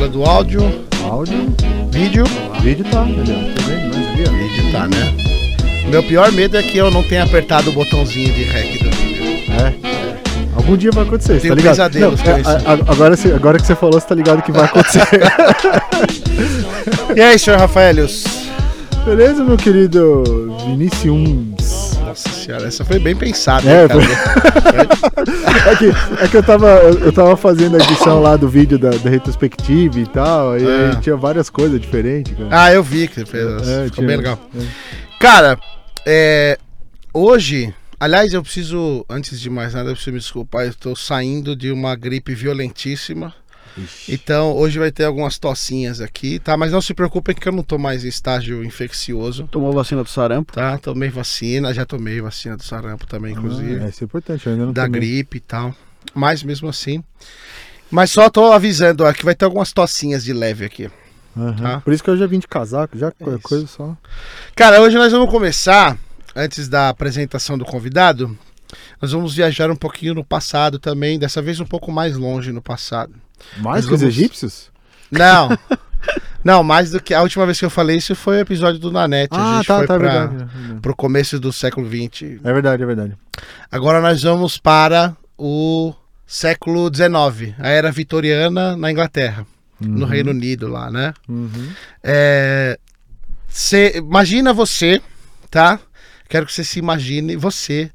Rolando áudio, Áudio, vídeo. vídeo tá, entendeu? Tá. Vídeo tá, né? Meu pior medo é que eu não tenha apertado o botãozinho de rec do vídeo. É. Algum dia vai acontecer, Tenho tá ligado? pesadelos com é, a- agora, agora que você falou, você tá ligado que vai acontecer. E aí, senhor Rafaelius? Beleza, meu querido Vinicius? Nossa senhora, essa foi bem pensada, É? É que, é que eu, tava, eu, tava fazendo a edição lá do vídeo da, da retrospectiva e tal, e É. tinha várias coisas diferentes, cara. Ah, eu vi que você fez. É, Ficou tinha- bem legal. é. Cara, é, hoje, aliás, eu preciso, antes de mais nada, eu preciso me desculpar, eu tô saindo de uma gripe violentíssima. Então, hoje vai ter algumas tocinhas aqui, tá? Mas não se preocupem que eu não tô mais em estágio infeccioso, Tomou vacina do sarampo? tá? Tomei vacina, já tomei vacina do sarampo também, inclusive. Ah, isso é importante, eu ainda não da tomei. gripe e tal. Mas mesmo assim. Mas só tô avisando, ó, que vai ter algumas tocinhas de leve aqui. Aham. tá? Por isso que eu já vim de casaco, já isso. coisa só. Cara, hoje nós vamos começar, antes da apresentação do convidado, nós vamos viajar um pouquinho no passado também, dessa vez um pouco mais longe no passado. Mais Nós que os vamos- egípcios? Não. Não, mais do que a última vez que eu falei isso foi o episódio do Nanete. a Ah, gente tá, foi tá, é pra, é verdade. pro começo do século XX. É verdade, é verdade. Agora nós vamos para o século XIX, a era vitoriana na Inglaterra, no Uhum, Reino Unido lá, né? uhum. É, cê- imagina você, tá? Quero que você se imagine você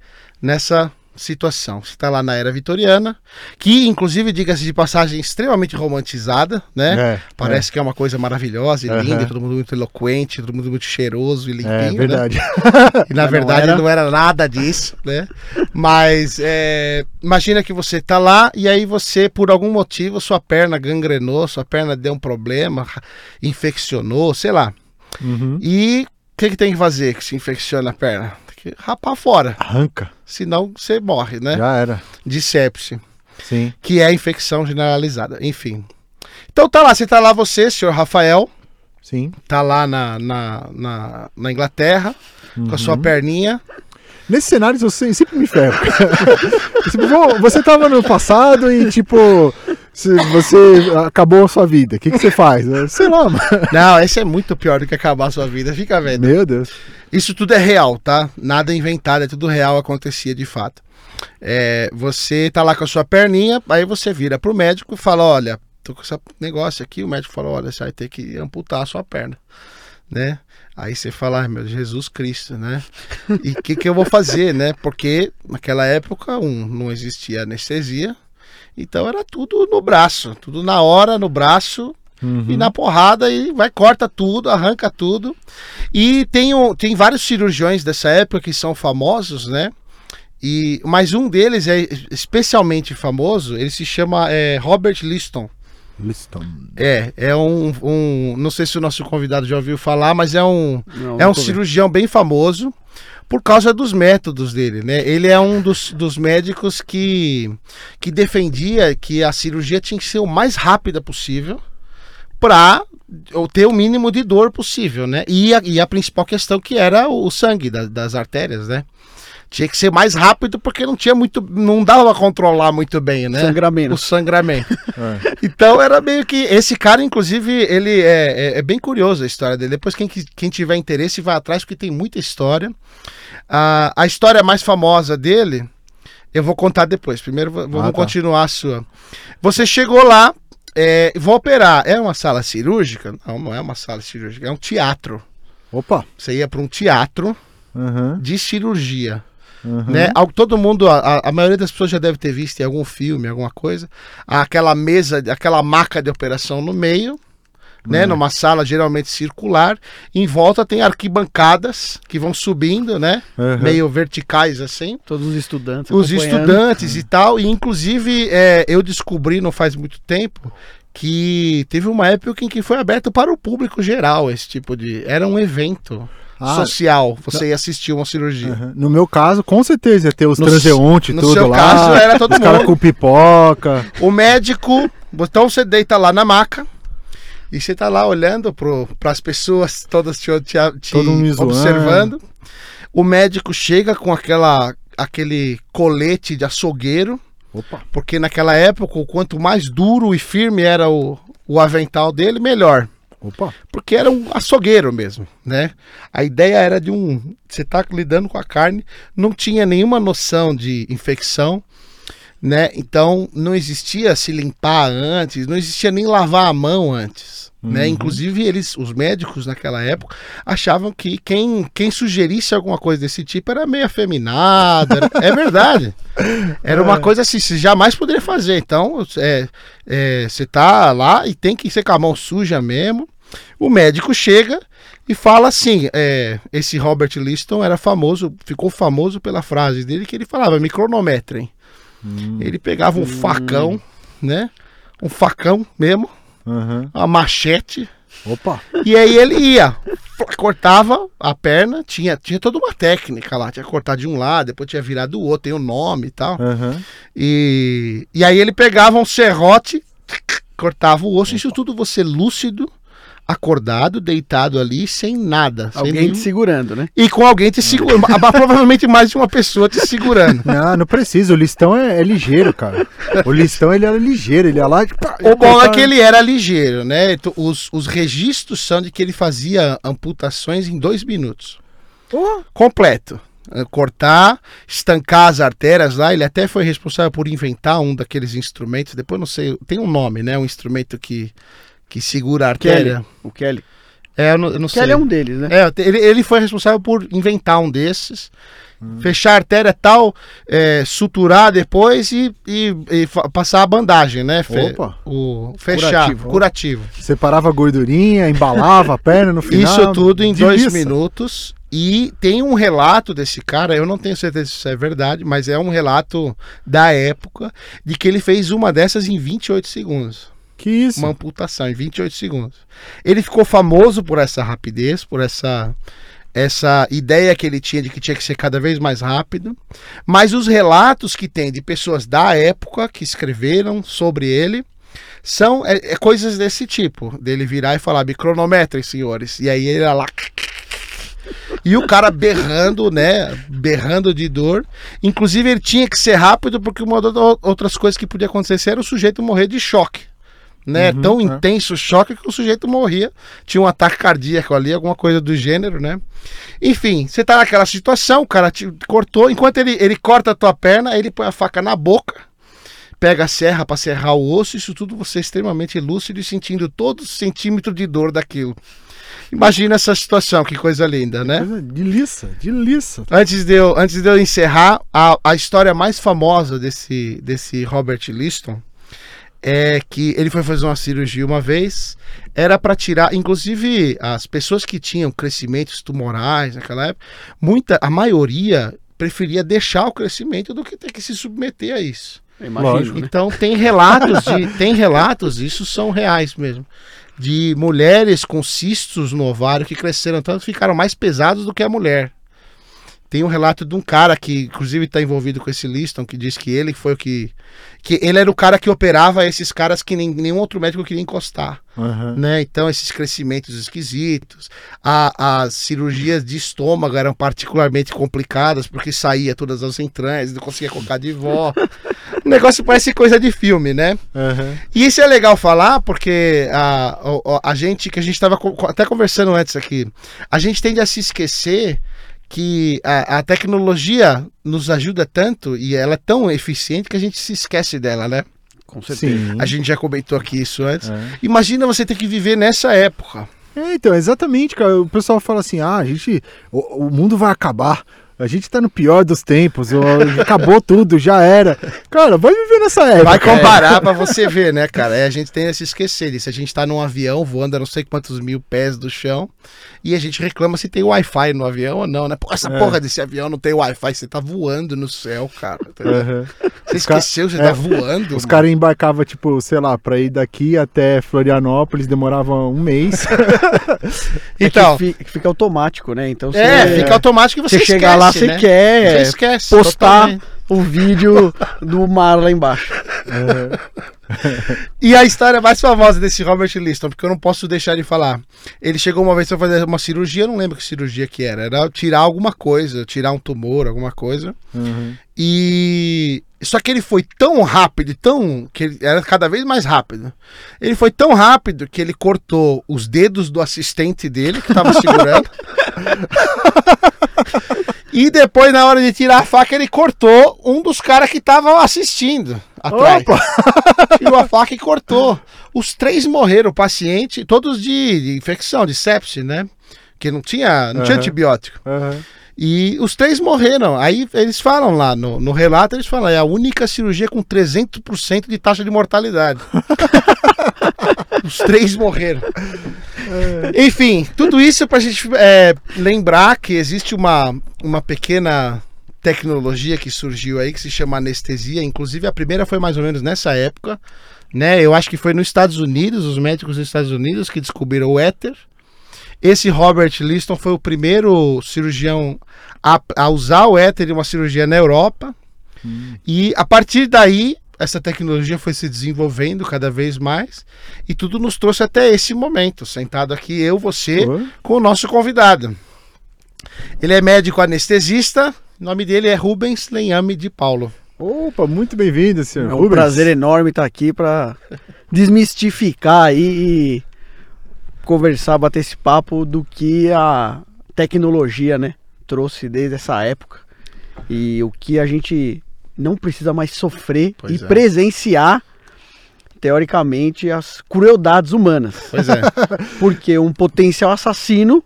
nessa situação. Você está lá na era vitoriana, que inclusive, diga-se de passagem, extremamente romantizada, né? É, Parece que é uma coisa maravilhosa e linda, Aham. e todo mundo muito eloquente, todo mundo muito cheiroso e limpinho, é, é né? verdade. E na Mas não verdade era. não era nada disso, né? Mas é, imagina que você tá lá e aí você, por algum motivo, sua perna gangrenou, sua perna deu um problema, infeccionou, sei lá. Uhum. E o que, que tem que fazer que se infecciona a perna? Que rapar fora, Arranca, senão você morre, né? já era. De sepse, Sim. que é a infecção generalizada, enfim. Então tá lá, você tá lá você, senhor Rafael, Sim. tá lá na, na, na, na Inglaterra, com a sua Uhum. perninha. Nesse cenário você sempre me ferro. Tipo, você tava no passado e tipo. se Você acabou a sua vida. O que, que você faz? Eu, Sei lá, mano. Não, esse é muito pior do que acabar a sua vida, fica vendo. Meu Deus. Isso tudo é real, tá? Nada inventado, é tudo real, acontecia de fato. É, você tá lá com a sua perninha, aí você vira pro médico e fala: Olha, tô com esse negócio aqui. O médico fala: Olha, você vai ter que amputar a sua perna, né? Aí você fala: Ai meu Jesus Cristo, né? E o que, que eu vou fazer, né? Porque naquela época, um, não existia anestesia, então era tudo no braço, tudo na hora, no braço, Uhum. e na porrada e vai, corta tudo, arranca tudo. E tem, um, tem vários cirurgiões dessa época que são famosos, né? E, mas um deles é especialmente famoso, ele se chama é, Robert Liston. Liston. É, é um, um. Não sei se o nosso convidado já ouviu falar, mas é um, Não, é um cirurgião bem famoso por causa dos métodos dele, né? Ele é um dos, dos médicos que, que defendia que a cirurgia tinha que ser o mais rápida possível para ter o mínimo de dor possível, né? E a, e a principal questão que era o sangue da- das artérias, né? Tinha que ser mais rápido porque não tinha muito, não dava pra controlar muito bem, né? Sangramento. O sangramento. É. Então era meio que. Esse cara, inclusive, ele é, é, é bem curioso a história dele. Depois, quem, quem tiver interesse, vai atrás, porque tem muita história. Ah, a história mais famosa dele, eu vou contar depois. Primeiro, vamos tá. continuar a sua. Você chegou lá, é, vou operar. É uma sala cirúrgica? Não, não é uma sala cirúrgica, é um teatro. Opa. Você ia para um teatro Uhum. de cirurgia. Uhum. Né? Todo mundo, a, a- a maioria das pessoas já deve ter visto em algum filme, alguma coisa, aquela mesa, aquela maca de operação no meio, né? É. Numa sala geralmente circular. Em volta tem arquibancadas que vão subindo, né? Uhum. Meio verticais assim. Todos os estudantes. Os estudantes e tal. E inclusive é, eu descobri não faz muito tempo que teve uma época em que foi aberto para o público geral esse tipo de. Era um evento Ah, social. Você ia assistir uma cirurgia. uhum. No meu caso, com certeza ia ter os transeuntes no tudo seu lá. caso, era todo os caras mundo. com pipoca. O médico, então você deita lá na maca e você tá lá olhando para as pessoas todas te, te, te observando. O médico chega com aquela aquele colete de açougueiro, Opa. porque naquela época, o quanto mais duro e firme era o, o avental dele, melhor. Opa. Porque era um açougueiro mesmo, né? A ideia era de um. Você tá lidando com a carne, não tinha nenhuma noção de infecção, né? Então não existia se limpar antes, não existia nem lavar a mão antes. Né? Uhum. Inclusive, eles, os médicos naquela época, achavam que quem, quem sugerisse alguma coisa desse tipo era meio afeminado. era- é verdade. Era uma coisa assim, você jamais poderia fazer. Então, é, é, você tá lá e tem que ser com a mão suja mesmo. O médico chega e fala assim: é, esse Robert Liston era famoso, ficou famoso pela frase dele que ele falava: me cronometrem. Hum. Ele pegava um facão, né? Um facão mesmo, Aham. uma machete. Opa. E aí ele ia, cortava a perna, tinha, tinha toda uma técnica lá, tinha cortar de um lado, depois tinha virado do outro, tem o nome e tal. Aham. E, e aí ele pegava um serrote, cortava o osso, isso tudo você lúcido, acordado, deitado ali, sem nada. sem Alguém nenhum- te segurando, né? E com alguém te segurando, provavelmente mais de uma pessoa te segurando. Não, não precisa. O listão é, é ligeiro, cara. O listão ele era ligeiro. Ele ia lá. Tipo, O bom é que ele era ligeiro, né? Então, Os, os registros são de que ele fazia amputações em dois minutos. Oh, completo. Eh, Cortar, estancar as artérias lá. Ele até foi responsável por inventar um daqueles instrumentos. Depois não sei, tem um nome, né? Um instrumento que, que segura a artéria. Kelly. O Kelly. É, eu não, eu não sei. Kelly é um deles, né? É, ele, ele foi responsável por inventar um desses. Fechar a artéria tal, eh, suturar depois e, e- e passar a bandagem, né? Fe- Opa. o, fechar, Curativo. curativo. separava a gordurinha, embalava a perna no final. Isso tudo em dois delícia. minutos. E tem um relato desse cara, eu não tenho certeza se isso é verdade, mas é um relato da época de que ele fez uma dessas em 28 segundos. Que isso? Uma amputação em 28 segundos. Ele ficou famoso por essa rapidez, por essa essa ideia que ele tinha de que tinha que ser cada vez mais rápido, mas os relatos que tem de pessoas da época que escreveram sobre ele são é, é coisas desse tipo, dele virar e falar, me cronometrem, senhores. E aí ele lá e o cara berrando, né? Berrando de dor. Inclusive, ele tinha que ser rápido, porque uma das outras coisas que podia acontecer era o sujeito morrer de choque. Né? Uhum, Tão é. intenso o choque que o sujeito morria. Tinha um ataque cardíaco ali, alguma coisa do gênero, né? Enfim, você tá naquela situação, o cara te cortou. Enquanto ele, ele corta a tua perna, ele põe a faca na boca, pega a serra para serrar o osso. Isso tudo você é extremamente lúcido e sentindo todo centímetro de dor daquilo. Imagina essa situação, que coisa linda, né? Coisa de liça, de liça. Antes de eu, antes de eu encerrar, a, a história mais famosa desse, desse Robert Liston é que ele foi fazer uma cirurgia uma vez, era para tirar, inclusive as pessoas que tinham crescimentos tumorais naquela época, muita, a maioria preferia deixar o crescimento do que ter que se submeter a isso. Imagino, Lógico. né? Então tem relatos de, tem relatos, isso são reais mesmo, de mulheres com cistos no ovário que cresceram tanto ficaram mais pesados do que a mulher. Tem um relato de um cara que, inclusive, está envolvido com esse Liston, que diz que ele foi o que. que ele era o cara que operava esses caras que nem, nenhum outro médico queria encostar. Aham. Né? Então, esses crescimentos esquisitos. A- as cirurgias de estômago eram particularmente complicadas, porque saía todas as entranhas, não conseguia colocar de volta. o negócio parece coisa de filme, né? Aham. E isso é legal falar porque a, a, a gente, que a gente estava até conversando antes aqui, a gente tende a se esquecer que a, a tecnologia nos ajuda tanto e ela é tão eficiente que a gente se esquece dela, né? Com certeza. Sim. A gente já comentou aqui isso antes. É. Imagina você ter que viver nessa época. É, então, exatamente, cara. O pessoal fala assim: ah, a gente. O, o mundo vai acabar. A gente tá no pior dos tempos. o- acabou tudo, já era. Cara, vai viver nessa época. Vai comparar pra você ver, né, cara? É, a gente tem a se esquecer disso. A gente tá num avião voando a não sei quantos mil pés do chão e a gente reclama se tem Wi-Fi no avião ou não, né? Pô, essa É. porra desse avião não tem Wi-Fi, você tá voando no céu, cara. entendeu? Aham. Você esqueceu, você é, tá voando. Os caras embarcavam, tipo, sei lá, pra ir daqui até Florianópolis, demorava um mês. Então, É que fi- fica automático, né? Então você, é, fica automático e você, você chegar lá, você né? quer Você esquece. postar totalmente. o vídeo do mar lá embaixo. E a história mais famosa desse Robert Liston, porque eu não posso deixar de falar. Ele chegou uma vez pra fazer uma cirurgia, eu não lembro que cirurgia que era. Era tirar alguma coisa, tirar um tumor, alguma coisa. Uhum. E Só que ele foi tão rápido, tão. que ele era cada vez mais rápido. Ele foi tão rápido que ele cortou os dedos do assistente dele, que tava segurando. e depois, na hora de tirar a faca, ele cortou um dos caras que estavam assistindo atrás. Tirou a faca e cortou. Os três morreram, o paciente, todos de, de infecção, de sepse, né? Que não tinha, não tinha Aham. antibiótico. Aham. E os três morreram. Aí eles falam lá no, no relato, eles falam, é a única cirurgia com 300% de taxa de mortalidade. os três morreram. Enfim, tudo isso pra gente é, lembrar que existe uma, uma pequena tecnologia que surgiu aí que se chama anestesia. Inclusive a primeira foi mais ou menos nessa época. Né? Eu acho que foi nos Estados Unidos, os médicos dos Estados Unidos que descobriram o éter. Esse Robert Liston foi o primeiro cirurgião a, a usar o éter em uma cirurgia na Europa. E a partir daí, essa tecnologia foi se desenvolvendo cada vez mais. E tudo nos trouxe até esse momento, sentado aqui, eu, você, Oi? com o nosso convidado. Ele é médico anestesista, o nome dele é Rubens Lenhame de Paulo. Opa, muito bem-vindo, senhor. É um Rubens. prazer enorme estar aqui para desmistificar aí e conversar, bater esse papo do que a tecnologia, né, trouxe desde essa época e o que a gente não precisa mais sofrer Pois e é. presenciar teoricamente as crueldades humanas. Pois é. Porque um potencial assassino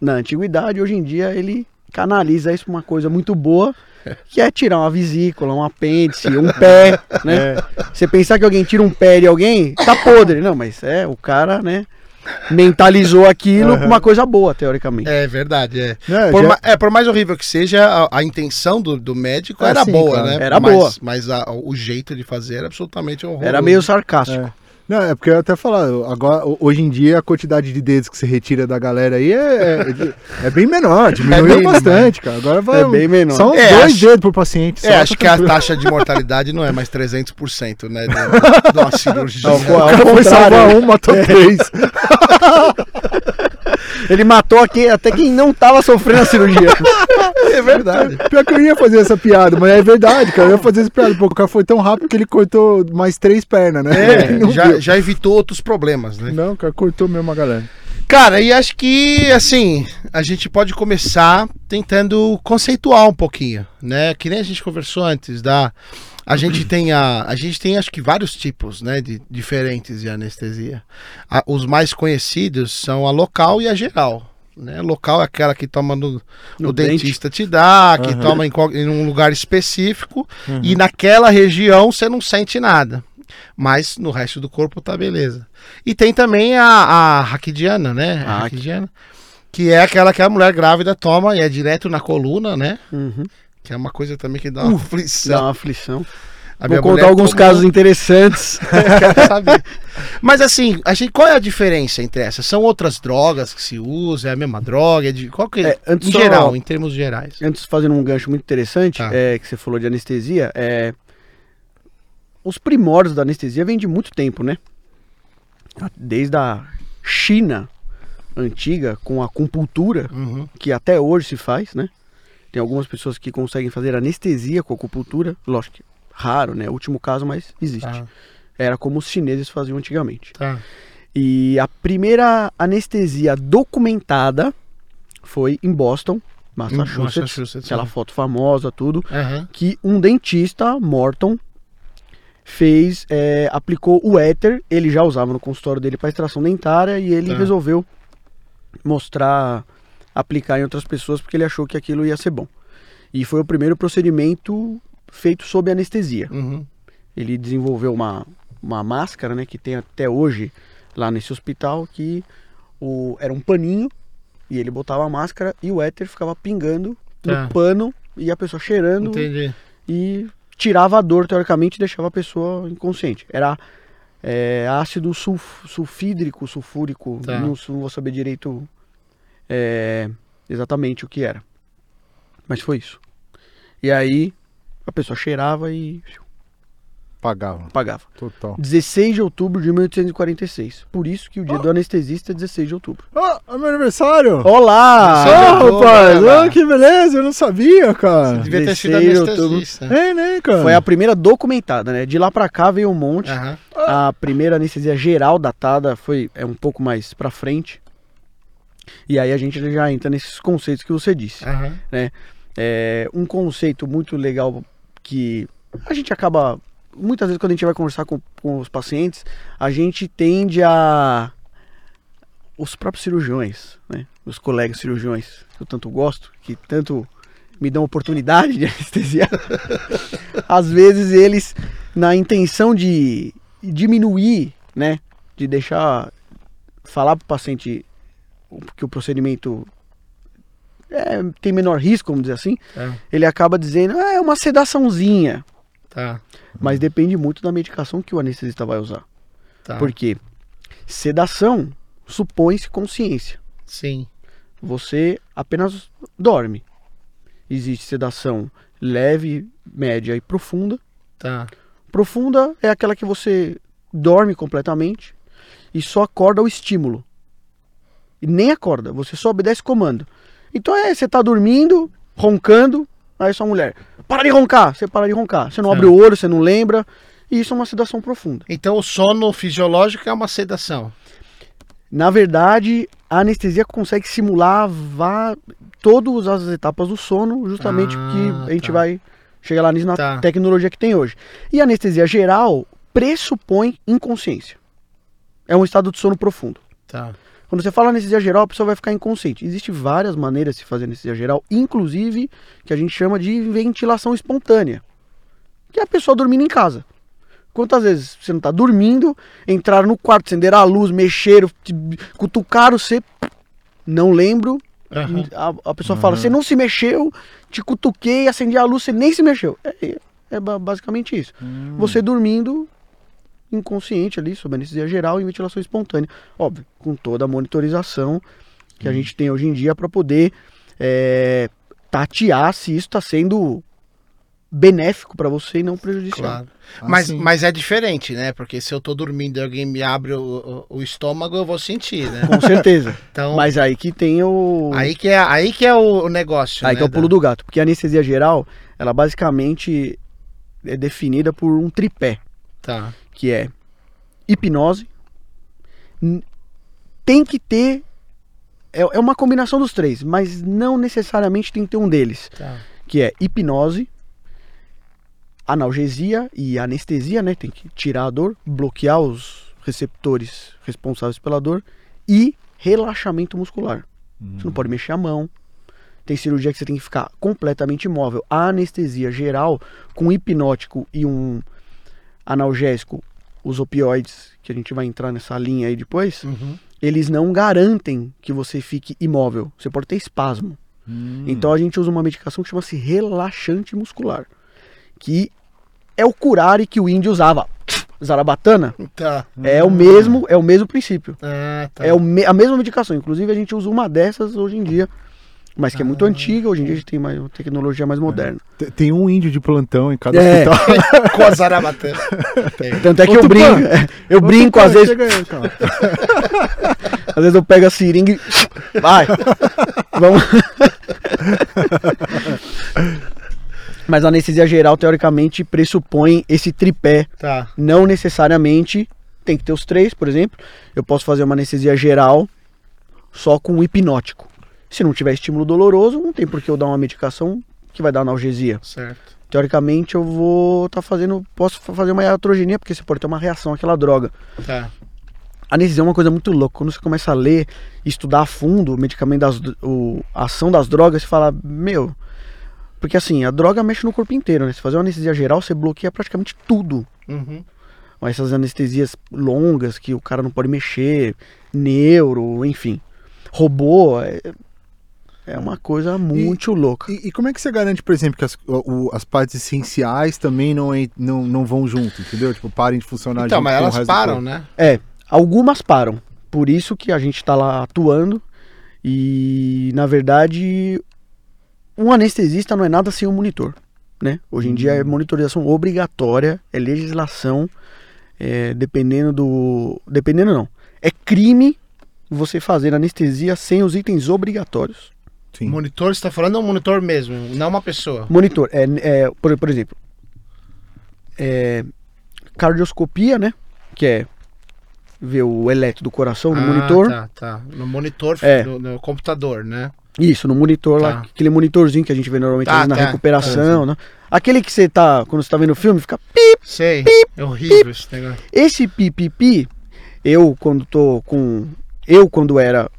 na antiguidade, hoje em dia ele canaliza isso pra uma coisa muito boa, que é tirar uma vesícula, um apêndice, um pé, né? Você pensar que alguém tira um pé de alguém, tá podre. Não, mas é, o cara, né, mentalizou aquilo pra uma coisa boa, teoricamente. É verdade, é. Não, Por, já- ma- é, por mais horrível que seja, a, a intenção do, do médico Ah, era sim, boa, claro. né? Era mas, boa. Mas a- o jeito de fazer era absolutamente horroroso. Era meio sarcástico. É. Não, é porque eu até falar, agora, ho- hoje em dia a quantidade de dedos que você retira da galera aí é, é, é bem menor, diminuiu bem bastante, cara. Agora vai. É bem menor. São É, dois acho- dedos por paciente. É, acho que a taxa de mortalidade não é mais 300%, né? De, de uma cirurgia. Não, cara Ao foi salvar um, matou três. Ele matou aqui, até quem não tava sofrendo a cirurgia. É verdade. Pior que eu ia fazer essa piada, mas é verdade, cara. Eu ia fazer essa piada. Pô, o cara foi tão rápido que ele cortou mais três pernas, né? É, já, já evitou outros problemas, né? Não, o cara cortou mesmo a galera. Cara, e acho que, assim, a gente pode começar tentando conceituar um pouquinho, né? Que nem a gente conversou antes, da... A gente tem, a, a gente tem acho que vários tipos, né, de diferentes de anestesia. A- os mais conhecidos são a local e a geral. Né? Local é aquela que toma no, No o dente. dentista te dá, que Aham. toma em, em um lugar específico e naquela região você não sente nada. Mas no resto do corpo tá beleza. E tem também a, a raquidiana, né? A Ah, raquidiana. Que é aquela que a mulher grávida toma e é direto na coluna, né? Uhum. Que é uma coisa também que dá uma Dá aflição. uma aflição. A Vou contar alguns tomou, casos interessantes. quero saber. Mas assim, a gente, qual é a diferença entre essas? São outras drogas que se usa? É a mesma droga? É de, qual que, É, antes em só- geral, em termos gerais. Antes, fazendo um gancho muito interessante, Tá. é, que você falou de anestesia, é, os primórdios da anestesia vêm de muito tempo, né? Desde a China antiga, com a acupuntura, Uhum. que até hoje se faz, né? Tem algumas pessoas que conseguem fazer anestesia com acupuntura, lógico que raro, né? Último caso, mas existe. Tá, Era como os chineses faziam antigamente. tá. E a primeira anestesia documentada foi em Boston, Massachusetts. Massachusetts, aquela é. foto famosa, tudo. Aham. Que um dentista, Morton, fez, é, aplicou o éter. Ele já usava no consultório dele para extração dentária e ele Tá. resolveu mostrar, aplicar em outras pessoas porque ele achou que aquilo ia ser bom. E foi o primeiro procedimento feito sob anestesia. Uhum. Ele desenvolveu uma, uma máscara, né, que tem até hoje lá nesse hospital, que o, era um paninho, e ele botava a máscara e o éter ficava pingando Tá. no pano e a pessoa cheirando Entendi. e tirava a dor, teoricamente, e deixava a pessoa inconsciente. Era é, ácido sulf, sulfídrico, sulfúrico, Tá. não, não vou saber direito é, exatamente o que era. Mas foi isso. E aí a pessoa cheirava e Apagava. Apagava. Total. 16 de outubro de 1846. Por isso que o dia do anestesista é 16 de outubro. Ah, é meu aniversário! Olá! Ah, outubro, rapaz! mano? que beleza! Eu não sabia, cara. Devia ter sido 16 de outubro. anestesista. É, né, cara? Foi a primeira documentada, né? De lá pra cá veio um monte. A primeira anestesia geral datada foi é um pouco mais pra frente. E aí a gente já entra nesses conceitos que você disse. Aham. É um conceito muito legal que a gente acaba muitas vezes quando a gente vai conversar com, com os pacientes, a gente tende a os próprios cirurgiões, né? Os colegas cirurgiões que eu tanto gosto, que tanto me dão oportunidade de anestesiar. Às vezes eles na intenção de diminuir, né, de deixar falar para o paciente que o procedimento é, tem menor risco, vamos dizer assim, É. ele acaba dizendo, ah, é uma sedaçãozinha. Tá. Mas depende muito da medicação que o anestesista vai usar. Tá. Porque sedação supõe-se consciência. Sim. Você apenas dorme. Existe sedação leve, média e profunda. Tá. Profunda é aquela que você dorme completamente e só acorda o estímulo. E nem acorda, você só obedece comando. Então é, você tá dormindo, roncando, aí sua mulher, para de roncar, você para de roncar. Você não abre o olho, você não lembra, e isso é uma sedação profunda. Então o sono fisiológico é uma sedação. Na verdade, a anestesia consegue simular vá, todas as etapas do sono, justamente Ah, porque a gente tá. vai chegar lá nisso na Tá. tecnologia que tem hoje. E a anestesia geral pressupõe inconsciência. É um estado de sono profundo. Tá. Quando você fala anestesia geral, a pessoa vai ficar inconsciente. Existem várias maneiras de se fazer anestesia geral, inclusive que a gente chama de ventilação espontânea, que é a pessoa dormindo em casa. Quantas vezes você não está dormindo, entraram no quarto, acenderam a luz, mexeram, cutucaram você, não lembro. Aham. A, a pessoa fala, você não se mexeu, te cutuquei, acendi a luz, você nem se mexeu. É, é ba- basicamente isso. Você dormindo inconsciente ali, sob anestesia geral e ventilação espontânea. Óbvio, com toda a monitorização que a gente tem hoje em dia para poder é, tatear se isso está sendo benéfico para você e não prejudicial. Claro. Ah, mas, sim. mas é diferente, né? Porque se eu tô dormindo e alguém me abre o, o- o estômago, eu vou sentir, né? Com certeza. Então, Mas aí que tem o. aí, que é, aí que é o negócio, Aí né? que é o pulo do gato. Porque a anestesia geral, ela basicamente é definida por um tripé. Tá. Que é hipnose. Tem que ter. É, é uma combinação dos três, mas não necessariamente tem que ter um deles. Tá. Que é hipnose, analgesia e anestesia, né? Tem que tirar a dor, bloquear os receptores responsáveis pela dor e relaxamento muscular. Você não pode mexer a mão. Tem cirurgia que você tem que ficar completamente imóvel. A anestesia geral, com hipnótico e um analgésico, os opioides, que a gente vai entrar nessa linha aí depois, Uhum. eles não garantem que você fique imóvel. Você pode ter espasmo. Hum. Então a gente usa uma medicação que chama-se relaxante muscular, que é o curare que o índio usava. Zarabatana Tá. é o mesmo, é o mesmo princípio. Ah, tá. É o me- a mesma medicação. Inclusive, a gente usa uma dessas hoje em dia, mas que é muito antiga. Hoje em dia a gente tem mais, uma tecnologia mais moderna. T- Tem um índio de plantão em cada É. hospital. Com a zarabatana. Tem. Tanto é que Ô, eu brinco, eu brinco às vezes, aí, às vezes eu pego a seringa e vai. Vamos. Mas a anestesia geral, teoricamente, pressupõe esse tripé. Tá. Não necessariamente tem que ter os três, por exemplo. Eu posso fazer uma anestesia geral só com um hipnótico. Se não tiver estímulo doloroso, não tem por que eu dar uma medicação que vai dar analgesia. Certo. Teoricamente, eu vou estar fazendo. Posso fa- fazer uma iatrogenia, porque você pode ter uma reação àquela droga. Tá. Anestesia é uma coisa muito louca. Quando você começa a ler, estudar a fundo o medicamento, das, o, a ação das drogas, você fala, meu. Porque assim, a droga mexe no corpo inteiro, né? Se fazer uma anestesia geral, você bloqueia praticamente tudo. Uhum. Mas essas anestesias longas que o cara não pode mexer, neuro, enfim. Robô, é, uma coisa muito louca. E, e como é que você garante, por exemplo, que as, o- as partes essenciais também não, não, não vão junto, entendeu? Tipo, parem de funcionar Então, junto mas com o elas param, né? É, algumas param. Por isso que a gente está lá atuando. E, na verdade, um anestesista não é nada sem um monitor. né? Hoje em dia é monitorização obrigatória, é legislação, é, dependendo do. Dependendo não. É crime você fazer anestesia sem os itens obrigatórios. Sim. Monitor, você tá falando é um monitor mesmo, não uma pessoa. Monitor, é, é, por, por exemplo, é, cardioscopia, né? Que é ver o eletro do coração no Ah, monitor. Tá, tá. No monitor, É. no, no computador, né? Isso, no monitor lá, Tá. aquele monitorzinho que a gente vê normalmente Tá, na tá, recuperação, né? Aquele que você tá, quando você tá vendo o filme, fica pi. Sei. é horrível esse negócio. Esse pipipi, eu quando tô com. Eu quando era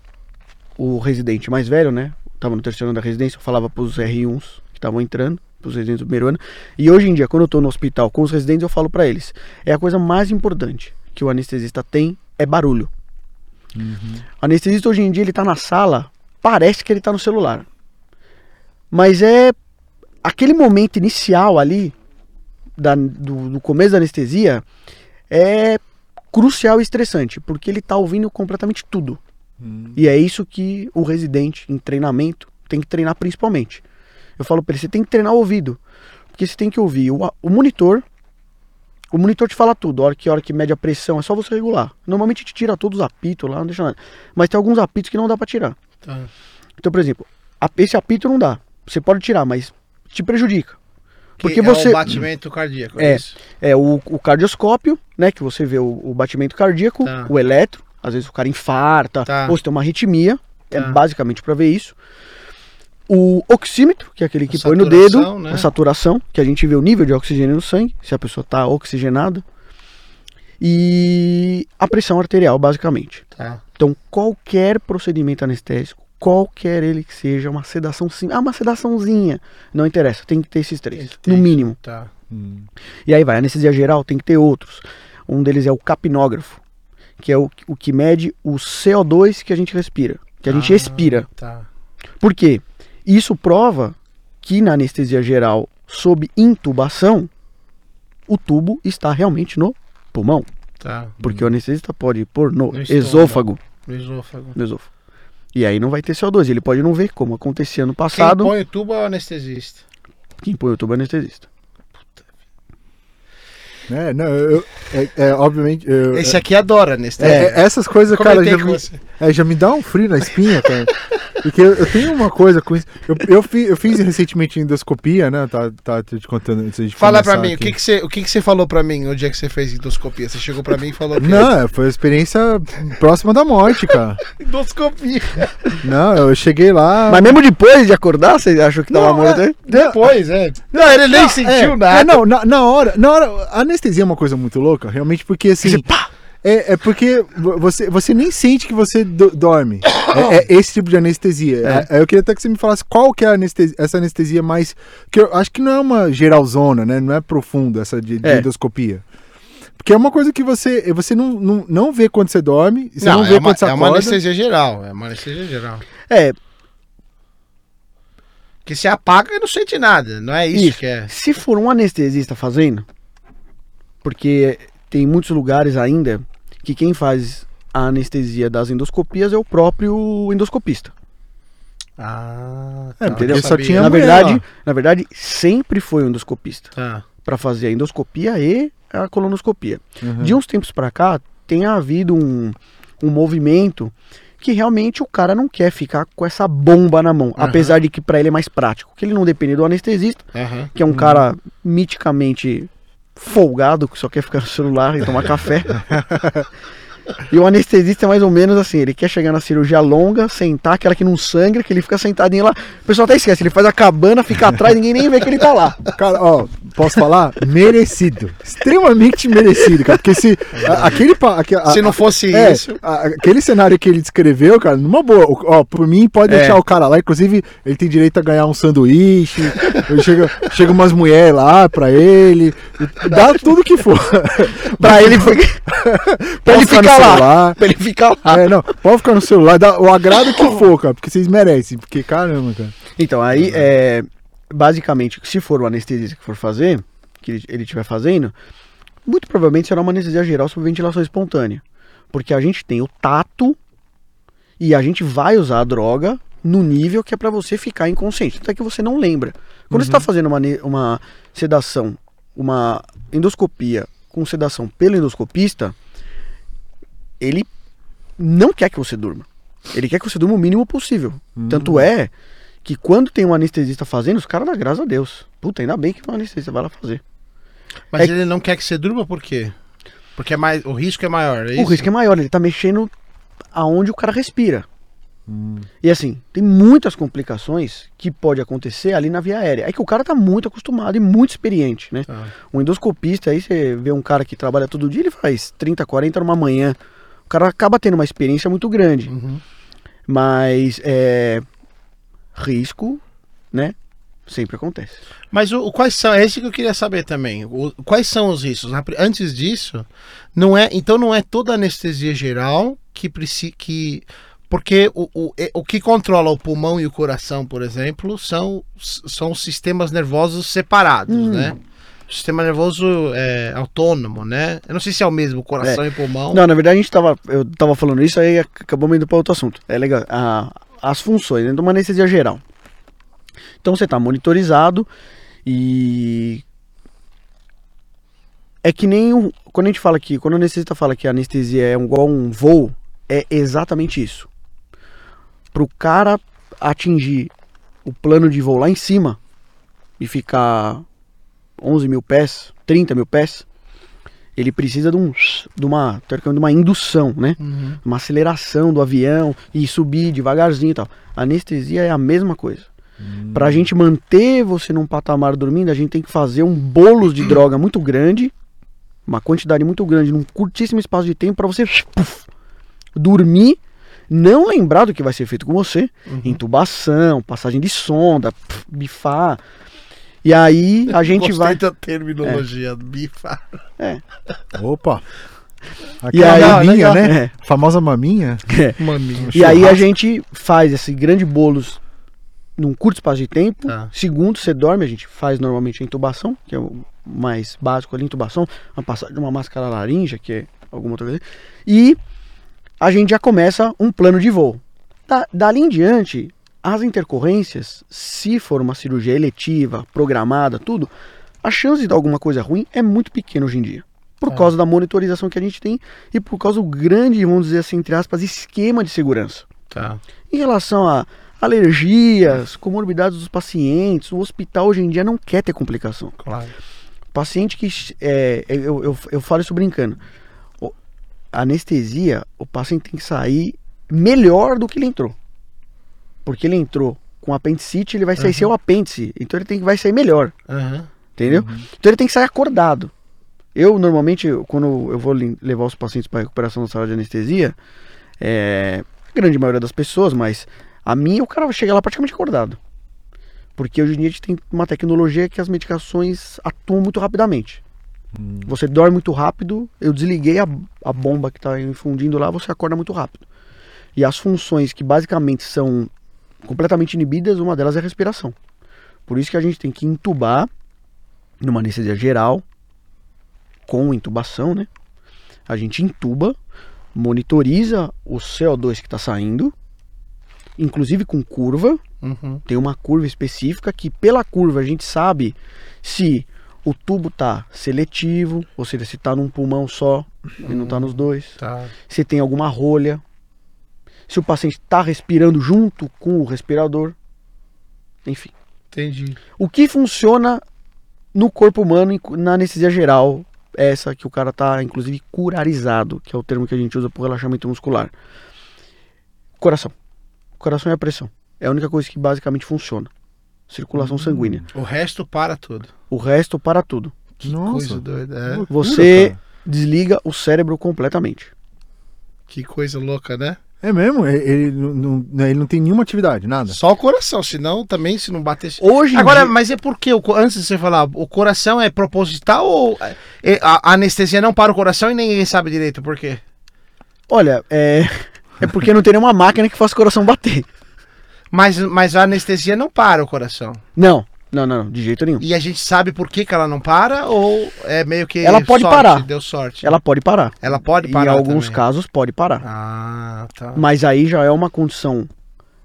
o residente mais velho, né? Tava no terceiro ano da residência, eu falava pros R1s que estavam entrando, pros residentes do primeiro ano. E hoje em dia, quando eu tô no hospital com os residentes, eu falo pra eles: é a coisa mais importante que o anestesista tem é barulho. O anestesista hoje em dia ele tá na sala, parece que ele tá no celular. Mas é aquele momento inicial ali da- do, do começo da anestesia é crucial e estressante, porque ele tá ouvindo completamente tudo. E é isso que o residente em treinamento tem que treinar principalmente. Eu falo pra ele, você tem que treinar o ouvido, porque você tem que ouvir o, o monitor. O monitor te fala tudo, a hora que, a hora que mede a pressão, é só você regular. Normalmente te tira todos os apitos lá, não deixa nada. Mas tem alguns apitos que não dá pra tirar. Tá. Então, por exemplo, a- esse apito não dá. Você pode tirar, mas te prejudica. Porque Que você- É o batimento cardíaco. É. isso? É o, o cardioscópio, né? Que você vê o, o batimento cardíaco, Tá. o eletro, às vezes o cara infarta, Tá. ou se tem uma arritmia, é Tá. basicamente para ver isso. O oxímetro, que é aquele que A põe no dedo, né? a saturação, que a gente vê o nível de oxigênio no sangue, se a pessoa está oxigenada. E a pressão arterial, basicamente. Tá. Então, qualquer procedimento anestésico, qualquer ele que seja, uma sedação sim, ah, uma sedaçãozinha, não interessa, tem que ter esses três, ter no isso. mínimo. Tá. E aí vai, anestesia geral tem que ter outros. Um deles é o capnógrafo, que é o, o que mede o CO2 que a gente respira, que a gente Ah, expira. Tá. Por quê? Isso prova que na anestesia geral, sob intubação, o tubo está realmente no pulmão. Tá. Porque o anestesista pode pôr no, No esôfago, No esôfago. no esôfago. E aí não vai ter CO2. Ele pode não ver, como acontecia no Quem passado. põe o tubo é o anestesista. Quem põe o tubo é o anestesista. É, não, eu, é, é, obviamente. eu- Esse aqui adora é, anestesia. é, essas coisas, cara, já me, é, já me dá um frio na espinha, cara. Porque eu, eu tenho uma coisa com isso. Eu, eu, fiz, eu fiz recentemente endoscopia, né? Tá, tá te contando antes de Fala pra mim, o aqui. que, que, você, o que, que você falou pra mim no dia que você fez endoscopia? Você chegou pra mim e falou que Não, foi uma experiência próxima da morte, cara. endoscopia. Não, eu cheguei lá. Mas mesmo depois de acordar, você achou que tava Não, morto? é-? Depois, é. Não, ele nem Não, sentiu é, nada. É, não, na, na hora, na hora, a anestesia é uma coisa muito louca, realmente, porque assim. Você, pá! É, é porque vo- você, você nem sente que você do- dorme. É, é esse tipo de anestesia. É, eu queria até que você me falasse qual que é a anestesia, essa anestesia mais. Que eu acho que não é uma geralzona, né? Não é profunda essa de, de É. endoscopia. Porque é uma coisa que você, você não, não, não vê quando você dorme, você não, Não, vê é, uma, quando você é uma acorda. anestesia geral. É uma anestesia geral. É, Que você apaga e não sente nada. Não é isso, Isso. que é. Se for um anestesista fazendo, porque tem muitos lugares ainda que quem faz a anestesia das endoscopias é o próprio endoscopista. Ah, É, porque não só sabia. tinha Na verdade, lá. na verdade, sempre foi um endoscopista Tá. para fazer a endoscopia e a colonoscopia. Uhum. De uns tempos para cá, tem havido um, um movimento que realmente o cara não quer ficar com essa bomba na mão, apesar de que para ele é mais prático, que ele não depende do anestesista, Aham. que é um cara miticamente folgado, que só quer ficar no celular e tomar café. E o anestesista é mais ou menos assim, ele quer chegar na cirurgia longa, sentar, aquela que não sangra, que ele fica sentadinho lá. O pessoal até esquece, ele faz a cabana, fica atrás, ninguém nem vê que ele tá lá. Cara, ó, posso falar? Merecido. Extremamente merecido, cara. Porque se. a- aquele. aque- a- Se não fosse É, isso. a- aquele cenário que ele descreveu, cara, numa boa. o- Ó, por mim, pode É. deixar o cara lá. Inclusive, ele tem direito a ganhar um sanduíche. chega, chega umas mulheres lá pra ele. Dá tudo que for. Pra ele, pra ele Pode ficar ficar lá. celular. Pra ele ficar lá. É, não, pode ficar no celular, dá o agrado que for, cara, porque vocês merecem. Porque, caramba, cara. Então, aí, é, basicamente, se for o anestesista que for fazer, que ele- ele estiver fazendo, muito provavelmente será uma anestesia geral sob ventilação espontânea. Porque a gente tem o tato e a gente vai usar a droga no nível que é pra você ficar inconsciente, até que você não lembra. Quando você tá fazendo uma, uma sedação, uma endoscopia com sedação pelo endoscopista, ele não quer que você durma. Ele quer que você durma o mínimo possível. Tanto é que quando tem um anestesista fazendo, os caras dão graças a Deus. Puta, ainda bem que um anestesista vai lá fazer. Mas É- ele não quer que você durma por quê? Porque é mais, o risco é maior, é O risco é maior, ele tá mexendo aonde o cara respira. Hum. E assim, tem muitas complicações que pode acontecer ali na via aérea. É que o cara tá muito acostumado e muito experiente, né? Tá. Um endoscopista, aí você vê um cara que trabalha todo dia, ele faz 30, 40 numa manhã. O cara acaba tendo uma experiência muito grande. Uhum. Mas é. Risco, né? Sempre acontece. Mas o, quais são? É esse que eu queria saber também. O- quais são os riscos? Antes disso, não é. Então não é toda anestesia geral que precisa. Que, porque o, o, é- o que controla o pulmão e o coração, por exemplo, são, são sistemas nervosos separados, Hum. né? Sistema nervoso é autônomo, né? Eu não sei se é o mesmo, coração e pulmão. Não, na verdade a gente tava. Eu tava falando isso, aí ac- acabamos indo para outro assunto. É legal. A- as funções dentro de uma anestesia geral. Então você tá monitorizado e. É que nem. um- quando a gente fala que. Quando o anestesista fala que a anestesia é igual um voo, é exatamente isso. Pro cara atingir o plano de voo lá em cima e ficar 11 mil pés, 30 mil pés, ele precisa de, um, de, uma, de uma indução, né? Uhum. Uma aceleração do avião e subir devagarzinho e tal. A anestesia é a mesma coisa. Pra gente manter você num patamar dormindo, a gente tem que fazer um bolos de droga muito grande, uma quantidade muito grande, num curtíssimo espaço de tempo, pra você puf, dormir, não lembrar do que vai ser feito com você, intubação, passagem de sonda, puf, bifar. E aí a gente Gostei vai. da terminologia bifa. Opa! E aí- maminha, legal. né? É. A famosa maminha. Maminho. E aí a gente faz esse grande bolos num curto espaço de tempo. Tá. Segundo, você dorme, a gente faz normalmente a intubação, que é o mais básico ali, intubação, uma passagem de uma máscara laringe, que é alguma outra coisa. E a gente já começa um plano de voo. Da, dali em diante, as intercorrências, se for uma cirurgia eletiva, programada, tudo, a chance de dar alguma coisa ruim é muito pequena hoje em dia. Por É. causa da monitorização que a gente tem e por causa do grande, vamos dizer assim, entre aspas, esquema de segurança. Tá. Em relação a alergias, comorbidades dos pacientes, o hospital hoje em dia não quer ter complicação. Claro. Paciente que. É, eu, eu, eu falo isso brincando. O- a anestesia, o paciente tem que sair melhor do que ele entrou. Porque ele entrou com apendicite, ele vai sair Uhum. sem o apêndice. Então ele tem que vai sair melhor. Aham. Entendeu? Então ele tem que sair acordado. Eu, normalmente, quando eu vou levar os pacientes para recuperação na sala de anestesia, é, a grande maioria das pessoas, mas a minha, o cara vai chegar lá praticamente acordado. Porque hoje em dia a gente tem uma tecnologia que as medicações atuam muito rapidamente. Você dorme muito rápido, eu desliguei a, a bomba que está infundindo lá, você acorda muito rápido. E as funções que basicamente são completamente inibidas, uma delas é a respiração. Por isso que a gente tem que intubar numa anestesia geral, com intubação, né? A gente intuba, monitoriza o CO2 que está saindo, inclusive com curva, Uhum. tem uma curva específica que pela curva a gente sabe se o tubo tá seletivo, ou seja, se tá num pulmão só e não tá nos dois, Tá. se tem alguma rolha, se o paciente tá respirando junto com o respirador, enfim. Entendi. O que funciona no corpo humano na anestesia geral, é essa que o cara tá inclusive curarizado, que é o termo que a gente usa para relaxamento muscular. Coração. Coração e a pressão. É a única coisa que basicamente funciona. Circulação sanguínea. O resto para tudo. O resto para tudo. Que Nossa. coisa doida. é. Você cara. desliga o cérebro completamente. Que coisa louca, né? É mesmo? Ele, ele não, não- ele não tem nenhuma atividade, nada. Só o coração, senão também se não bater. Hoje Agora, dia- mas é porque, antes de você falar, o coração é proposital ou é- a a anestesia não para o coração e ninguém sabe direito por quê? olha, é é porque não tem nenhuma máquina que faça o coração bater. Mas, mas a anestesia não para o coração. Não, não, não, não, de jeito nenhum. E a gente sabe por que, que ela não para ou é meio que. Ela pode sorte, parar. Deu sorte. Ela pode parar. Ela pode em parar. alguns também. casos pode parar. Ah, tá. Mas aí já é uma condição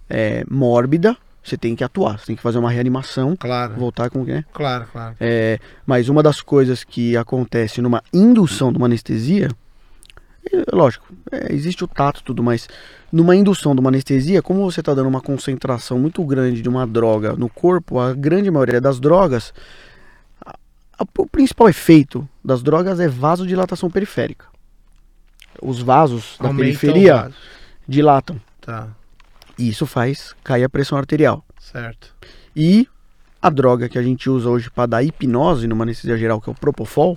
é, mórbida, você tem que atuar, você tem que fazer uma reanimação, Claro, voltar com o né? claro, claro. É, mas uma das coisas que acontece numa indução de uma anestesia, lógico, é, existe o tato e tudo, mas numa indução de uma anestesia, como você está dando uma concentração muito grande de uma droga no corpo, a grande maioria das drogas, a- a- o principal efeito das drogas é vasodilatação periférica. Os vasos da Aumenta o periferia vaso. dilatam. Tá, E isso faz cair a pressão arterial. certo. E a droga que a gente usa hoje para dar hipnose numa anestesia geral, que é o Propofol,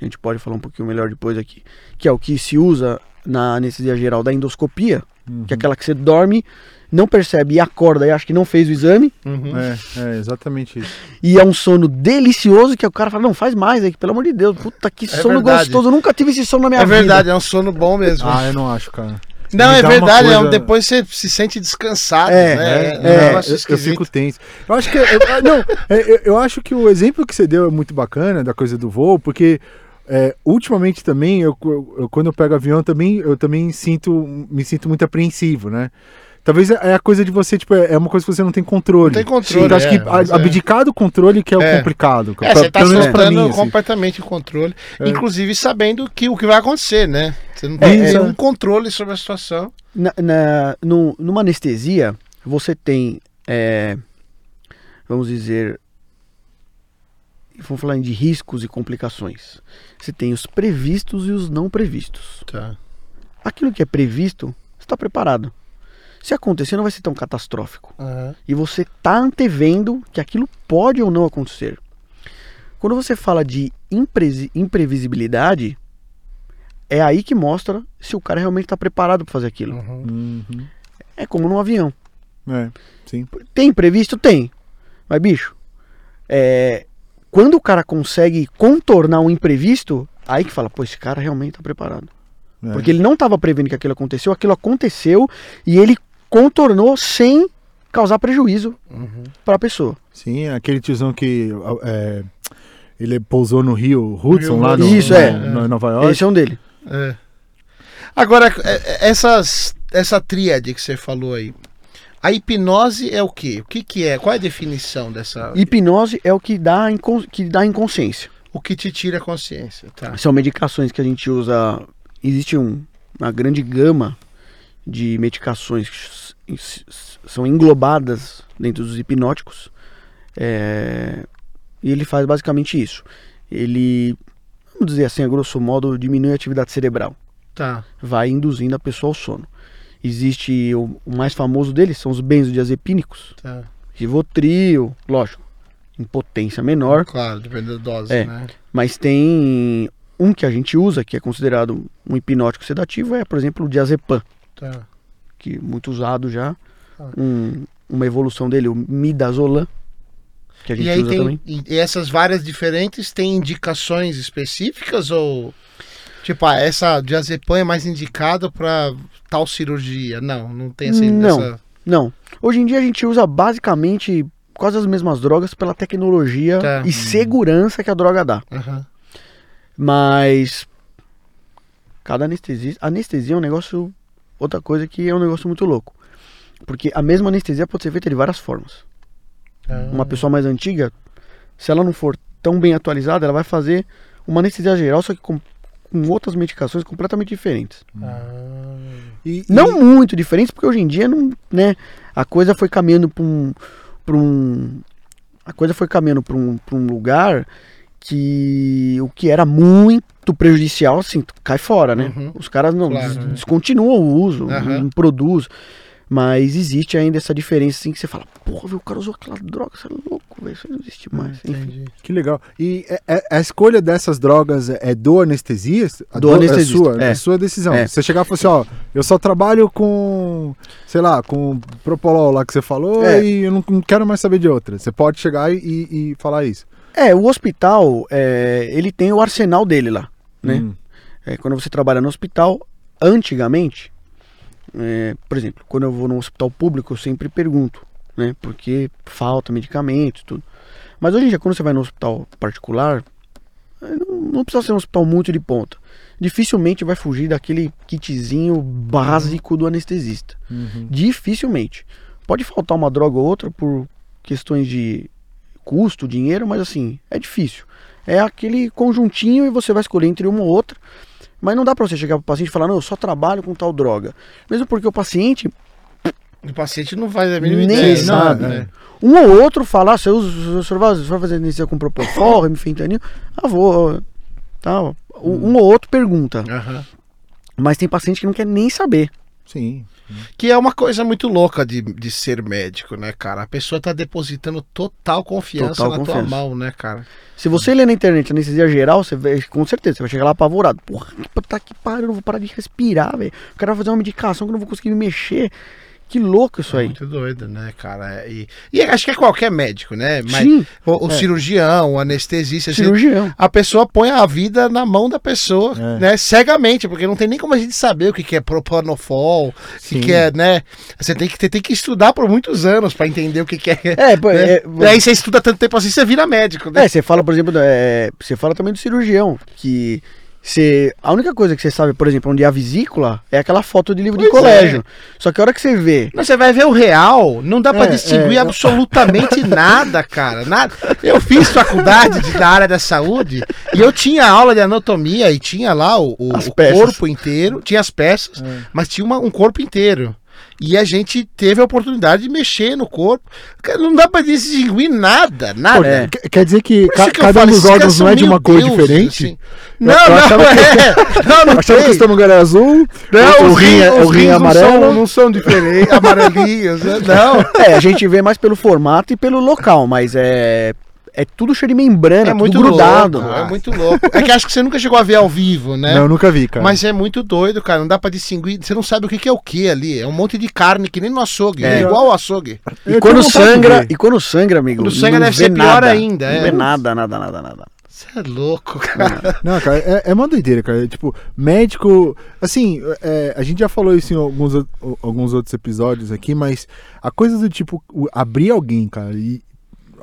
a gente pode falar um pouquinho melhor depois aqui, que é o que se usa na anestesia geral da endoscopia, que é aquela que você dorme, não percebe e acorda e acha que não fez o exame, Uhum. É, é exatamente isso. e é um sono delicioso que o cara fala, não, faz mais aí, pelo amor de Deus, puta que sono verdade. gostoso, eu nunca tive esse sono na minha É vida. verdade, é um sono bom mesmo. Ah, eu não acho, cara. não, é verdade, é um- coisa- depois você se sente descansado, É, né? É, é, negócio eu, eu fico tenso. Eu acho que. eu- não, é, eu, eu acho que o exemplo que você deu é muito bacana da coisa do voo, porque é, ultimamente também, eu, eu- eu- quando eu pego avião, também, eu também sinto, me sinto muito apreensivo, né? Talvez é a coisa de você, tipo, é é uma coisa que você não tem controle. Não tem controle, Então, acho é, que a- mas é. abdicar do controle que é o É. complicado. É, pra- você tá soltando mim, assim. completamente o controle, É. inclusive sabendo que o que vai acontecer, né? Você não É, tem é. nenhum controle sobre a situação. Na, na- no- numa anestesia, você tem, é, vamos dizer, vamos falar de riscos e complicações. Você tem os previstos e os não previstos. Tá. Aquilo que é previsto, você está preparado. Se acontecer, não vai ser tão catastrófico. E você está antevendo que aquilo pode ou não acontecer. Quando você fala de impresi- imprevisibilidade, é aí que mostra se o cara realmente está preparado para fazer aquilo. Uhum. Uhum. É como num avião. É, sim. Tem imprevisto? Tem. Mas, bicho, é, quando o cara consegue contornar um imprevisto, aí que fala, pô, esse cara realmente tá preparado. É. Porque ele não estava prevendo que aquilo aconteceu, aquilo aconteceu e ele contornou sem causar prejuízo Uhum. para a pessoa. Sim, aquele tiozão que é, ele pousou no Rio Hudson, Rio lá no, Isso, no- é. no- Nova York. Esse é um dele. É. Agora, é- é- essas, essa tríade que você falou aí, a hipnose é o quê? O que, que é? Qual é a definição dessa? Hipnose é o que dá, que dá inconsciência. O que te tira a consciência, tá? São medicações que a gente usa. Existe um- uma grande gama de medicações que são englobadas dentro dos hipnóticos. É, e ele faz basicamente isso. Ele, vamos dizer assim, a grosso modo, diminui a atividade cerebral. Tá. Vai induzindo a pessoa ao sono. Existe o, o mais famoso deles, são os benzodiazepínicos. Tá. Rivotril, lógico, em potência menor. Claro, depende da dose, É. né? Mas tem um que a gente usa, que é considerado um hipnótico sedativo, é, por exemplo, o diazepam, Tá. que é muito usado já. Ah. Um- uma evolução dele, o midazolam, que a gente E aí usa tem também. e essas várias diferentes têm indicações específicas ou tipo, ah, essa diazepam é mais indicada para tal cirurgia? Não, não tem essa, Não. essa- Não. Hoje em dia a gente usa basicamente quase as mesmas drogas pela tecnologia Tá. e segurança que a droga dá. Aham. Mas cada anestesia, anestesia é um negócio, outra coisa que é um negócio muito louco. Porque a mesma anestesia pode ser feita de várias formas. Ah. Uma pessoa mais antiga, se ela não for tão bem atualizada, ela vai fazer uma anestesia geral, só que com, com outras medicações completamente diferentes. Ah. E- Não muito diferentes, porque hoje em dia não, né, a coisa foi caminhando para um, pra um a coisa foi caminhando para um, pra um lugar que o que era muito prejudicial, assim, cai fora, né? Uhum. Os caras não Claro, des- né? descontinuam o uso, Aham. não produz. Mas existe ainda essa diferença, assim, que você fala, porra, viu, o cara usou aquela droga, você é louco, velho, isso não existe mais. Enfim. Entendi. Que legal. E é- é- a escolha dessas drogas é é do anestesista? A Do anestesista, É sua, é. é sua decisão. É. Você chegar e falar assim, ó, eu só trabalho com, sei lá, com Propolol lá que você falou É. e eu não, não quero mais saber de outra. Você pode chegar e, e falar isso. É, o hospital, ele tem o arsenal dele lá, né? Hum. Quando você trabalha no hospital, antigamente, é, por exemplo, quando eu vou num hospital público, eu sempre pergunto, né? Porque falta medicamento e tudo. Mas hoje em dia, quando você vai no hospital particular, é, não, não precisa ser um hospital muito de ponta. Dificilmente vai fugir daquele kitzinho básico do anestesista. Uhum. Dificilmente. pode faltar uma droga ou outra por questões de custo, dinheiro, mas assim, é difícil. É aquele conjuntinho e você vai escolher entre uma ou outra. Mas não dá pra você chegar pro paciente e falar, não, eu só trabalho com tal droga. Mesmo porque o paciente, O paciente não faz a mínima Nem ideia. sabe, né? um ou outro fala, ah, você usa, o senhor vai, fazer anestesia com propofol, remifentanil? Ah, vou. Tá. Um, um ou outro pergunta. Aham. Mas tem paciente que não quer nem saber. Sim. Que é uma coisa muito louca de, de ser médico, né, cara? A pessoa tá depositando total confiança Total na confiança. tua mão, né, cara? Se você ler na internet anestesia geral, você vai, com certeza, você vai chegar lá apavorado. Porra, que tá que pariu, eu não vou parar de respirar, velho. O cara vai fazer uma medicação que eu não vou conseguir me mexer. Que louco isso É aí. muito doido, né, cara? E, e acho que é qualquer médico, né? Mas Sim, o, o é. cirurgião, o anestesista, assim, cirurgião. a pessoa põe a vida na mão da pessoa, É. né? Cegamente, porque não tem nem como a gente saber o que, que é propanofol, o que, que é, né? Você tem que, ter- tem que estudar por muitos anos pra entender o que, que é. É, né? é, aí você estuda tanto tempo assim, você vira médico, né? É, você fala, por exemplo, é, você fala também do cirurgião, que você, a única coisa que você sabe, por exemplo, onde é a vesícula, é aquela foto de livro de Pois colégio. Só que a hora que você vê, Mas você vai ver o real, não dá pra É, distinguir é. absolutamente nada, cara. Nada. Eu fiz faculdade de- da área da saúde e eu tinha aula de anatomia e tinha lá o, o- o corpo inteiro, tinha as peças, mas tinha uma- um corpo inteiro. E a gente teve a oportunidade de mexer no corpo. Não dá pra distinguir nada, nada. É. Quer- dizer que, ca- que eu cada um dos órgãos não é de uma cor diferente? assim. Não, Eu não, achava que- é. Não, não Achava que tem. o estômago era azul, Não, o os rim é- o rim é não amarelo. são- Não são diferentes, amarelinhos, né? Não. é, a gente vê mais pelo formato e pelo local, mas é é tudo cheio de membrana, É tudo muito grudado. louco, é muito louco. É que acho que você nunca chegou a ver ao vivo, né? Não, eu nunca vi, cara. Mas é muito doido, cara. Não dá pra distinguir. Você não sabe o que é o que ali. É um monte de carne que nem no açougue. É, É. igual ao açougue. E quando sangra, e quando sangra, amigo, Quando sangra não deve vê ser pior nada. ainda, é. Não vê nada, nada, nada, nada. Você é louco, cara. Não, cara, é, é uma doideira, cara. Tipo, médico. Assim, é, a gente já falou isso em alguns, o- alguns outros episódios aqui, mas a coisa do tipo, o- abrir alguém, cara, e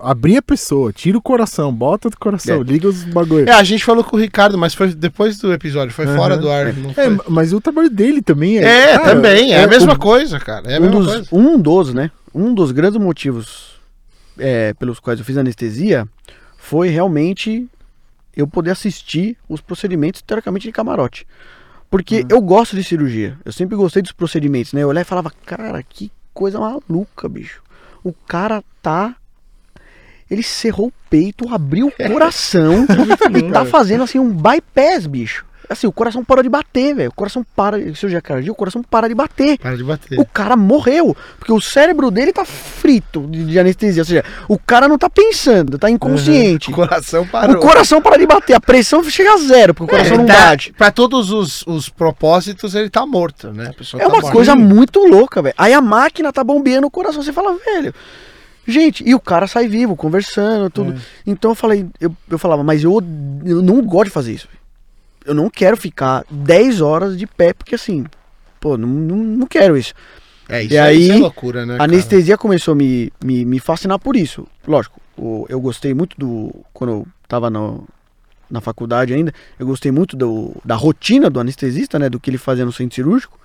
abrir a pessoa, tira o coração, bota do coração, É. liga os bagulho. É, a gente falou com o Ricardo, mas foi depois do episódio. Foi fora Aham. do ar. É, foi? mas o trabalho dele também é. É, cara, também. É, a mesma o- coisa, cara. É a um, mesma dos, coisa. um dos, né? Um dos grandes motivos é, pelos quais eu fiz anestesia foi realmente eu poder assistir os procedimentos, teoricamente, de camarote. Porque eu gosto de cirurgia. Eu sempre gostei dos procedimentos, né? Eu olhava e falava, cara, que coisa maluca, bicho. O cara tá. Ele cerrou o peito, abriu o coração e tá fazendo assim um bypass, bicho. Assim, o coração parou de bater, velho. O coração para. Cirurgia cardíaca, o coração para de bater. Para de bater. O cara morreu, porque o cérebro dele tá frito de, de anestesia. Ou seja, o cara não tá pensando, tá inconsciente. O coração parou. O coração para de bater, a pressão chega a zero, porque o coração É, não tá- bate. Pra todos os, os propósitos, ele tá morto, né? A pessoa É tá uma morta. coisa muito louca, velho. Aí a máquina tá bombeando o coração. Você fala, velho. Gente, e o cara sai vivo, conversando, tudo. Então eu falei, eu, eu falava, mas eu, eu não gosto de fazer isso. Eu não quero ficar 10 horas de pé, porque assim, pô, não, não, não quero isso. É, isso, E aí, isso é loucura, né? A cara? anestesia começou a me, me, me fascinar por isso. Lógico, eu gostei muito do. Quando eu tava no, na faculdade ainda, eu gostei muito do, da rotina do anestesista, né? Do que ele fazia no centro cirúrgico.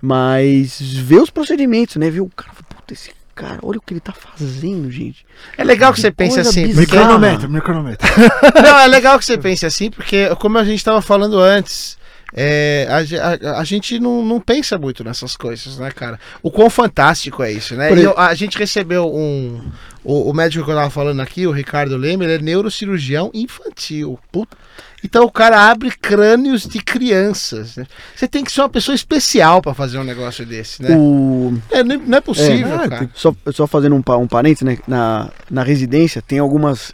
Mas ver os procedimentos, né? Ver o cara, puta, esse cara, olha o que ele tá fazendo, gente. É legal que você pense assim. bizarra. Micronometro, micronometro. Não, é legal que você pense assim, porque, como a gente estava falando antes, é, a, a- a gente não, não pensa muito nessas coisas, né, cara? O quão fantástico é isso, né? Eu- a gente recebeu um. O, o médico que eu tava falando aqui, o Ricardo Leme, ele é neurocirurgião infantil. Puta. Então o cara abre crânios de crianças. né? Você tem que ser uma pessoa especial para fazer um negócio desse, né? O, É, não não é possível, É, cara. só, só fazendo um, um parênteses, né? Na, na residência tem algumas.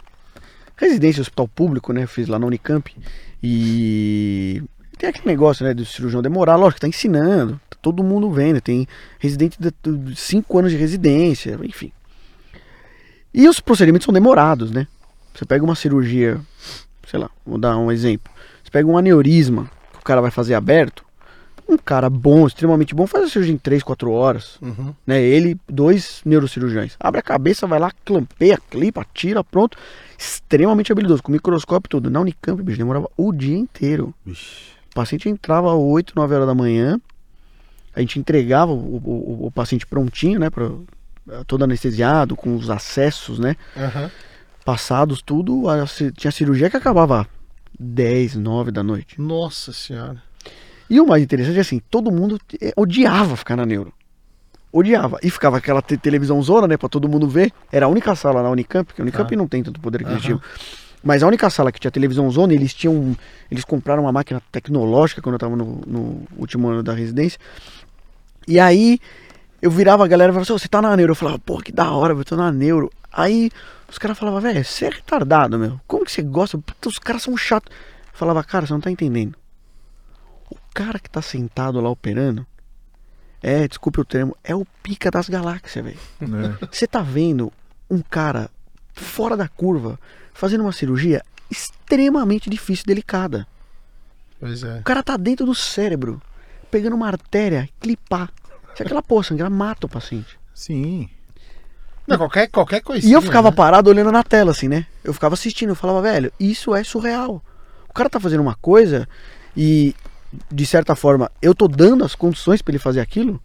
Residência hospital público, né? Eu fiz lá na Unicamp. E tem aquele negócio, né? Do cirurgião demorar, lógico, tá ensinando. Tá todo mundo vendo. Tem residente de 5 anos de residência, enfim. E os procedimentos são demorados, né? Você pega uma cirurgia, sei lá, vou dar um exemplo. Você pega um aneurisma que o cara vai fazer aberto. Um cara bom, extremamente bom, faz a cirurgia em 3, 4 horas Uhum. né? Ele, dois neurocirurgiões. Abre a cabeça, vai lá, clampeia, clipa, tira, pronto. Extremamente habilidoso, com microscópio e tudo. Na Unicamp, bicho, demorava o dia inteiro. O paciente entrava às 8, 9 horas da manhã. A gente entregava o, o- o- o paciente prontinho, né? Pra, todo anestesiado, com os acessos, né? Aham. Passados, tudo. a tinha cirurgia que acabava 10, 9 da noite. Nossa senhora. E o mais interessante é assim, todo mundo eh, odiava ficar na neuro. Odiava. E ficava aquela te televisão zona, né, pra todo mundo ver. Era a única sala na Unicamp, porque a Unicamp Ah. não tem tanto poder aquisitivo. Mas a única sala que tinha televisão zona, eles tinham. Eles compraram uma máquina tecnológica quando eu tava no, no último ano da residência. E aí eu virava a galera e falava assim, "Ô, você tá na neuro? Eu falava, pô, que da hora, eu tô na neuro. Aí os caras falavam, velho, você é retardado, meu. Como que você gosta? Puta, os caras são chatos. Eu falava, cara, você não tá entendendo. O cara que tá sentado lá operando é, desculpe o termo, é o pica das galáxias, velho. né? Você tá vendo um cara fora da curva fazendo uma cirurgia extremamente difícil e delicada. Pois é. O cara tá dentro do cérebro, pegando uma artéria, clipar. Se aquela porra sangrar, mata o paciente. Sim. Não, qualquer, qualquer coisinha. E eu ficava né? parado olhando na tela, assim, né? Eu ficava assistindo, eu falava, velho, isso é surreal. O cara tá fazendo uma coisa e, de certa forma, eu tô dando as condições pra ele fazer aquilo.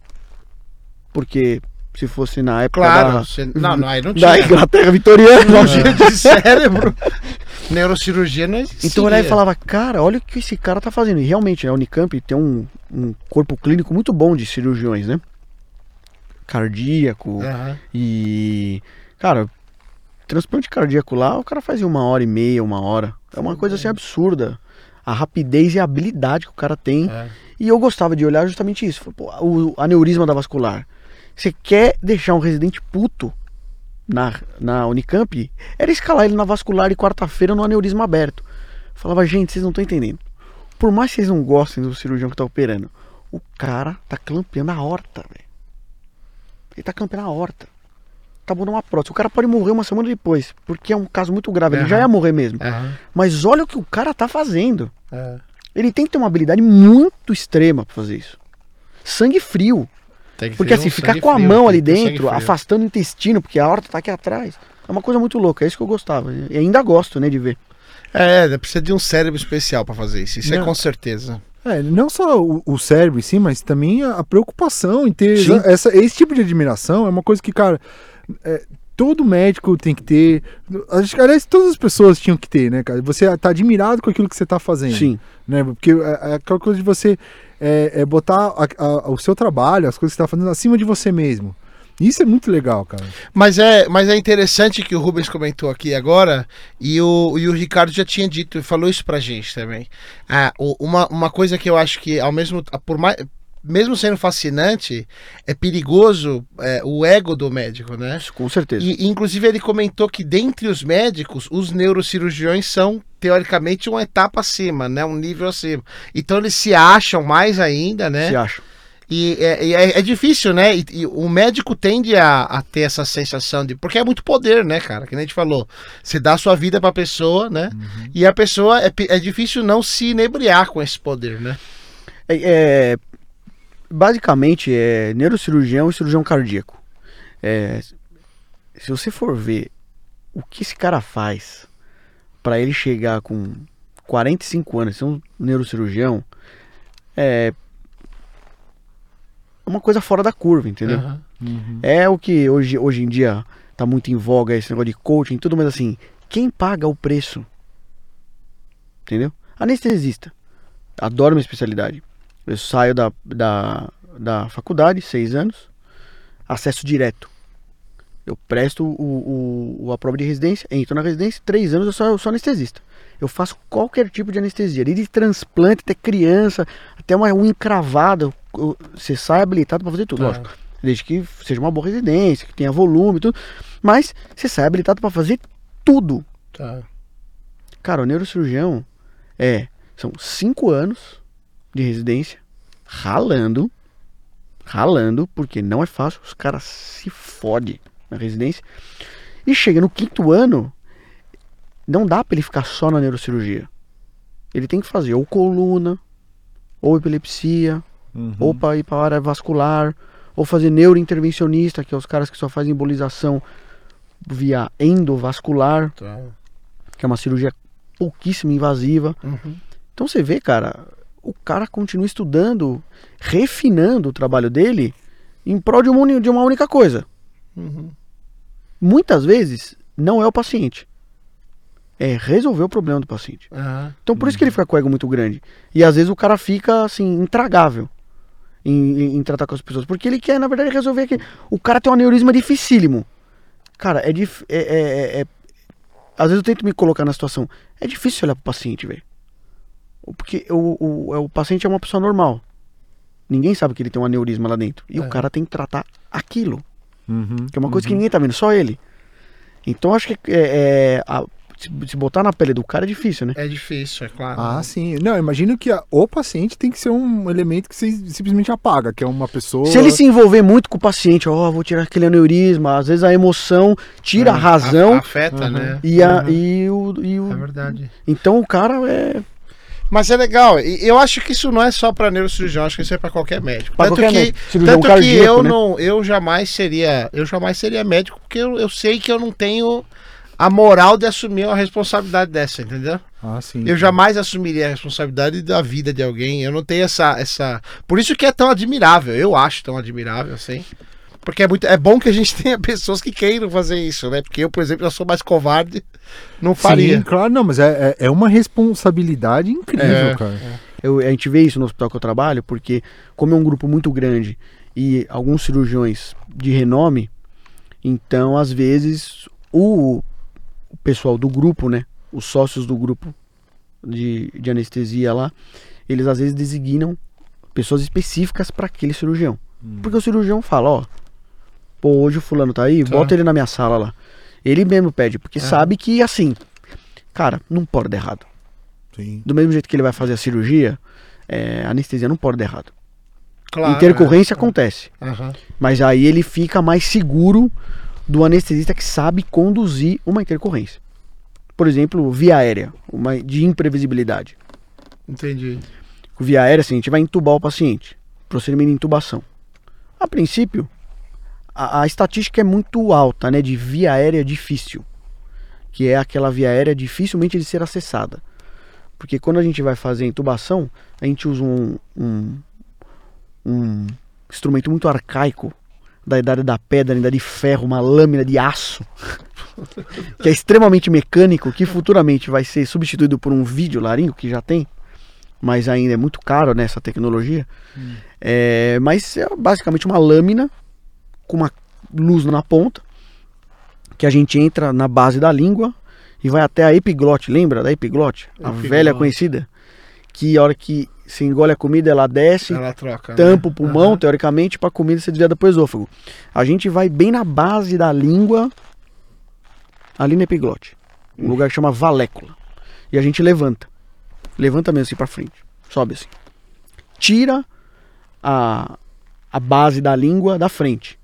Porque se fosse na época Claro. da, você- Não, não, aí não da tinha. Inglaterra vitoriana, Cirurgia de cérebro. Neurocirurgia não existia. Então eu olhava e falava, cara, olha o que esse cara tá fazendo. E realmente, a Unicamp tem um, um corpo clínico muito bom de cirurgiões, né? Cardíaco Aham. e. Cara, transplante cardíaco lá, o cara faz em uma hora e meia, uma hora. É uma coisa assim absurda. A rapidez e a habilidade que o cara tem. É. E eu gostava de olhar justamente isso. Pô, o aneurisma da vascular. Você quer deixar um residente puto na, na Unicamp? Era escalar ele na vascular de quarta-feira no aneurisma aberto. Falava, gente, vocês não estão entendendo. Por mais que vocês não gostem do cirurgião que tá operando, o cara tá clampeando a horta, velho. Ele tá clampeando a horta. Acabou numa prótese. O cara pode morrer uma semana depois, porque é um caso muito grave. Ele já ia morrer mesmo. Aham. Mas olha o que o cara tá fazendo. É. Ele tem que ter uma habilidade muito extrema pra fazer isso. Sangue frio. Tem que Porque assim, um ficar com a frio, mão ali dentro, afastando o intestino, porque a horta tá aqui atrás. É uma coisa muito louca, é isso que eu gostava. E ainda gosto, né, de ver. É, precisa de um cérebro especial pra fazer isso. Isso é Não. com certeza. É, não só o, o cérebro em si, mas também a, a preocupação em ter Sim. essa, esse tipo de admiração é uma coisa que, cara, é, todo médico tem que ter. Acho que, aliás, todas as pessoas tinham que ter, né, cara? Você tá admirado com aquilo que você tá fazendo. Sim. Né? Porque é, é aquela coisa de você é, é botar a- a- o seu trabalho, as coisas que você tá fazendo acima de você mesmo. Isso é muito legal, cara. Mas é, mas é interessante que o Rubens comentou aqui agora, e o, e o Ricardo já tinha dito, falou isso pra gente também. Ah, uma, uma coisa que eu acho que, ao mesmo por mais. Mesmo sendo fascinante, é perigoso é, o ego do médico, né? Isso, com certeza. E, inclusive, ele comentou que dentre os médicos, os neurocirurgiões são, teoricamente, uma etapa acima, né? Um nível acima. Então, eles se acham mais ainda, né? Se acha. E é, é- é difícil, né? E, e o médico tende a, a ter essa sensação de. Porque é muito poder, né, cara? Que nem a gente falou. Você dá a sua vida pra pessoa, né? E a pessoa. É, é difícil não se inebriar com esse poder, né? É, é, basicamente, é neurocirurgião e cirurgião cardíaco. É, se você for ver o que esse cara faz pra ele chegar com 45 anos, ser um neurocirurgião, é uma coisa fora da curva, entendeu? Aham. É o que hoje, hoje em dia tá muito em voga, esse negócio de coaching e tudo, mas assim, quem paga o preço? Entendeu? Anestesista. Adoro minha especialidade. Eu saio da, da, da faculdade, seis anos, acesso direto. Eu presto o, o, a prova de residência, entro na residência, três anos eu sou, eu sou anestesista. Eu faço qualquer tipo de anestesia, desde transplante até criança, até uma unha encravada. eu- eu- Você sai habilitado para fazer tudo, Tá. lógico. Desde que seja uma boa residência, que tenha volume e tudo. Mas você sai habilitado para fazer tudo. Tá. Cara, o neurocirurgião é. São cinco anos de residência ralando. Ralando, porque não é fácil. Os caras se fodem na residência. E chega no quinto ano, não dá pra ele ficar só na neurocirurgia. Ele tem que fazer ou coluna, ou epilepsia, ou para ir para área vascular, ou fazer neurointervencionista, que é os caras que só fazem embolização via endovascular, Tá. que é uma cirurgia pouquíssimo invasiva. Uhum. Então você vê, cara, o cara continua estudando, refinando o trabalho dele em prol de uma, de uma única coisa. Uhum. Muitas vezes não é o paciente. É resolver o problema do paciente. Aham. Então por isso que ele fica com o ego muito grande. E às vezes o cara fica assim, intragável em, em- em tratar com as pessoas. Porque ele quer, na verdade, resolver aquele. O cara tem um aneurisma dificílimo. Cara, é, dif... é, é, é- é- Às vezes eu tento me colocar na situação. É difícil olhar pro paciente, velho. Porque o, o, é- o paciente é uma pessoa normal. Ninguém sabe que ele tem um aneurisma lá dentro. E É. o cara tem que tratar aquilo. Uhum, Que é uma coisa que ninguém tá vendo, só ele. Então acho que é, é, a- se, se botar na pele do cara é difícil, né? É difícil, é claro. Ah, sim. Não, eu imagino que a- o paciente tem que ser um elemento que você simplesmente apaga, que é uma pessoa. Se ele se envolver muito com o paciente, ó, vou tirar aquele aneurisma, às vezes a emoção tira a É, razão a- Afeta, Uhum. né? e, a, Uhum. e, o, e o- É verdade. Então o cara é. Mas é legal. E eu acho que isso não é só pra neurocirurgião, acho que isso é pra qualquer médico. Pra tanto qualquer que, médico. Cirurgião tanto que cardíaco, eu né? não, eu jamais seria, eu jamais seria médico porque eu, eu sei que eu não tenho a moral de assumir uma responsabilidade dessa, entendeu? Ah, sim. Eu jamais assumiria a responsabilidade da vida de alguém. Eu não tenho essa essa, por isso que é tão admirável. Eu acho tão admirável assim. Porque é muito é bom que a gente tenha pessoas que queiram fazer isso, né? Porque eu, por exemplo, eu sou mais covarde, não faria. Sim, claro, não, mas é, é, é uma responsabilidade incrível, É, cara. Eu, a gente vê isso no hospital que eu trabalho, porque como é um grupo muito grande e alguns cirurgiões de renome, então às vezes o, o pessoal do grupo, né, os sócios do grupo de, de anestesia lá, eles às vezes designam pessoas específicas para aquele cirurgião. Porque o cirurgião fala, ó, pô, hoje o fulano tá aí, Tá. bota ele na minha sala lá. Ele mesmo pede, porque É. sabe que assim, cara, não pode dar errado. Sim. Do mesmo jeito que ele vai fazer a cirurgia, é, a anestesia não pode dar errado. Claro, Intercorrência é. acontece. Aham. Mas aí ele fica mais seguro do anestesista que sabe conduzir uma intercorrência. Por exemplo, via aérea, uma de imprevisibilidade. Entendi. Via aérea, assim, a gente vai entubar o paciente. Procedimento de intubação. A princípio, a, a estatística é muito alta, né? De via aérea difícil. Que é aquela via aérea dificilmente de ser acessada. Porque quando a gente vai fazer a intubação, a gente usa um, um, um instrumento muito arcaico da idade da pedra, ainda de ferro, uma lâmina de aço, que é extremamente mecânico, que futuramente vai ser substituído por um vídeo laringo, que já tem, mas ainda é muito caro nessa tecnologia. É, mas é basicamente uma lâmina com uma luz na ponta, que a gente entra na base da língua e vai até a epiglote, lembra da epiglote? A Epiglote. velha conhecida, que a hora que se engole a comida, ela desce, Ela troca. né? tampa o pulmão, Aham. teoricamente, para a comida ser desviada para o esôfago. A gente vai bem na base da língua, ali na epiglote. Um lugar que chama valécula. E a gente levanta. Levanta mesmo assim para frente. Sobe assim. Tira a, a base da língua da frente.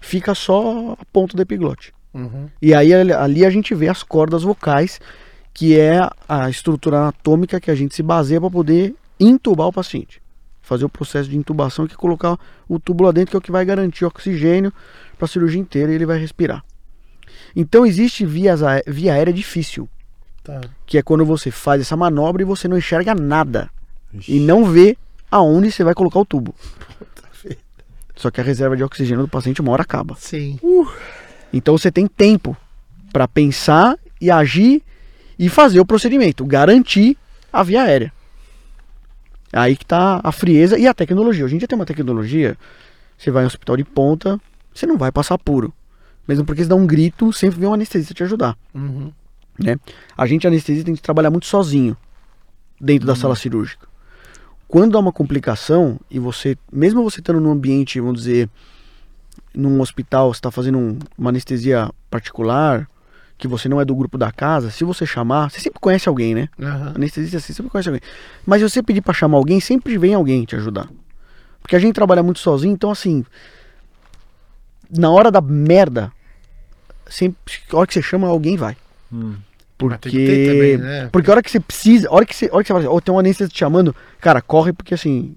Fica só a ponta da epiglote. Uhum. E aí ali- ali a gente vê as cordas vocais, que é a estrutura anatômica que a gente se baseia para poder intubar o paciente. Fazer o processo de intubação que é colocar o tubo lá dentro, que é o que vai garantir oxigênio para a cirurgia inteira e ele vai respirar. Então existe vias aé- via aérea difícil, Tá. que é quando você faz essa manobra e você não enxerga nada Ixi. e não vê aonde você vai colocar o tubo. Só que a reserva de oxigênio do paciente uma hora acaba. Sim. Então você tem tempo para pensar e agir e fazer o procedimento, garantir a via aérea. Aí que tá a frieza e a tecnologia. Hoje em dia tem uma tecnologia, você vai em um hospital de ponta, você não vai passar puro. Mesmo porque você dá um grito, sempre vem um anestesista te ajudar. Uhum. Né? A gente anestesista tem que trabalhar muito sozinho dentro da sala cirúrgica. Quando há uma complicação e você, mesmo você estando num ambiente, vamos dizer, num hospital, você está fazendo um- uma anestesia particular, que você não é do grupo da casa, se você chamar, você sempre conhece alguém, né? Aham. Anestesista assim, sempre conhece alguém. Mas se você pedir para chamar alguém, sempre vem alguém te ajudar. Porque a gente trabalha muito sozinho, então assim, na hora da merda, sempre, a hora que você chama, alguém vai. Hum. Porque. tem que ter também, né? Porque a hora que você precisa, a hora que você, a hora que você fala assim, ó, tem um anestesista te chamando, cara, corre porque assim.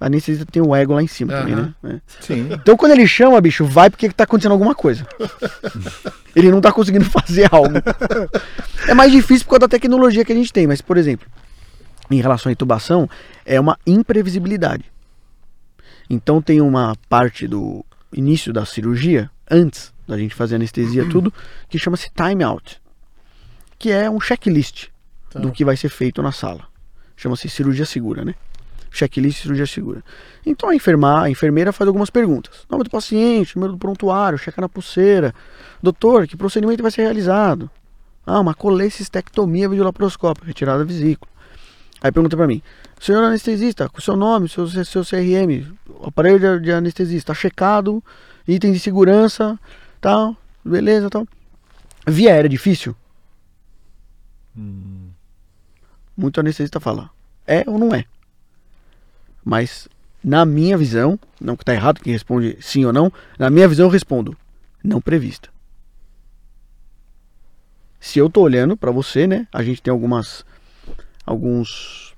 A anestesista tem o ego lá em cima também, né? É. Sim. Então quando ele chama, bicho, vai porque tá acontecendo alguma coisa. ele não tá conseguindo fazer algo. é mais difícil por causa da tecnologia que a gente tem, mas, por exemplo, em relação à intubação, é uma imprevisibilidade. Então tem uma parte do início da cirurgia antes da gente fazer anestesia, tudo, que chama-se time out, que é um checklist Tá. do que vai ser feito na sala. Chama-se cirurgia segura, né? Checklist cirurgia segura. Então a enfermar, a enfermeira faz algumas perguntas. Nome do paciente, número do prontuário, checa na pulseira. Doutor, que procedimento vai ser realizado? Ah, uma colecistectomia videolaparoscópica, retirada da vesícula. Aí pergunta pra mim, senhor anestesista, com seu nome, seu, seu CRM, aparelho de, de anestesista, tá checado, itens de segurança, tal, beleza, tal. Via aérea difícil? Muito anestesista fala, é ou não é? Mas, na minha visão, não que tá errado quem responde sim ou não, na minha visão eu respondo, não prevista. Se eu tô olhando pra você, né, a gente tem algumas, alguns,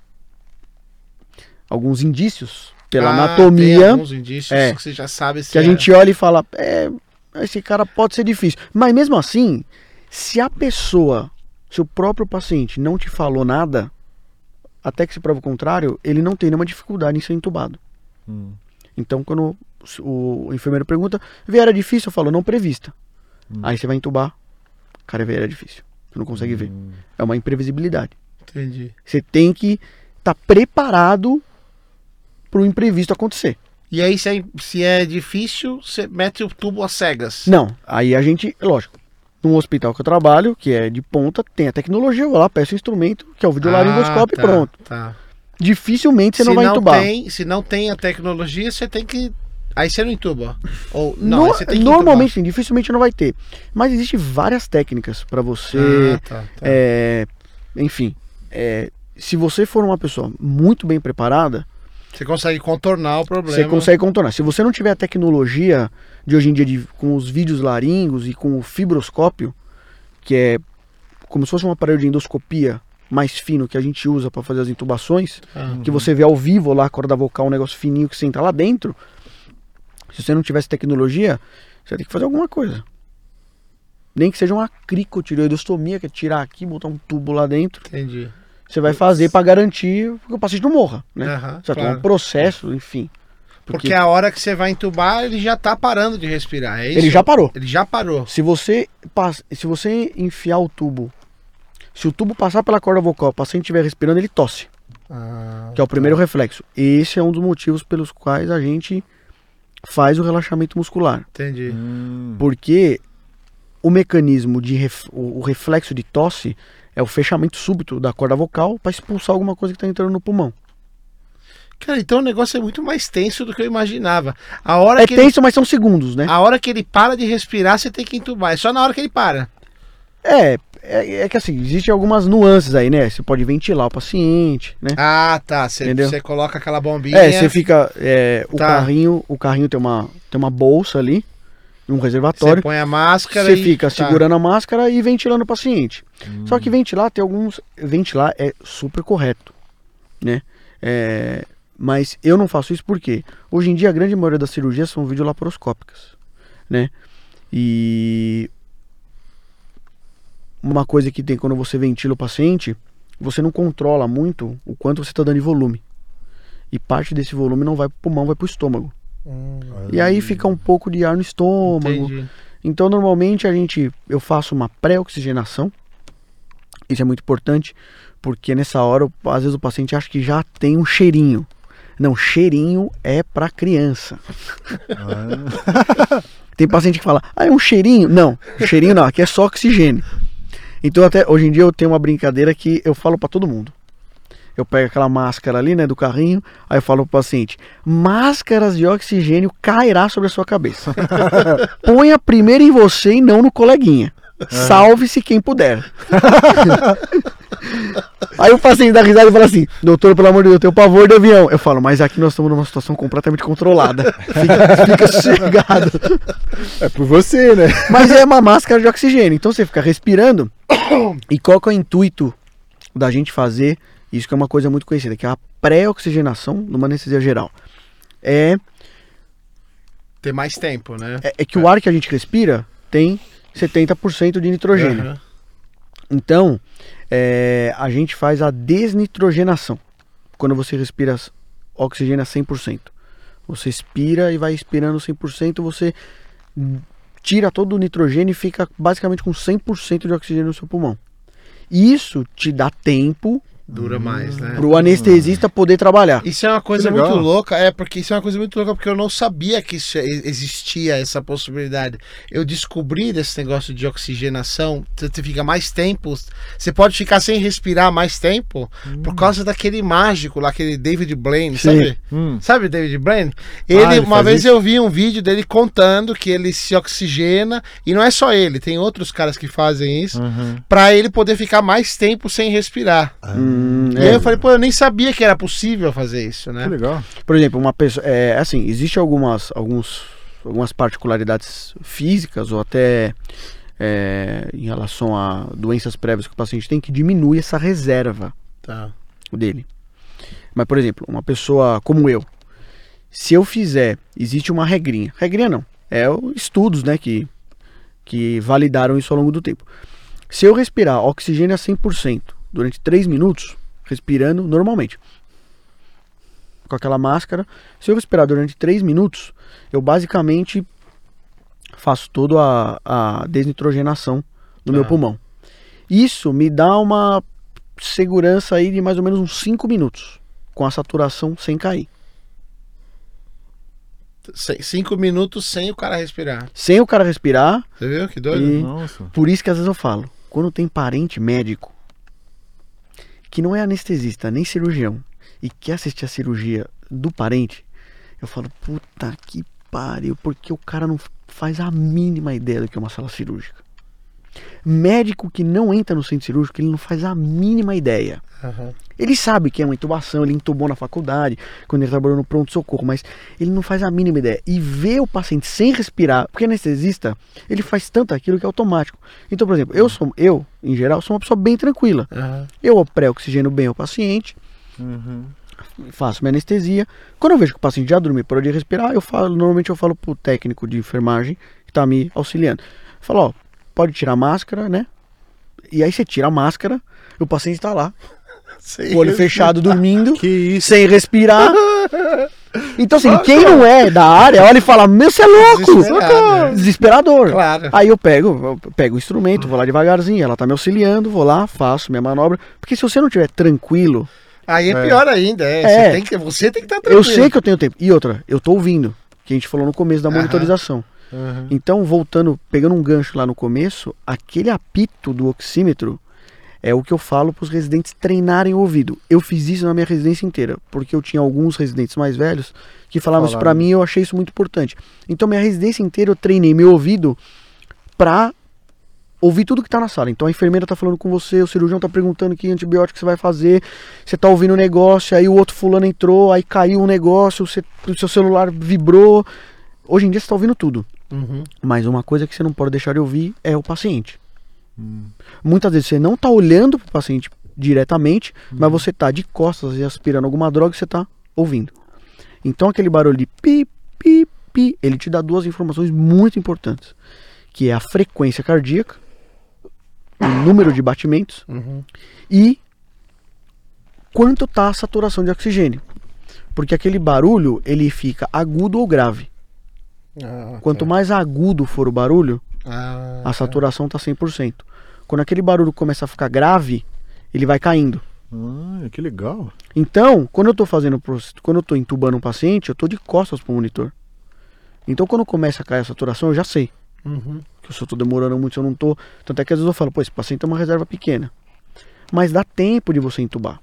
alguns indícios pela Ah, anatomia alguns indícios É. que você já sabe se que a é. gente olha e fala, é, esse cara pode ser difícil. Mas mesmo assim, se a pessoa, se o próprio paciente não te falou nada, até que se prova o contrário, ele não tem nenhuma dificuldade em ser entubado. Hum. Então, quando o, o enfermeiro pergunta, viera difícil, eu falo, não prevista. Hum. Aí você vai entubar, cara, viera difícil. Você não consegue ver. Hum. É uma imprevisibilidade. Entendi. Você tem que estar preparado para o imprevisto acontecer. E aí, se é, se é difícil, você mete o tubo às cegas. Não, aí a gente, lógico, num hospital que eu trabalho, que é de ponta, tem a tecnologia, eu vou lá, peço o instrumento, que é o videolaringoscópio Ah, e pronto. Tá. Dificilmente você se não vai entubar. Tem, se não tem a tecnologia, você tem que. Aí você não entuba. Ou não, No- aí você tem que normalmente, sim, dificilmente não vai ter. Mas existem várias técnicas para você. Ah, tá, tá. é, enfim, é, se você for uma pessoa muito bem preparada, Você consegue contornar o problema. Você consegue contornar. Se você não tiver a tecnologia de hoje em dia de, com os vídeos laringos e com o fibroscópio, que é como se fosse um aparelho de endoscopia mais fino que a gente usa para fazer as intubações, Ah, que você vê ao vivo lá a corda vocal, um negócio fininho que entra lá dentro. Se você não tivesse tecnologia, você ter que fazer alguma coisa. Nem que seja uma cricotireoidostomia, que é tirar aqui, botar um tubo lá dentro. entendi. Você vai fazer para garantir que o paciente não morra, né? Aham, Você vai tomar claro. um processo, enfim. Porque a hora que você vai entubar, ele já tá parando de respirar. É isso? Ele já parou. Ele já parou. Se você passa, se você enfiar o tubo, se o tubo passar pela corda vocal, o paciente estiver respirando, ele tosse, Ah, que é o primeiro reflexo. Esse é um dos motivos pelos quais a gente faz o relaxamento muscular, entendi. Hum. porque o mecanismo de ref- o reflexo de tosse é o fechamento súbito da corda vocal para expulsar alguma coisa que está entrando no pulmão. Cara, então o negócio é muito mais tenso do que eu imaginava. A hora É que ele, tenso, mas são segundos, né? a hora que ele para de respirar, você tem que entubar. É só na hora que ele para. É, é, é que assim, existem algumas nuances aí, né? Você pode ventilar o paciente, né? Ah, tá. Você coloca aquela bombinha. É, você fica. é, o Tá. carrinho, o carrinho tem uma, tem uma bolsa ali, um Você reservatório. põe a máscara Você e fica tá. segurando a máscara e ventilando o paciente. Só que ventilar tem alguns. Ventilar é super correto, né? É, mas eu não faço isso porque hoje em dia a grande maioria das cirurgias são videolaparoscópicas, né? E uma coisa que tem quando você ventila o paciente, você não controla muito o quanto você está dando de volume. E parte desse volume não vai pro pulmão, vai pro estômago. Hum, E aí fica um pouco de ar no estômago. entendi. Então, normalmente a gente eu faço uma pré-oxigenação. Isso é muito importante, porque nessa hora, o- às vezes o paciente acha que já tem um cheirinho. Não, cheirinho é para criança. Ah. Tem paciente que fala: "Ah, é um cheirinho?". Não, cheirinho não, aqui é só oxigênio. Então, até hoje em dia eu tenho uma brincadeira que eu falo para todo mundo. Eu pego aquela máscara ali, né, do carrinho, aí eu falo pro paciente: "Máscaras de oxigênio cairá sobre a sua cabeça". Ponha primeiro em você e não no coleguinha. Salve-se quem puder. Aí o paciente dá risada e fala assim: Doutor, pelo amor de Deus, eu tenho pavor de avião. Eu falo, mas aqui nós estamos numa situação completamente controlada. Fica, fica sossegado. É por você, né? Mas é uma máscara de oxigênio, então você fica respirando. E qual que é o intuito da gente fazer isso que é uma coisa muito conhecida, que é a pré-oxigenação numa anestesia geral? É, Ter mais tempo, né? é, é que o ar que a gente respira tem 70% de nitrogênio. Aham. Então, é, a gente faz a desnitrogenação. Quando você respira oxigênio a 100%. Você expira e vai expirando 100%, você tira todo o nitrogênio e fica basicamente com 100% de oxigênio no seu pulmão. Isso te dá tempo Dura mais, né? pro anestesista poder trabalhar. Isso é uma coisa muito louca, é porque isso é uma coisa muito louca, porque eu não sabia que isso existia essa possibilidade. Eu descobri desse negócio de oxigenação, você fica mais tempo, você pode ficar sem respirar mais tempo por causa daquele mágico lá, aquele David Blaine, Sim. sabe? Hum. Sabe David Blaine? Ele, ele uma vez isso? eu vi um vídeo dele contando que ele se oxigena, e não é só ele, tem outros caras que fazem isso, Uhum. pra ele poder ficar mais tempo sem respirar. Hum, E é. aí eu falei, pô, eu nem sabia que era possível fazer isso, né? Que legal. Por exemplo, uma pessoa. É, assim, existe algumas, alguns, algumas particularidades físicas ou até é, em relação a doenças prévias que o paciente tem que diminui essa reserva Tá. dele. Mas, por exemplo, uma pessoa como eu, se eu fizer, existe uma regrinha. Regrinha não, é o- estudos, né, que, que validaram isso ao longo do tempo. Se eu respirar oxigênio a 100% durante 3 minutos, respirando normalmente, com aquela máscara, se eu respirar durante 3 minutos, eu basicamente faço toda a, a desnitrogenação do meu Tá. pulmão. Isso me dá uma segurança aí de mais ou menos uns 5 minutos, com a saturação sem cair. Cinco minutos sem o cara respirar. Sem o cara respirar, Você viu que doido? Nossa. por isso que às vezes eu falo, quando tem parente médico que não é anestesista nem cirurgião e quer assistir a cirurgia do parente, eu falo, puta que pariu, porque o cara não faz a mínima ideia do que é uma sala cirúrgica. Médico que não entra no centro cirúrgico, ele não faz a mínima ideia. Aham. Ele sabe que é uma intubação, ele intubou na faculdade, quando ele trabalhou no pronto-socorro, mas ele não faz a mínima ideia. E ver o paciente sem respirar, porque anestesista, ele faz tanto aquilo que é automático. Então, por exemplo, eu sou, eu, em geral, sou uma pessoa bem tranquila. Aham. Eu pré-oxigeno bem o paciente, Uhum. faço minha anestesia. Quando eu vejo que o paciente já dormiu, parou de respirar, eu falo, normalmente eu falo pro técnico de enfermagem que tá me auxiliando. Falo, ó, pode tirar a máscara, né? E aí você tira a máscara, e o paciente tá lá, o olho fechado, dormindo. Que isso. sem respirar. Então, assim, quem não é da área, olha e fala: Meu, você é louco! Desesperado? Desesperador. Claro. Aí eu pego, eu pego o instrumento, vou lá devagarzinho, ela tá me auxiliando, vou lá, faço minha manobra. Porque se você não estiver tranquilo, Aí é, É. pior ainda, é. É. Você, tem que, você tem que estar tranquilo. eu sei que eu tenho tempo. E outra, eu tô ouvindo, que a gente falou no começo da Aham. Uhum. Então, voltando, pegando um gancho lá no começo, aquele apito do oxímetro é o que eu falo para os residentes treinarem o ouvido. Eu fiz isso na minha residência inteira, porque eu tinha alguns residentes mais velhos que falavam isso para mim e eu achei isso muito importante. Então, minha residência inteira eu treinei meu ouvido para ouvir tudo que tá na sala. Então a enfermeira tá falando com você, o cirurgião tá perguntando que antibiótico você vai fazer, você tá ouvindo o negócio, aí o outro fulano entrou, aí caiu um negócio, você- o seu celular vibrou. Hoje em dia você tá ouvindo tudo. Uhum. Mas uma coisa que você não pode deixar de ouvir é o paciente. Muitas vezes você não está olhando para o paciente diretamente, mas você está de costas e aspirando alguma droga e você está ouvindo. Então aquele barulho de pi, pi, pi, ele te dá duas informações muito importantes, que é a frequência cardíaca, o número de batimentos Uhum. e quanto está a saturação de oxigênio. Porque aquele barulho, ele fica agudo ou grave. Ah, Quanto tá. mais agudo for o barulho, Ah, a saturação está 100%. Quando aquele barulho começa a ficar grave, ele vai caindo. Ah, que legal. Então, quando eu estou fazendo, quando eu tô entubando um paciente, eu estou de costas para o monitor. Então, quando começa a cair a saturação, eu já sei Uhum. que se eu estou demorando muito, se eu não estou. Tanto é que às vezes eu falo, pô, esse paciente tem uma reserva pequena. Mas dá tempo de você entubar.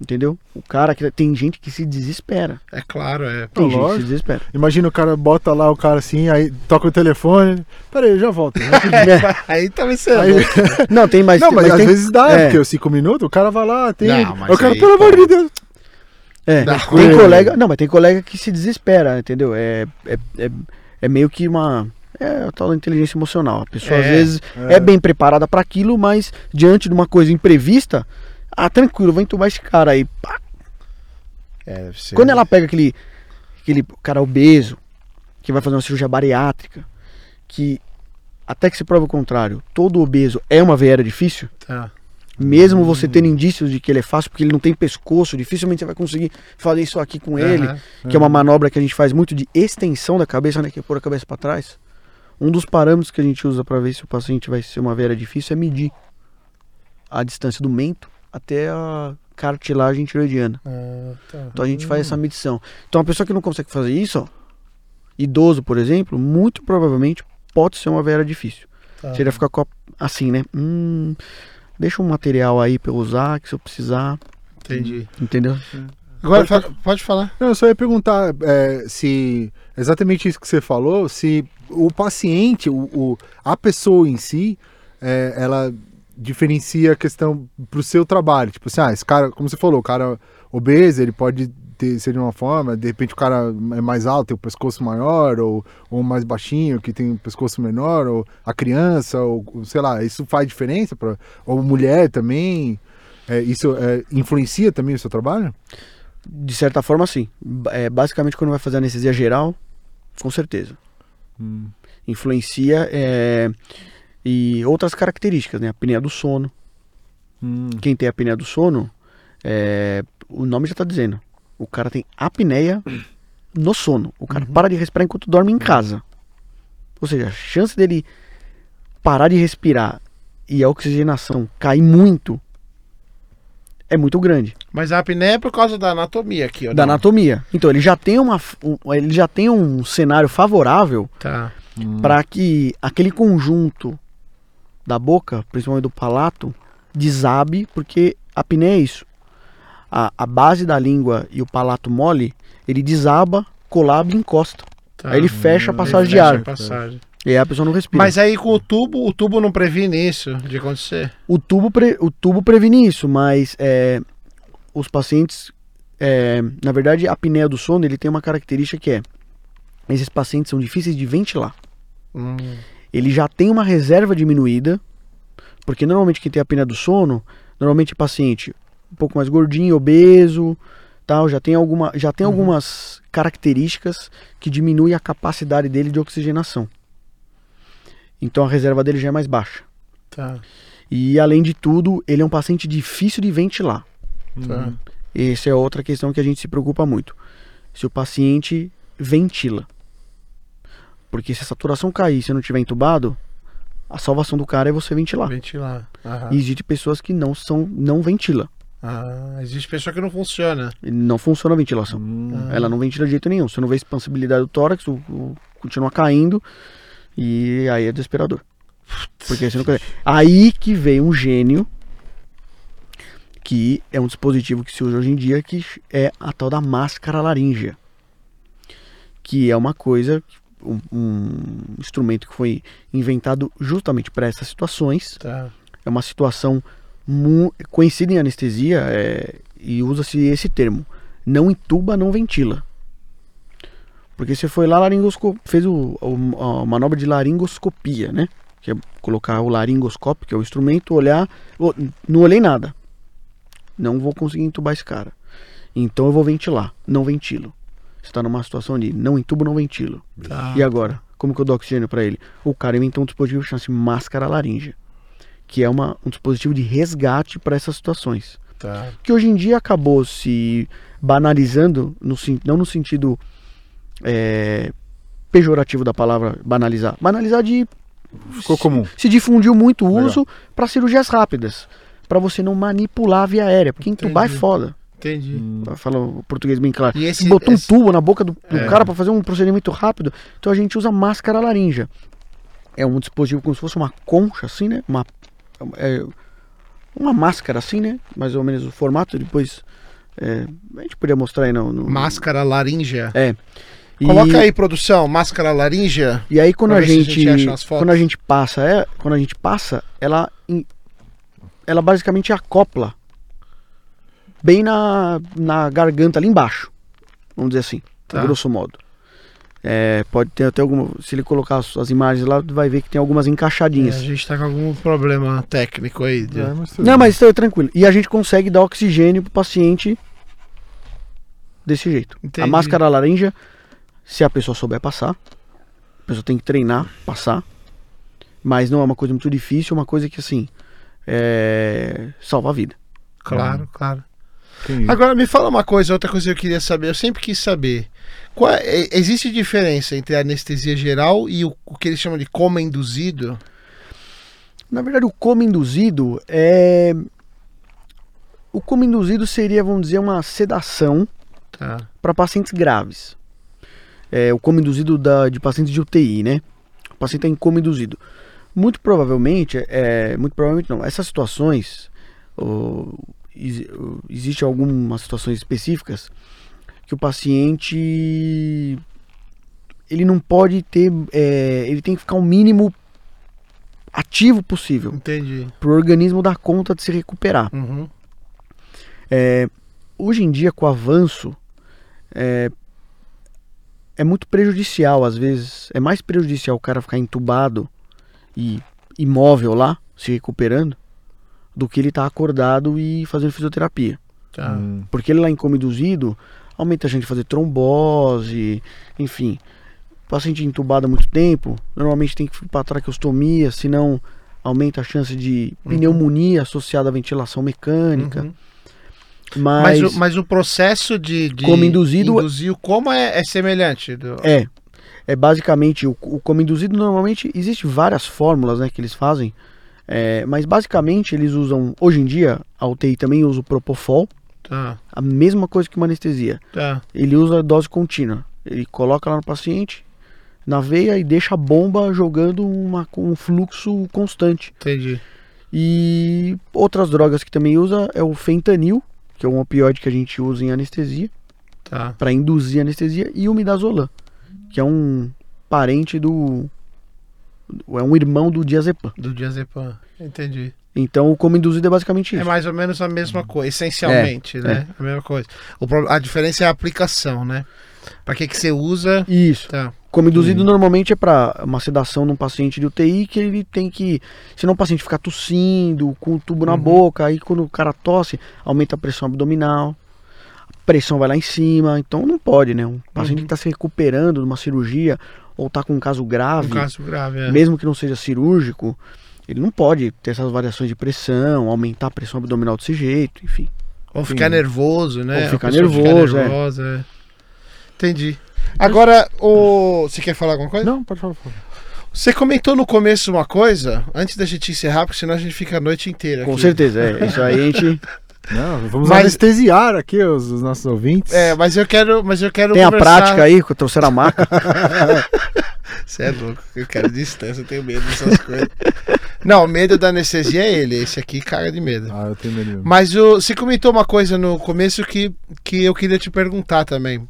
Entendeu? O cara que tem gente que se desespera. É claro, é. Tem gente que se desespera. Imagina o cara bota lá o cara assim, aí toca o telefone. Peraí, eu já volto. Aí também você é Aí- não, tem mais. não, mas, mas às tem- vezes dá, é. porque os cinco minutos o cara vai lá, tem. Não, mas o cara, aí, pelo amor de Deus. É, Dá tem coisa. colega. Não, mas tem colega que se desespera, entendeu? É, é, é, é meio que uma. É a tal da inteligência emocional. A pessoa às É, vezes é, bem preparada para aquilo, mas diante de uma coisa imprevista, ah, tranquilo, vou entubar esse cara aí. Pá. É, deve ser. Quando ela pega aquele, aquele cara obeso, que vai fazer uma cirurgia bariátrica, que até que se prove o contrário, todo obeso é uma veia difícil, Tá. mesmo você tendo indícios de que ele é fácil, porque ele não tem pescoço, dificilmente você vai conseguir fazer isso aqui com ele. Aham. que é uma manobra que a gente faz muito de extensão da cabeça, né? Que é pôr a cabeça para trás. Um dos parâmetros que a gente usa para ver se o paciente vai ser uma veia difícil é medir a distância do mento até a cartilagem tiroidiana. Ah, tá. Então a gente faz essa medição. Então a pessoa que não consegue fazer isso, ó, idoso, por exemplo, muito provavelmente pode ser uma veia difícil. Tá. Você já fica com a- assim, né? Hum, deixa um material aí pra eu usar, que se eu precisar, Entendi. entendeu? Agora, Pode- fa- pode falar. Não, eu só ia perguntar é, se exatamente isso que você falou, se o paciente, o, o- a pessoa em si, é, ela diferencia a questão pro seu trabalho. Tipo assim, ah, esse cara, como você falou, o cara obeso, ele pode ter, ser de uma forma, de repente o cara é mais alto, tem o pescoço maior, ou, ou mais baixinho, que tem o pescoço menor, ou a criança, ou sei lá, isso faz diferença para ou mulher também. É, isso é, influencia também o seu trabalho? De certa forma, sim. É, basicamente, quando vai fazer anestesia geral, com certeza. Influencia é, e outras características, né? A apneia do sono. Hum. Quem tem apneia do sono, é, o nome já tá dizendo. O cara tem apneia no sono. O cara para de respirar enquanto dorme em casa. Ou seja, a chance dele parar de respirar e a oxigenação cair muito é muito grande. Mas a apneia é por causa da anatomia aqui, ó. da não? anatomia. Então ele já tem uma um, ele já tem um cenário favorável Tá. para que aquele conjunto da boca, principalmente do palato, desabe, porque a apneia é isso. A, a base da língua e o palato mole, ele desaba, colaba e encosta. tá. Aí ele fecha a passagem de ar. passagem. E aí a pessoa não respira. Mas aí com o tubo, o tubo não previne isso de acontecer? O tubo, pre- o tubo previne isso, mas é, os pacientes, é, na verdade, a apneia do sono ele tem uma característica que é, esses pacientes são difíceis de ventilar. Hum, Ele já tem uma reserva diminuída, porque normalmente quem tem apneia do sono, normalmente é paciente um pouco mais gordinho, obeso, tal, já tem alguma, já tem algumas características que diminuem a capacidade dele de oxigenação. Então a reserva dele já é mais baixa. tá. E além de tudo, ele é um paciente difícil de ventilar. Tá. Essa é outra questão que a gente se preocupa muito. Se o paciente ventila. Porque se a saturação cair e você não tiver entubado, a salvação do cara é você ventilar. Ventilar. Aham. E existe pessoas que não são não ventila. Ah, existe pessoa que não funciona. Não funciona a ventilação. Hum. Ela não ventila de jeito nenhum. Você não vê expansibilidade do tórax, o, o- continua caindo e aí é desesperador. Porque você não consegue. Aí que veio um gênio que é um dispositivo que se usa hoje em dia que é a tal da máscara laríngea. Que é uma coisa, um, um instrumento que foi inventado justamente para essas situações Tá. é uma situação conhecida em anestesia é, e usa-se esse termo. Não intuba, não ventila. Porque você foi lá, laringosco... fez o, o- a manobra de laringoscopia, né? Que é colocar o laringoscópio, que é o instrumento, olhar. Não olhei nada. Não vou conseguir entubar esse cara. Então eu vou ventilar. Não ventilo. Está numa situação de não intubo, não ventilo. Tá. E agora? Como que eu dou oxigênio para ele? O cara inventou um dispositivo que chama-se máscara laríngea, que é uma, um dispositivo de resgate para essas situações. Tá. Que hoje em dia acabou se banalizando, no, não no sentido é, pejorativo da palavra banalizar, banalizar de Ficou comum. se difundiu muito o uso para cirurgias rápidas, para você não manipular a via aérea, porque entubar é foda. Entendi. Pra falar o português bem claro. E esse- Botou esse- um tubo na boca do, do É. cara para fazer um procedimento rápido. Então a gente usa máscara laríngea. É um dispositivo como se fosse uma concha, assim, né? Uma, é, uma máscara, assim, né? Mais ou menos o formato. Depois é, a gente podia mostrar aí no. no- Máscara laríngea. É. E- Coloca aí, produção, máscara laríngea. E aí quando a se a gente, gente acha as fotos. quando a gente passa, é, quando a gente passa, ela ela basicamente acopla bem na, na garganta ali embaixo. Vamos dizer assim, Tá. grosso modo. É, pode ter até alguma, se ele colocar as, as imagens lá, vai ver que tem algumas É, encaixadinhas. a gente tá com algum problema técnico aí. de- É, mas Não, mas tá tranquilo. E a gente consegue dar oxigênio pro paciente desse jeito. Entendi. A máscara laranja, se a pessoa souber passar, a pessoa tem que treinar, passar. Mas não é uma coisa muito difícil, é uma coisa que assim é, salva a vida. Claro, claro. Agora me fala uma coisa, outra coisa que eu queria saber, eu sempre quis saber. Qual é- existe diferença entre a anestesia geral e o, o que eles chamam de coma induzido? Na verdade, o coma induzido é. O coma induzido seria, vamos dizer, uma sedação Tá. para pacientes graves. É, o coma induzido da, de pacientes de UTI, né? O paciente está em coma induzido. Muito provavelmente, é, muito provavelmente não, essas situações, ó, existe algumas situações específicas que o paciente ele não pode ter, é, ele tem que ficar o mínimo ativo possível Entendi. para o organismo dar conta de se recuperar. Uhum. É, hoje em dia, com o avanço, é, é muito prejudicial, às vezes. É mais prejudicial o cara ficar entubado e imóvel lá, se recuperando, do que ele estar acordado e fazendo fisioterapia. Tá. Hum. Porque ele lá em coma induzido, aumenta a gente fazer trombose, enfim. Paciente entubado há muito tempo, normalmente tem que ir para traqueostomia, senão aumenta a chance de pneumonia associada à ventilação mecânica. Uhum. Mas, Mas, o, mas o processo de, de Coma induzido- induzir o coma é, é semelhante. Do... é, é basicamente o, o coma induzido normalmente existe várias fórmulas, né, que eles fazem. É, mas basicamente eles usam hoje em dia a UTI também usa o propofol, Tá, a mesma coisa que uma anestesia. tá. Ele usa dose contínua. Ele coloca lá no paciente na veia e deixa a bomba jogando uma, com um fluxo constante. Entendi. E outras drogas que também usa é o fentanil, que é um opioide que a gente usa em anestesia. Tá. para induzir anestesia e o midazolam, que é um parente do é um irmão do diazepam. Do diazepam. Entendi. Então o coma induzido é basicamente É isso. mais ou menos a mesma coisa, essencialmente, É, né? A mesma coisa. O, a diferença é a aplicação, né? Pra que que você usa? Isso. Tá. Coma induzido normalmente é para uma sedação num paciente de UTI que ele tem que, senão o paciente ficar tossindo, com o tubo na Uhum. boca, aí quando o cara tosse, aumenta a pressão abdominal. Pressão vai lá em cima, então não pode, né? Um paciente Uhum. que está se recuperando de uma cirurgia ou tá com um caso grave, Um caso grave, é. mesmo que não seja cirúrgico, ele não pode ter essas variações de pressão, aumentar a pressão abdominal desse jeito, enfim. Ou ficar nervoso, né? Ou ficar nervoso, é. nervosa, é. Entendi. Agora, o... você quer falar alguma coisa? Não, pode falar. por favor. Você comentou no começo uma coisa, antes da gente encerrar, porque senão a gente fica a noite inteira. Com aqui. certeza, é. Isso aí a gente Não, vamos Mas- anestesiar aqui os, os nossos ouvintes. É, mas eu quero, mas eu quero tem a conversar- prática aí, que eu trouxeram a maca. Você é louco, eu quero distância, eu tenho medo dessas coisas. Não, o medo da anestesia é ele, esse aqui caga de medo. Ah, eu tenho medo mesmo. Mas o, você comentou uma coisa no começo que, que eu queria te perguntar também.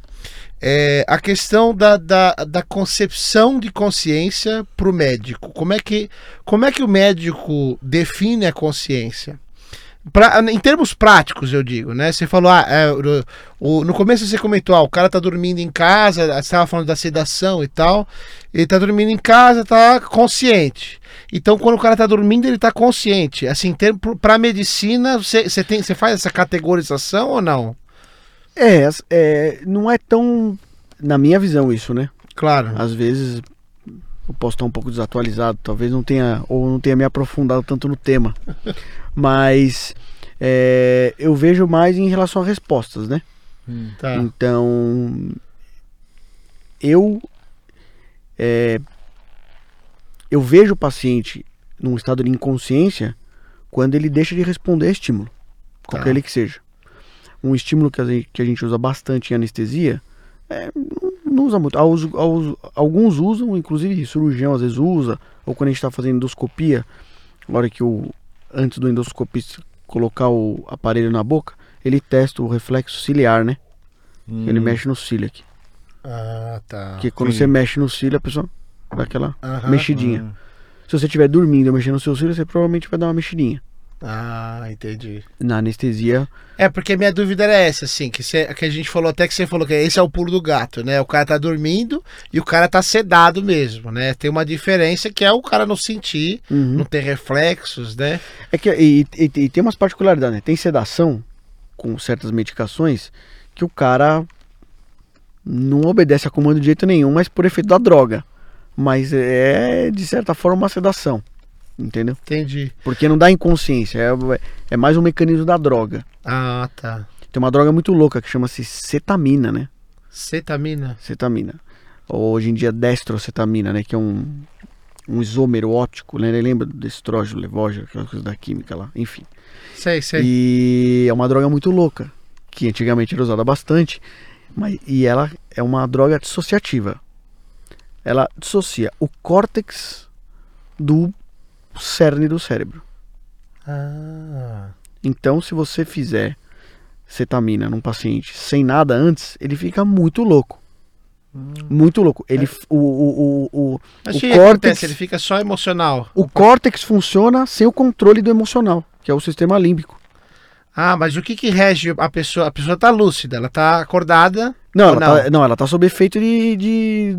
É, a questão da, da, da concepção de consciência para o médico. Como é, que, como é que o médico define a consciência? Pra, em termos práticos, eu digo, né? Você falou, ah, é, o- o- no começo você comentou, ah, o cara tá dormindo em casa, você estava falando da sedação e tal. Ele tá dormindo em casa, tá consciente. Então, quando o cara tá dormindo, ele tá consciente. Assim, pra medicina, você, você, tem, você faz essa categorização ou não? É, é, não é tão. Na minha visão, isso, né? Claro. Às vezes eu posso estar um pouco desatualizado, talvez não tenha, ou não tenha me aprofundado tanto no tema. Mas é, eu vejo mais em relação a respostas, né? Hum. Tá. Então, eu é, eu vejo o paciente num estado de inconsciência quando ele deixa de responder a estímulo, qualquer Tá. ele que seja. Um estímulo que a gente, que a gente usa bastante em anestesia, é, não, usa muito. Alguns usam, inclusive cirurgião às vezes usa, ou quando a gente está fazendo endoscopia, na hora que o antes do endoscopista colocar o aparelho na boca, ele testa o reflexo ciliar, né? Hum. Ele mexe no cílio aqui. Ah, tá. Porque quando sim. você mexe no cílio, a pessoa dá aquela Aham. mexidinha. Se você estiver dormindo e mexendo no seu cílio, você provavelmente vai dar uma mexidinha. Ah, entendi. Na anestesia, É, porque minha dúvida era essa, assim, que, cê- que a gente falou até que você falou que esse é o pulo do gato, né? O cara tá dormindo e o cara tá sedado mesmo, né? Tem uma diferença que é o cara não sentir, uhum. não ter reflexos, né? é que e, e- e tem umas particularidades, né? Tem sedação com certas medicações que o cara não obedece a comando de jeito nenhum, mas por efeito da droga. Mas é de certa forma uma sedação, entendeu? Entendi. Porque não dá inconsciência, é, é mais um mecanismo da droga. Ah, tá. Tem uma droga muito louca que chama-se cetamina, né? Cetamina. Cetamina. Ou hoje em dia destrocetamina, né? Que é um, um isômero óptico, né? Lembra do estrógeno, levógeno, aquela coisa da química lá, enfim. Sei, sei. E é uma droga muito louca, que antigamente era usada bastante, mas, e ela é uma droga dissociativa. Ela dissocia o córtex do cerne do cérebro. Ah. Então, se você fizer cetamina num paciente sem nada antes, ele fica muito louco. Muito louco. Ele, É. o, o, o, o, Mas o que córtex, acontece? Ele fica só emocional. o córtex funciona sem o controle do emocional, que é o sistema límbico. Ah, mas o que que rege a pessoa? A pessoa tá lúcida, ela tá acordada, Não, ela, não? Tá, não, ela tá sob efeito de, de,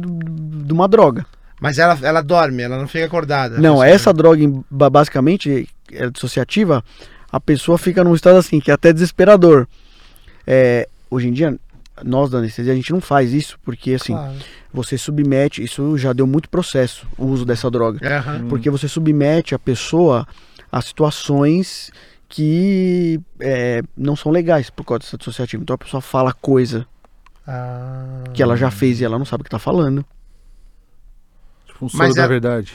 de uma droga. Mas ela, ela dorme, ela não fica acordada. Não, essa droga, basicamente, é dissociativa, a pessoa fica num estado assim, que é até desesperador. É, hoje em dia, nós da anestesia, a gente não faz isso, porque assim, Claro. você submete, isso já deu muito processo, o uso dessa droga. Aham. Porque você submete a pessoa a situações que é, não são legais por causa dessa dissociativa. Então a pessoa fala coisa Ah. que ela já fez e ela não sabe o que tá falando. Tipo um soro Mas da é- verdade.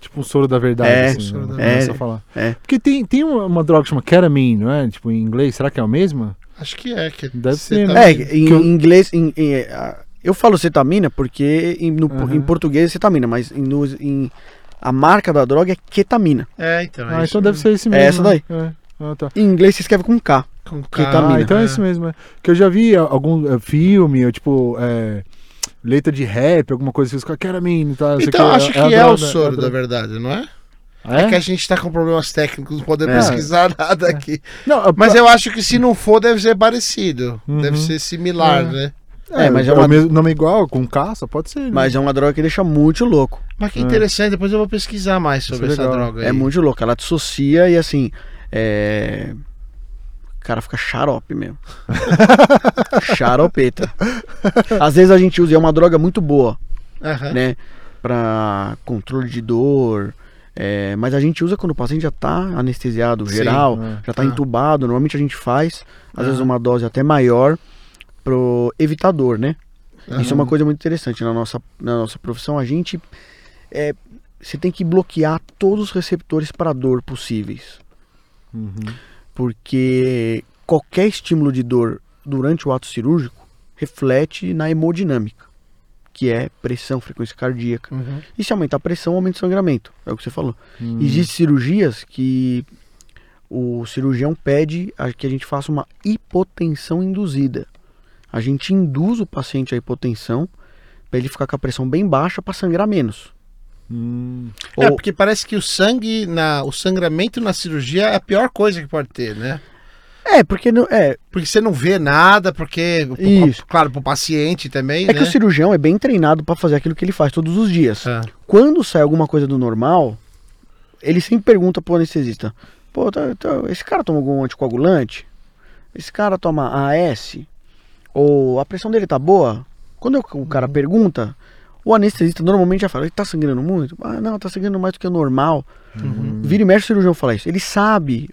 Tipo um soro da verdade. É, assim, soro né? da a falar. É. Porque tem, tem uma, droga que chama ketamine, não é? Tipo, em inglês, será que é a mesma? Acho que é. Que Deve você ser, tá- né? É, em eu- inglês. em- em- ah, eu falo cetamina porque em, no- Aham. em português é cetamina, mas em, no- em- a marca da droga é ketamina. É, então. Ah, isso então deve ser esse mesmo. É essa né? É. Ah, tá. Em inglês se escreve com K. Com ketamina. Ah, então é isso mesmo. É. Que eu já vi algum filme, ou, tipo, é, letra de rap, alguma coisa assim, os caras ketamine, tá? o Então, que, acho que a é, o soro da verdade, não é? Ah, É que a gente tá com problemas técnicos, não podemos É. pesquisar nada aqui. Não, Mas eu acho que se não for, deve ser parecido. Uhum. Deve ser similar, É. né? É, mas é o uma- mesmo nome igual, com caça, pode ser. né? Mas é uma droga que deixa muito louco. Mas que É. interessante, depois eu vou pesquisar mais sobre é essa droga aí. É muito louco. Ela dissocia e assim. É. Cara fica xarope mesmo. Xaropeta. Às vezes a gente usa, e é uma droga muito boa, Aham. né? Pra controle de dor. é, mas a gente usa quando o paciente já tá anestesiado Sim, geral, é. já tá Ah. entubado. Normalmente a gente faz, às vezes, Ah. uma dose até maior pro evitador, né? Isso é uma coisa muito interessante na nossa, na nossa profissão. A gente é, você tem que bloquear todos os receptores para dor possíveis, Uhum. Porque qualquer estímulo de dor durante o ato cirúrgico reflete na hemodinâmica, que é pressão, frequência cardíaca. Uhum. E se aumentar a pressão, aumenta o sangramento. É o que você falou. Hum. Existem cirurgias que o cirurgião pede a- que a gente faça uma hipotensão induzida. A gente induz o paciente à hipotensão para ele ficar com a pressão bem baixa para sangrar menos. Hum. É, Ou- porque parece que o sangue, na, o sangramento na cirurgia é a pior coisa que pode ter, né? É, porque não, é, Porque você não vê nada, porque, Isso. claro, pro paciente também, é né? que o cirurgião é bem treinado para fazer aquilo que ele faz todos os dias. Ah, Quando sai alguma coisa do normal, ele sempre pergunta pro anestesista: Pô, tá- tá- esse cara toma algum anticoagulante? Esse cara toma AS? Ou a pressão dele tá boa? Quando o Uhum. cara pergunta, o anestesista normalmente já fala: Ele tá sangrando muito? Ah, não, tá sangrando mais do que o normal. uhum. Vira e mexe o cirurgião fala isso. Ele sabe.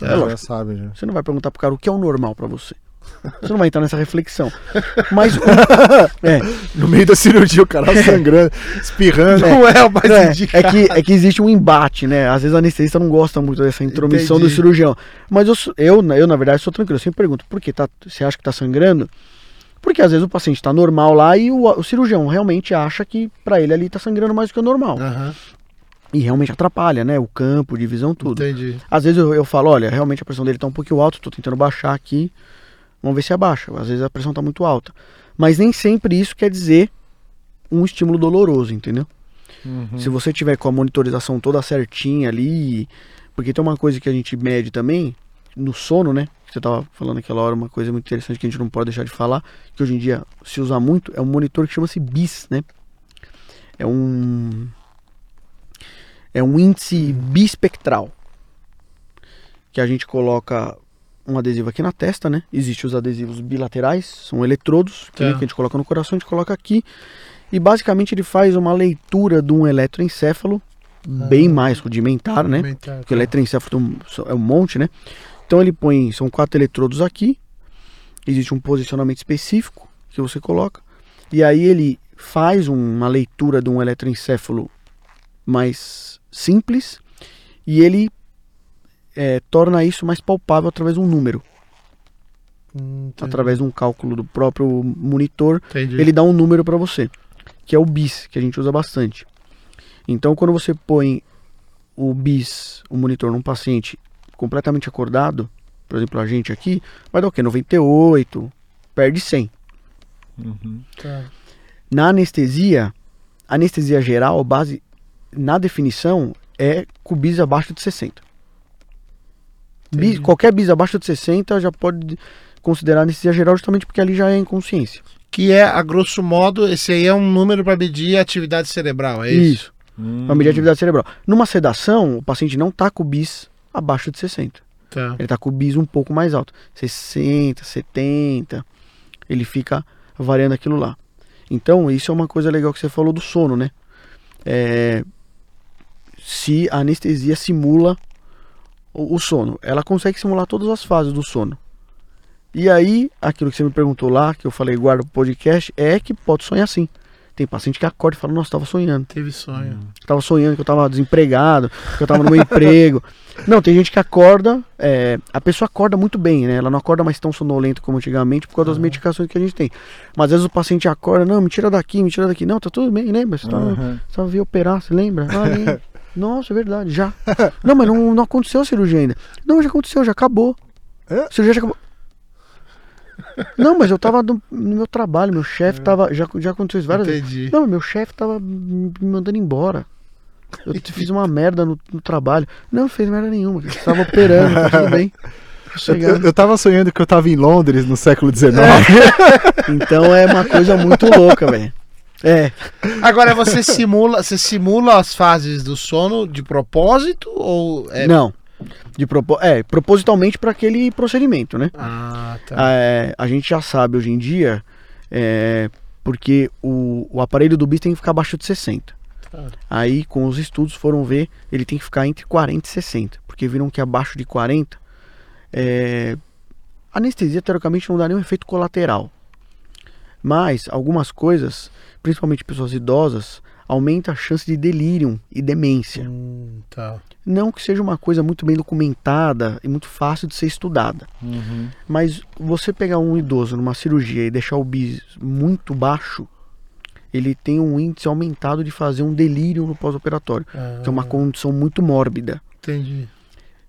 É, É já lógico. sabe, já. Você não vai perguntar pro cara o que é o normal pra você. Você não vai entrar nessa reflexão. Mas o- é, No meio da cirurgia, o cara sangrando, espirrando. Não é o mais É, é indicado. que, é que existe um embate, né? Às vezes o anestesista não gosta muito dessa intromissão Entendi. do cirurgião. Mas eu, eu, eu, na verdade, sou tranquilo. Eu sempre pergunto, por que tá, você acha que tá sangrando? Porque às vezes o paciente tá normal lá e o, o cirurgião realmente acha que pra ele ali tá sangrando mais do que o normal. Aham, E realmente atrapalha, né? O campo, divisão, tudo. entendi. Às vezes eu, eu falo, olha, realmente a pressão dele tá um pouquinho alta, tô tentando baixar aqui. Vamos ver se abaixa. Às vezes a pressão tá muito alta. Mas nem sempre isso quer dizer um estímulo doloroso, entendeu? Uhum. Se você tiver com a monitorização toda certinha ali, porque tem uma coisa que a gente mede também, no sono, né? Que você tava falando aquela hora, uma coisa muito interessante que a gente não pode deixar de falar, que hoje em dia se usa muito, é um monitor que chama-se BIS, né? É um é um índice bispectral que a gente coloca um adesivo aqui na testa, né? Existem os adesivos bilaterais, são eletrodos que, Tá. que a gente coloca no coração, a gente coloca aqui e basicamente ele faz uma leitura de um eletroencefalo bem mais rudimentar, né? Aumentar, Porque o eletroencefalo é um monte, né? Então ele põe, são quatro eletrodos aqui, existe um posicionamento específico que você coloca, e aí ele faz uma leitura de um eletroencéfalo mais simples e ele é, torna isso mais palpável através de um número. Hum, Através de um cálculo do próprio monitor, Entendi. ele dá um número para você, que é o bis, que a gente usa bastante. Então, quando você põe o bis, o monitor, num paciente completamente acordado, por exemplo, a gente aqui, vai dar o quê? 98, perde 100. Uhum. Tá. Na anestesia, anestesia geral, base na definição é com bis abaixo de 60. Bis, qualquer bis abaixo de 60 já pode considerar anestesia geral justamente porque ali já é inconsciência. Que é, a grosso modo, esse aí é um número para medir a atividade cerebral, é isso? Hum. Para medir a atividade cerebral. Numa sedação, o paciente não está com o bis abaixo de 60. Tá. Ele está com o bis um pouco mais alto. 60, 70. Ele fica variando aquilo lá. Então, isso é uma coisa legal que você falou do sono, né? É, se a anestesia simula o, o sono, ela consegue simular todas as fases do sono. E aí, aquilo que você me perguntou lá, que eu falei guarda pro podcast, é que pode sonhar sim. Tem paciente que acorda e fala, nossa, tava sonhando. Teve sonho. Tava sonhando que eu tava desempregado, que eu tava no meu emprego. Não, tem gente que acorda, é, a pessoa acorda muito bem, né? Ela não acorda mais tão sonolenta como antigamente por causa das medicações que a gente tem. Mas às vezes o paciente acorda, não, me tira daqui, me tira daqui. Não, tá tudo bem, lembra? Você tava, Uhum. você tava via operar, você lembra? Ah, lembro. Nossa, é verdade, já. Não, mas não, não aconteceu a cirurgia ainda. Não, já aconteceu, já acabou. É? A cirurgia já acabou. Não, mas eu tava no, meu trabalho, meu chefe tava. Já, já aconteceu isso várias vezes. Entendi. Não, meu chefe tava me mandando embora. Eu te fiz uma merda no, no trabalho. Não, não fez merda nenhuma. Você tava operando, tá tudo bem. Eu, eu tava sonhando que eu tava em Londres no século XIX. Então é uma coisa muito louca, velho. É, Agora você simula, você simula as fases do sono de propósito ou é não. De propo é, propositalmente para aquele procedimento, né? Ah, tá. É, a gente já sabe hoje em dia, é, porque o, o aparelho do bis tem que ficar abaixo de 60. Tá. Aí, com os estudos, foram ver, ele tem que ficar entre 40 e 60. Porque viram que abaixo de 40, é, anestesia, teoricamente, não dá nenhum efeito colateral. Mas, algumas coisas, principalmente pessoas idosas, aumenta a chance de delírio e demência. Hum, tá. Não que seja uma coisa muito bem documentada e muito fácil de ser estudada. Uhum. Mas você pegar um idoso numa cirurgia e deixar o bis muito baixo, ele tem um índice aumentado de fazer um delírio no pós-operatório, que é uma Ah, condição muito mórbida. Entendi.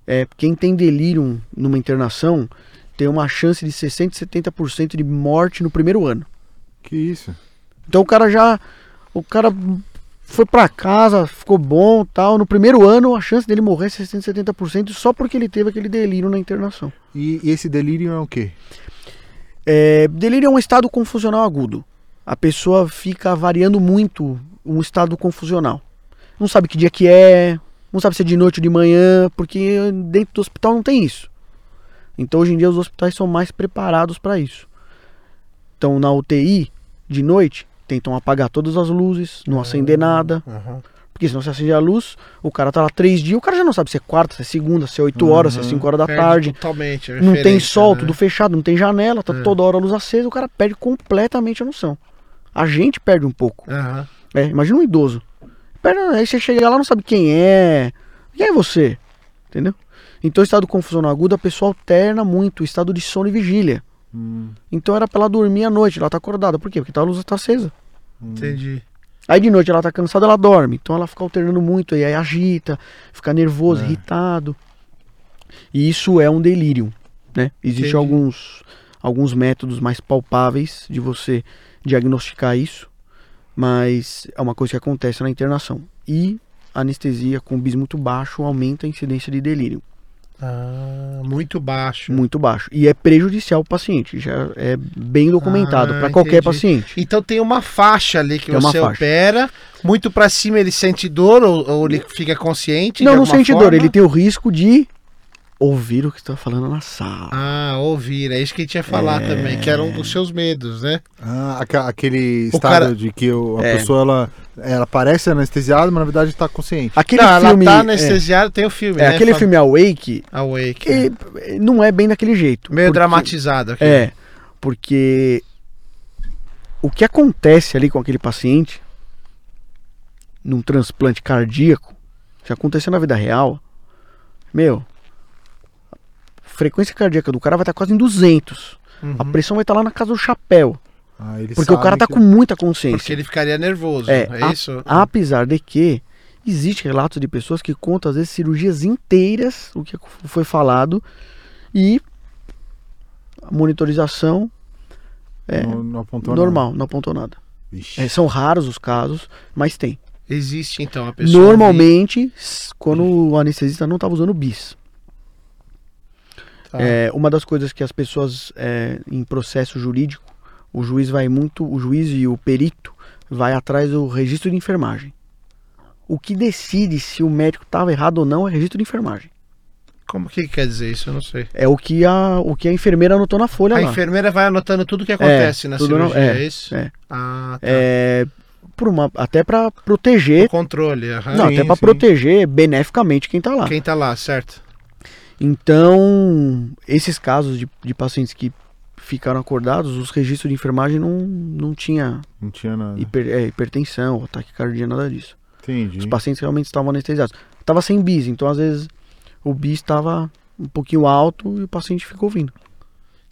É, quem tem delírio numa internação tem uma chance de 60 e 70% de morte no primeiro ano. Que isso? Então o cara já o cara foi pra casa, ficou bom, tal, no primeiro ano a chance dele morrer é 60 e 70% só porque ele teve aquele delírio na internação. E, e esse delírio é o quê? É, delírio é um estado confusional agudo. A pessoa fica variando muito um estado confusional. Não sabe que dia que é, não sabe se é de noite ou de manhã, porque dentro do hospital não tem isso. Então hoje em dia os hospitais são mais preparados para isso. Então na UTI, de noite, tentam apagar todas as luzes, não acender nada. Aham. Porque se não se acender a luz, o cara tá lá três dias, o cara já não sabe se é quarta, se é segunda, se é oito horas, se é Uhum. cinco horas da Perde tarde. Totalmente. Não tem sol, né? tudo fechado, não tem janela, tá É. toda hora a luz acesa, o cara perde completamente a noção. A gente perde um pouco. Aham. É, imagina um idoso. Perde, aí você chega lá não sabe quem é. Quem é você? Entendeu? Então, estado confusional agudo, a pessoa alterna muito o estado de sono e vigília. Hum, Então era pra ela dormir à noite, ela tá acordada. Por quê? Porque tá, a luz tá acesa. hum. Entendi. Aí de noite ela tá cansada, ela dorme. Então ela fica alternando muito, aí agita, fica nervoso, É. irritado. E isso é um delírio, né? Existem alguns, alguns métodos mais palpáveis de você diagnosticar isso, mas é uma coisa que acontece na internação. E anestesia com bis muito baixo aumenta a incidência de delírio, Ah, muito baixo. muito baixo. E é prejudicial ao paciente, já é bem documentado Ah, para qualquer paciente. Então tem uma faixa ali que Tem você opera. Muito pra cima ele sente dor ou, ou ele fica consciente? Não, não sente dor, forma? ele tem o risco de ouvir o que está falando na sala. Ah, ouvir. É isso que a gente ia falar É. também, que era um dos seus medos, né? Ah, aquele estado cara- de que o- a É. pessoa ela, ela parece anestesiada, mas na verdade está consciente. Aquele Não, filme. ela tá é, anestesiada, tem o filme, é, né? aquele Fala- filme Awake Awake. eh, não é bem daquele jeito. Meio porque- dramatizado aqui. É, porque o que acontece ali com aquele paciente num transplante cardíaco, se acontecer na vida real, meu, frequência cardíaca do cara vai estar quase em 200. Uhum. A pressão vai estar lá na casa do chapéu, Ah, ele porque o cara sabe tá que- com muita Porque consciência. ele ficaria nervoso, É, é, isso? Apesar de que existe relatos de pessoas que contam às vezes cirurgias inteiras, o que foi falado, e a monitorização é não, não apontou nada. normal, não apontou nada. É, são raros os casos, mas tem. Existe, então, a pessoa... Normalmente, s- quando o anestesista não estava usando bis. Tá. É, uma das coisas que as pessoas é, em processo jurídico, o juiz vai muito, o juiz e o perito vai atrás do registro de enfermagem. O que decide se o médico estava errado ou não é registro de enfermagem. Como que quer dizer isso? Eu não sei. É o que a, o que a enfermeira anotou na folha A lá. enfermeira vai anotando tudo que acontece na tudo no- cirurgia, é, é, isso? é. Ah, tá. É, por uma, até para proteger, O controle, aham. não, sim, até para proteger beneficamente quem está lá. Quem tá lá, certo? Então, esses casos de, de pacientes que ficaram acordados, os registros de enfermagem não, não tinha Não tinha nada. hiper- é, hipertensão, ataque cardíaco, nada disso. Entendi. Os pacientes realmente estavam anestesiados. Tava sem bis, então às vezes o bis estava um pouquinho alto e o paciente ficou ouvindo.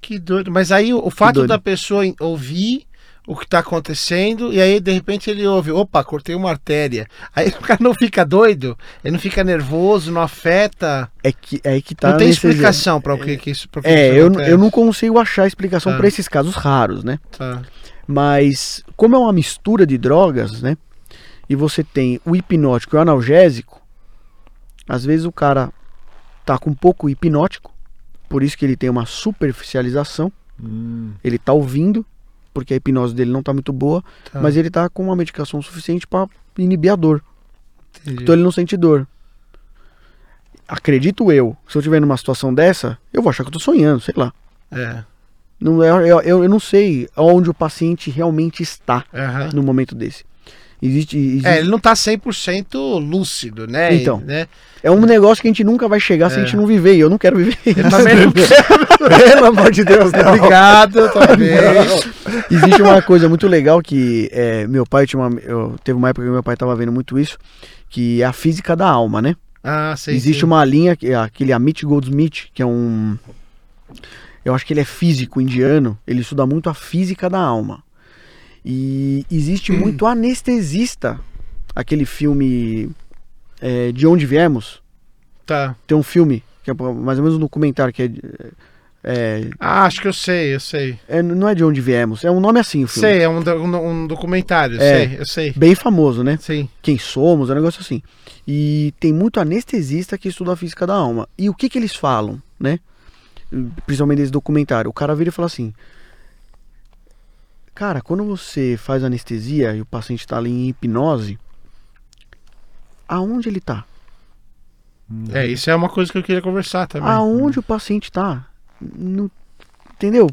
Que doido. Mas aí o, fato da pessoa em- ouvir o que tá acontecendo e aí de repente ele ouve, opa, cortei uma artéria. Aí o cara não fica doido, ele não fica nervoso, não afeta. É que é que tá não tem explicação para o que, que isso que É, isso eu, acontece. eu não consigo achar explicação Tá. para esses casos raros, né? Tá. Mas como é uma mistura de drogas, né? E você tem o hipnótico e o analgésico, às vezes o cara tá com pouco hipnótico, por isso que ele tem uma superficialização, Hum, ele tá ouvindo, porque a hipnose dele não tá muito boa, tá. mas ele tá com uma medicação suficiente para inibir a dor. Entendi. Então ele não sente dor. Acredito eu, se eu tiver numa situação dessa, eu vou achar que eu tô sonhando, sei lá. É. Não, é- eu, eu, eu não sei onde o paciente realmente está aham. no momento desse. Existe, existe- É, ele não tá 100% lúcido, né? Então. né? É um negócio que a gente nunca vai chegar se a É. gente não viver. E eu não quero viver. Eu também não Pelo amor de Deus, não. Obrigado, talvez. Existe uma coisa muito legal que é, meu pai tinha uma. Eu, teve uma época que meu pai estava vendo muito isso, que é a física da alma, né? Ah, sei. Existe sim. uma linha, que é aquele Amit Goldsmith, que é um. Eu acho que ele é físico indiano, ele estuda muito a física da alma. E existe muito anestesista. Aquele filme é, De Onde Viemos. Tá. Tem um filme, que é mais ou menos um documentário, que é. é, Ah, acho que eu sei, eu sei. é, não é De Onde Viemos, é um nome assim o filme. Sei, é um, um, um documentário, É. sei, eu sei. Bem famoso, né? Sim. Quem somos, é um negócio assim. E tem muito anestesista que estuda a física da alma. E o que que eles falam, né? Principalmente nesse documentário. O cara vira e fala assim: Cara, quando você faz anestesia e o paciente está ali em hipnose, aonde ele tá? É, isso é uma coisa que eu queria conversar também. Aonde o paciente tá? Não- entendeu?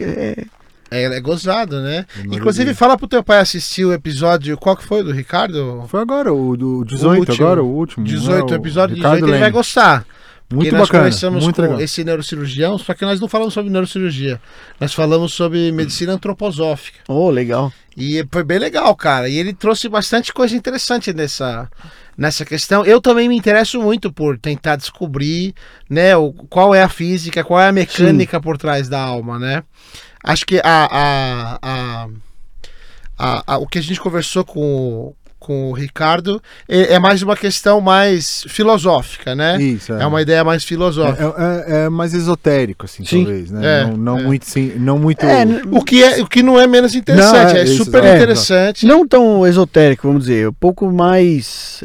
É- É, é gozado, né? Maravilha. Inclusive, fala pro teu pai assistir o episódio. Qual que foi do Ricardo? Foi agora, o do 18, último. agora, o último. 18, né? o episódio Ricardo 18, ele vai gostar. Muito nós bacana, conversamos muito com legal. esse neurocirurgião, só que nós não falamos sobre neurocirurgia. Nós falamos sobre medicina antroposófica. Oh, legal. E foi bem legal, cara. E ele trouxe bastante coisa interessante nessa, nessa questão. Eu também me interesso muito por tentar descobrir, né, o, qual é a física, qual é a mecânica por trás da alma, né? Acho que a, a, a, a- o que a gente conversou com, com o Ricardo é, é mais uma questão mais filosófica, né? Isso, é. É uma ideia mais filosófica. É, é- é mais esotérico, assim, Sim. talvez, né? É, não não é. muito, sim, não muito... É, O que, é, o que não é menos interessante, Não, é é, isso, super é, interessante. Não tão esotérico, vamos dizer, um pouco mais.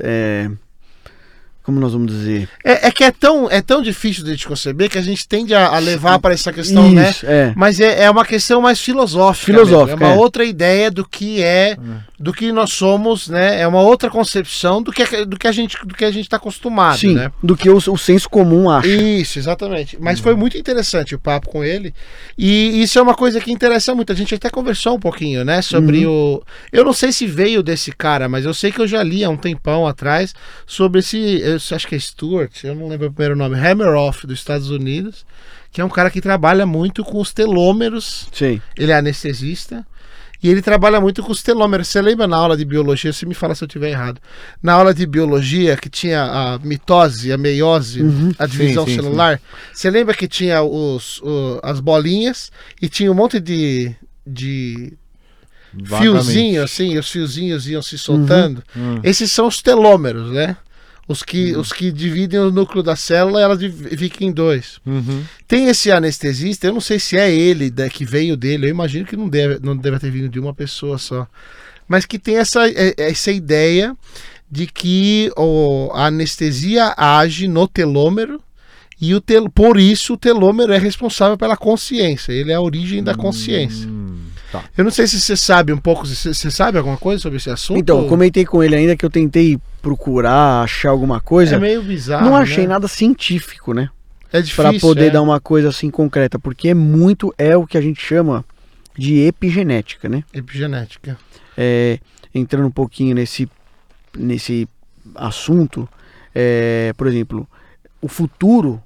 É, como nós vamos dizer? É, é que é tão, é tão difícil de conceber que a gente tende a, a levar para essa questão, né? Isso, é. Mas é, é uma questão mais filosófica. Filosófica, mesmo. É uma é. outra ideia do que é, do que nós somos, né? É uma outra concepção do que, do que a gente do que a gente está acostumado, Sim, né? do que o, o senso comum acha. Isso, exatamente. Mas foi muito interessante o papo com ele. E isso é uma coisa que interessa muito. A gente até conversou um pouquinho, né? Sobre o. Eu não sei se veio desse cara, mas eu sei que eu já li há um tempão atrás sobre esse. Eu acho que é Stuart, eu não lembro o primeiro nome. Hammeroff, dos Estados Unidos. Que é um cara que trabalha muito com os telômeros. Sim. Ele é anestesista. E ele trabalha muito com os telômeros. Você lembra na aula de biologia? Você me fala se eu estiver errado. Na aula de biologia, que tinha a mitose, a meiose, a divisão Sim, sim, celular. Você lembra que tinha os, o- as bolinhas e tinha um monte de, de fiozinho, assim, e os fiozinhos iam se soltando. Hum. Esses são os telômeros, né? Os que, os que dividem o núcleo da célula, ela fica em dois. Uhum. Tem esse anestesista, eu não sei se é ele da- que veio dele, eu imagino que não deve, não deve ter vindo de uma pessoa só. Mas que tem essa, é- essa ideia de que o, a anestesia age no telômero e o tel, por isso o telômero é responsável pela consciência, ele é a origem da consciência. Hum, tá. Eu não sei se você sabe um pouco, você você sabe alguma coisa sobre esse assunto? Então, eu comentei com ele ainda que eu tentei procurar, achar alguma coisa. é meio bizarro. não achei né? nada científico, né? É difícil. Pra poder é. dar uma coisa assim concreta, porque é muito é o que a gente chama de epigenética, né? Epigenética. É, entrando um pouquinho nesse nesse assunto, é, por exemplo, o futuro,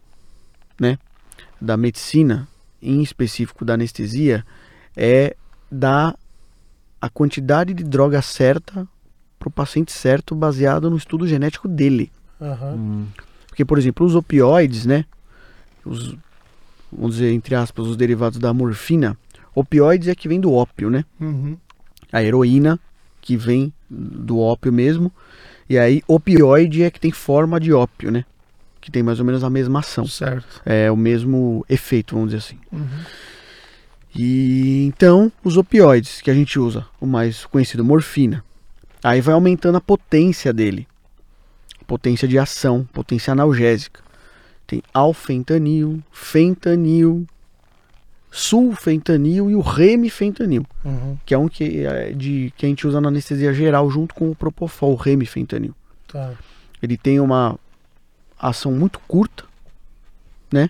né, da medicina, em específico da anestesia, é dar a quantidade de droga certa para o paciente certo, baseado no estudo genético dele. Aham. Hum. Porque, por exemplo, os opioides, né? Os, vamos dizer, entre aspas, os derivados da morfina. Opioides é que vem do ópio, né? Uhum. A heroína, que vem do ópio mesmo. E aí, opioide é que tem forma de ópio, né? Que tem mais ou menos a mesma ação. Certo. É o mesmo efeito, vamos dizer assim. Uhum. E então, os opioides que a gente usa, o mais conhecido, morfina. Aí vai aumentando a potência dele. Potência de ação, potência analgésica. Tem alfentanil, fentanil, sulfentanil e o remifentanil, Uhum. que é um que, é de, que a gente usa na anestesia geral junto com o propofol, o remifentanil. Tá. Ele tem uma ação muito curta, né?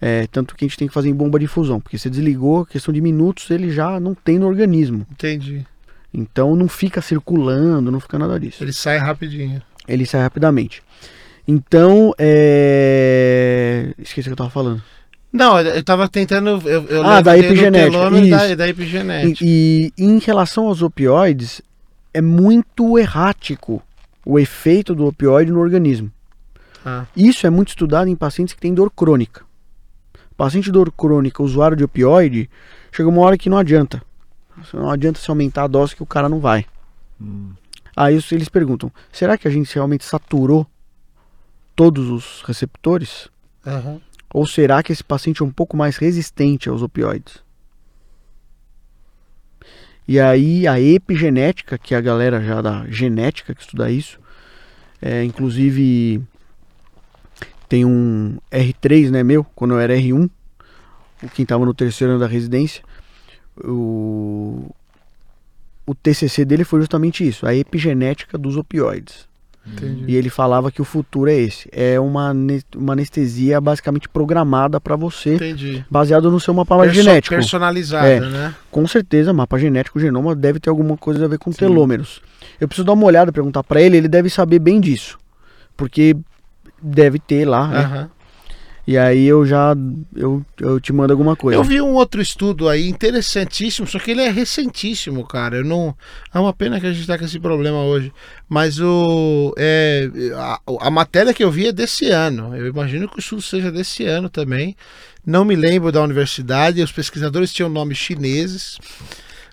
É, tanto que a gente tem que fazer em bomba de infusão, porque você desligou, questão de minutos, ele já não tem no organismo. Entendi. Então não fica circulando, não fica nada disso. Ele sai rapidinho. Ele sai rapidamente. Então, é... esqueci o que eu tava falando. Não, eu tava tentando. Eu, eu Ah, da epigenética, Da, da E, epigenética. e em relação aos opioides, é muito errático o efeito do opioide no organismo. Ah, Isso é muito estudado em pacientes que têm dor crônica. Paciente de dor crônica, usuário de opioide, chega uma hora que não adianta. Não adianta se aumentar a dose que o cara não vai. Hum. Aí eles perguntam: será que a gente realmente saturou todos os receptores? aham. Ou será que esse paciente é um pouco mais resistente aos opioides? E aí a epigenética, que é a galera já da genética que estuda isso, é, inclusive tem um R3, né, meu, quando eu era R1, o quem estava no terceiro ano da residência, o, o TCC dele foi justamente isso, a epigenética dos opioides. Entendi. E ele falava que o futuro é esse. É uma, uma anestesia basicamente programada para você, Entendi. baseado no seu mapa Perso- genético. Personalizada, É. né? Com certeza, mapa genético, genoma deve ter alguma coisa a ver com telômeros. Eu preciso dar uma olhada, perguntar para ele, ele deve saber bem disso. Porque deve ter lá, né? Aham. E aí eu já eu, eu te mando alguma coisa. Eu vi um outro estudo aí interessantíssimo, só que ele é recentíssimo, cara. Eu não. É uma pena que a gente tá com esse problema hoje. Mas o. É, a, a matéria que eu vi é desse ano. Eu imagino que o estudo seja desse ano também. Não me lembro da universidade. Os pesquisadores tinham nomes chineses.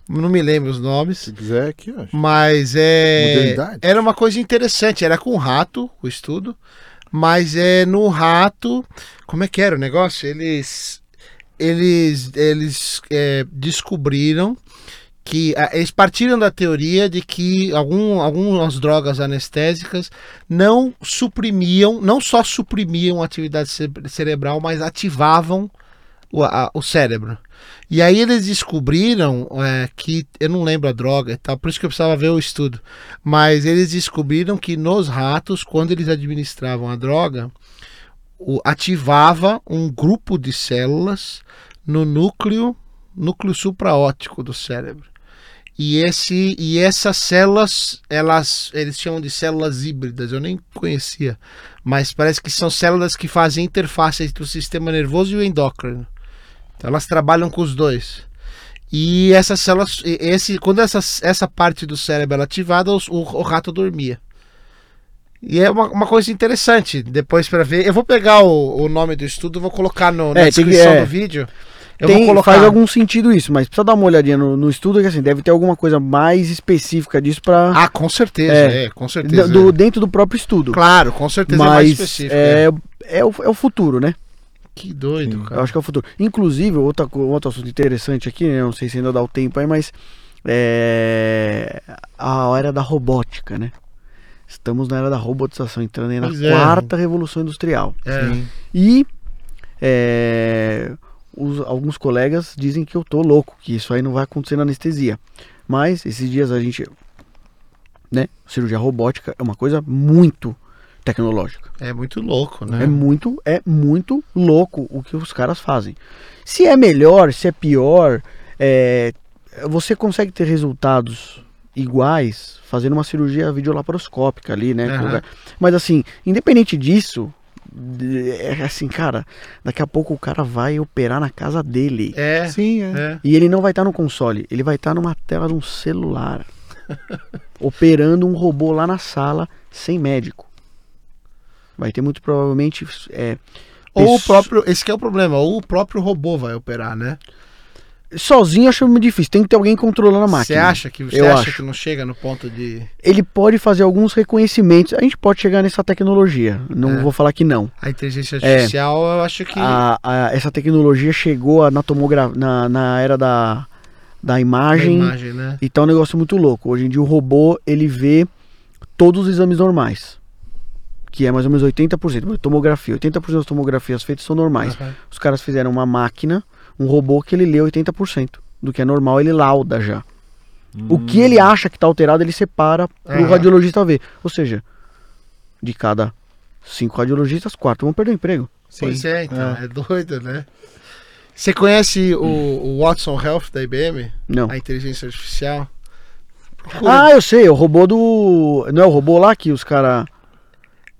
Não me lembro os nomes. Se quiser aqui, ó. Mas é. Modernidade. Era uma coisa interessante. Era com rato o estudo. Mas é no rato. Como é que era o negócio? Eles. Eles, eles é, descobriram que ah, eles partiram da teoria de que algum, algumas drogas anestésicas não suprimiam, não só suprimiam a atividade cere- cerebral, mas ativavam o, a- o cérebro. E aí eles descobriram é, que, eu não lembro a droga e tal, por isso que eu precisava ver o estudo, mas eles descobriram que nos ratos, quando eles administravam a droga, o- ativava um grupo de células no núcleo, núcleo supraóptico do cérebro. E, esse, e essas células, elas, eles chamam de células híbridas, eu nem conhecia, mas parece que são células que fazem interface entre o sistema nervoso e o endócrino. Então elas trabalham com os dois. E essas células, esse, quando essa, essa parte do cérebro era ativada, o, o rato dormia. E é uma, uma coisa interessante, depois para ver. Eu vou pegar o, o nome do estudo, vou colocar no, na É, tem que- descrição é. do vídeo. Eu Tem- vou colocar. Faz algum sentido isso, mas precisa dar uma olhadinha no, no estudo, que assim, deve ter alguma coisa mais específica disso pra. Ah, com certeza, É. é, com certeza. do, do- dentro do próprio estudo. Claro, com certeza é mais mas específico. é, é, o, é o futuro, né? Que doido, Sim. cara. Eu acho que é o futuro. Inclusive, outra, outro assunto interessante aqui, né? não sei se ainda dá o tempo aí, mas é a era da robótica, né? Estamos na era da robotização, entrando aí na Pois é. quarta revolução industrial. É. Sim. E é, os- alguns colegas dizem que eu tô louco, que isso aí não vai acontecer na anestesia. Mas esses dias a gente, né? Cirurgia robótica é uma coisa muito tecnológica. É muito louco, né? É muito, é muito louco o que os caras fazem. Se é melhor, se é pior, é, você consegue ter resultados iguais fazendo uma cirurgia videolaparoscópica ali, né? Aham. Mas assim, independente disso, é assim, cara, daqui a pouco o cara vai operar na casa dele. É, Sim, é. é. E ele não vai estar no console, ele vai estar numa tela de um celular. operando um robô lá na sala sem médico. Vai ter muito provavelmente é, Ou o próprio. Esse que é o problema, ou o próprio robô vai operar, né? Sozinho eu acho muito difícil, tem que ter alguém controlando a Você máquina. acha que você Eu acha acho. que não chega no ponto de. Ele pode fazer alguns reconhecimentos. A gente pode chegar nessa tecnologia. Não É. vou falar que não. A inteligência artificial, eu acho que. A- a- essa tecnologia chegou na, tomogra- na, na era da, da da imagem. imagem, né? E tá um negócio muito louco. Hoje em dia o robô ele vê todos os exames normais. Que é mais ou menos 80%. Tomografia. 80% das tomografias feitas são normais. Aham. Os caras fizeram uma máquina, um robô que ele lê 80%. Do que é normal, ele lauda já. O que ele acha que tá alterado, ele separa pro Aham. radiologista ver. Ou seja, de cada cinco radiologistas, quatro vão perder o emprego. Sim. Pois é, então, é. doido, né? Você conhece o, o Watson Health da IBM? Não. A inteligência artificial? Procura. Ah, eu sei, o robô do. Não é o robô lá que os caras.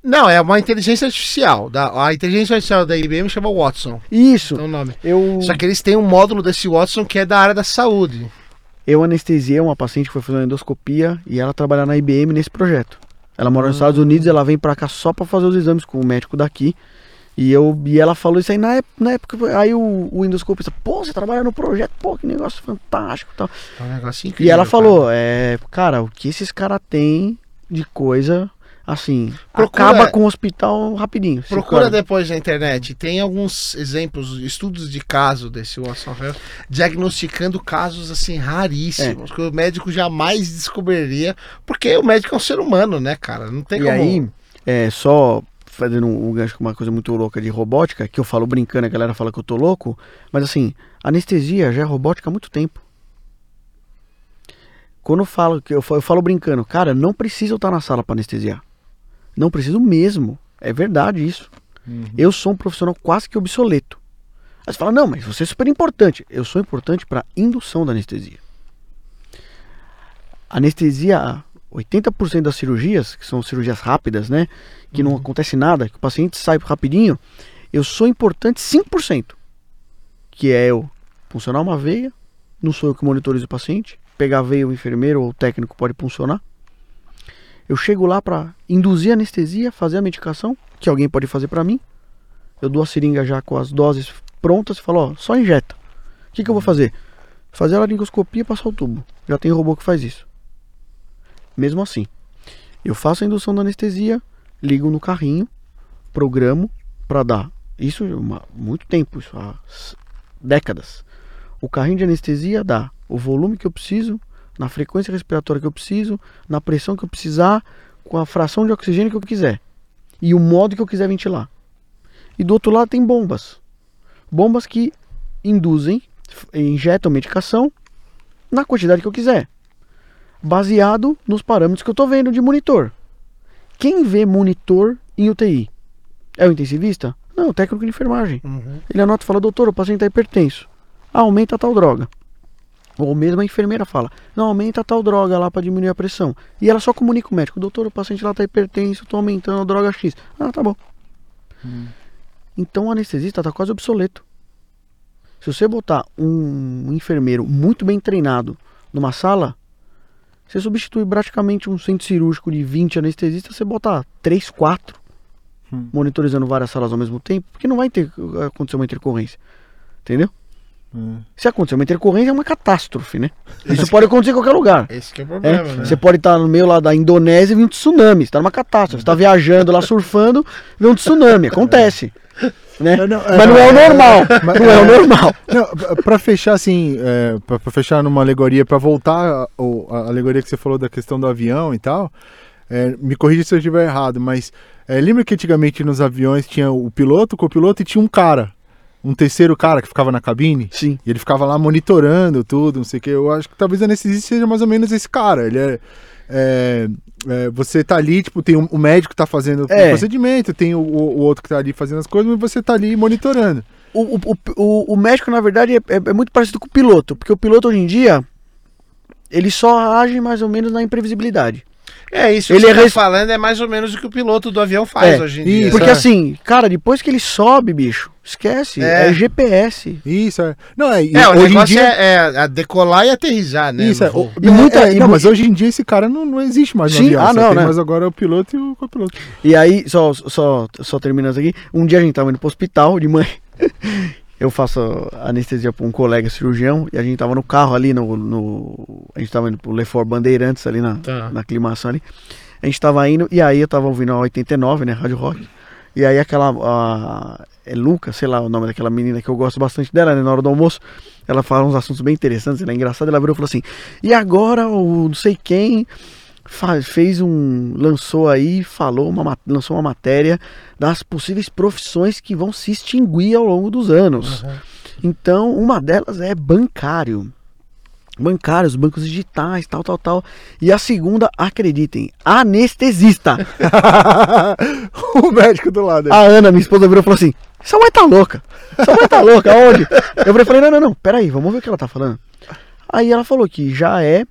Não, é uma inteligência artificial. Da, a inteligência artificial da IBM chama Watson. Isso. É o nome. Eu, Só que eles têm um módulo desse Watson que é da área da saúde. eu anestesiei uma paciente que foi fazer uma endoscopia e ela trabalha na IBM nesse projeto. Ela mora nos Ah. Estados Unidos, ela vem pra cá só pra fazer os exames com o médico daqui. E, eu, e ela falou isso aí na, ép- na época. Aí o, o endoscopista, pô, você trabalha no projeto, pô, que negócio fantástico e tal. É um negócio incrível. E ela cara. falou, é, cara, o que esses caras têm de coisa, assim, Procura- acaba com o hospital rapidinho. Procura cara- depois na internet. Tem alguns exemplos, estudos de caso desse Watson Health, diagnosticando casos assim raríssimos, É. que o médico jamais descobriria, porque o médico é um ser humano, né, cara? Não tem E como. aí, é, só fazendo um, gancho com uma coisa muito louca de robótica, que eu falo brincando, a galera fala que eu tô louco, mas assim, anestesia já é robótica há muito tempo. Quando eu falo, que eu falo, eu falo brincando, cara, não precisa eu estar na sala para anestesiar. Não preciso mesmo. É verdade isso. Uhum. Eu sou um profissional quase que obsoleto. Aí você fala, não, mas você é super importante. Eu sou importante para indução da anestesia. Anestesia, 80% das cirurgias, que são cirurgias rápidas, né? Que não acontece nada, que o paciente sai rapidinho. Eu sou importante 5%. Que é eu funcionar uma veia, não sou eu que monitorizo o paciente. Pegar a veia, o enfermeiro ou o técnico pode funcionar. Eu chego lá para induzir anestesia, fazer a medicação, que alguém pode fazer para mim. Eu dou a seringa já com as doses prontas e falo, ó, só injeta. O que, que eu vou fazer? Fazer a laringoscopia e passar o tubo. Já tem robô que faz isso. Mesmo assim, eu faço a indução da anestesia, ligo no carrinho, programo para dar. Isso há uma- muito tempo, isso há décadas. O carrinho de anestesia dá o volume que eu preciso, na frequência respiratória que eu preciso, na pressão que eu precisar, com a fração de oxigênio que eu quiser e o modo que eu quiser ventilar. E do outro lado tem bombas. Bombas que induzem, injetam medicação na quantidade que eu quiser, baseado nos parâmetros que eu estou vendo de monitor. Quem vê monitor em UTI? É o intensivista? Não, o técnico de enfermagem. Uhum. Ele anota e fala, doutor, o paciente está hipertenso. Aumenta tal droga. Ou mesmo a enfermeira fala, não, aumenta tal droga lá para diminuir a pressão. E ela só comunica o médico, doutor, o paciente lá está hipertenso, estou aumentando a droga X. Ah, tá bom. Então o anestesista está quase obsoleto. Se você botar um enfermeiro muito bem treinado numa sala, você substitui praticamente um centro cirúrgico de 20 anestesistas, você bota 3, 4 Hum. monitorizando várias salas ao mesmo tempo, porque não vai ter acontecer uma intercorrência. Entendeu? Hum. Se acontecer uma intercorrência, é uma catástrofe, né? Isso pode acontecer em qualquer lugar. Esse que é o É, problema, né? Você pode estar no meio lá da Indonésia e vir um tsunami. Você tá numa catástrofe. Você tá viajando lá surfando, vê um tsunami. Acontece. Né? É, não, Mas não é o normal. Mas- Não é o normal. Não, pra- fechar assim, é, pra, pra fechar numa alegoria, pra voltar ao- a, alegoria que você falou da questão do avião e tal, é, me corrija se eu estiver errado, mas é, lembra que antigamente nos aviões tinha o piloto, o copiloto e tinha um cara, um terceiro cara que ficava na cabine? Sim. E ele ficava lá monitorando tudo, não sei o que. Eu acho que talvez a anestesista seja mais ou menos esse cara. Ele é. é, é, você tá ali, tipo, tem um- o médico que tá fazendo É. o procedimento, tem o, o- o outro que tá ali fazendo as coisas, mas você tá ali monitorando. O, o, o, o médico, na verdade, é, é- é muito parecido com o piloto. Porque o piloto, hoje em dia, ele só age mais ou menos na imprevisibilidade. É isso Ele que é você tá res- falando é mais ou menos o que o piloto do avião faz É, hoje em dia. Porque é. assim, cara, depois que ele sobe, bicho, esquece. É. É, GPS. Isso, é. Não, é, É, o hoje em dia. é, é a decolar e aterrissar, né? Isso, no é. O- E muita- é, e não, mas hoje em dia esse cara não, não existe mais no Sim, avião. ah, não, né? mais agora o piloto e o copiloto. E aí, só, só, só terminando aqui, um dia a gente tava indo pro hospital de manhã. Eu faço anestesia pra um colega cirurgião e a gente tava no carro ali no. no- a gente tava indo pro Lefort Bandeirantes ali na, Tá. na aclimação ali. A gente tava indo e aí eu tava ouvindo a 89, né? Rádio Rock. E aí aquela. A, é Luca, sei lá o nome daquela menina que eu gosto bastante dela, né? Na hora do almoço. Ela fala uns assuntos bem interessantes, ela é engraçada. Ela virou e falou assim: E agora o não sei quem fa- fez um. lançou aí, falou, uma, ma- lançou uma matéria das possíveis profissões que vão se extinguir ao longo dos anos. Então, uma delas é bancário. Bancários, bancos digitais, tal, tal, tal. E a segunda, acreditem, anestesista. o médico do lado. A Ana, minha esposa, virou e falou assim: Essa mãe tá louca. Essa mãe tá louca, aonde? Eu falei: Não, não, não, peraí, vamos ver o que ela tá falando. Aí ela falou que já é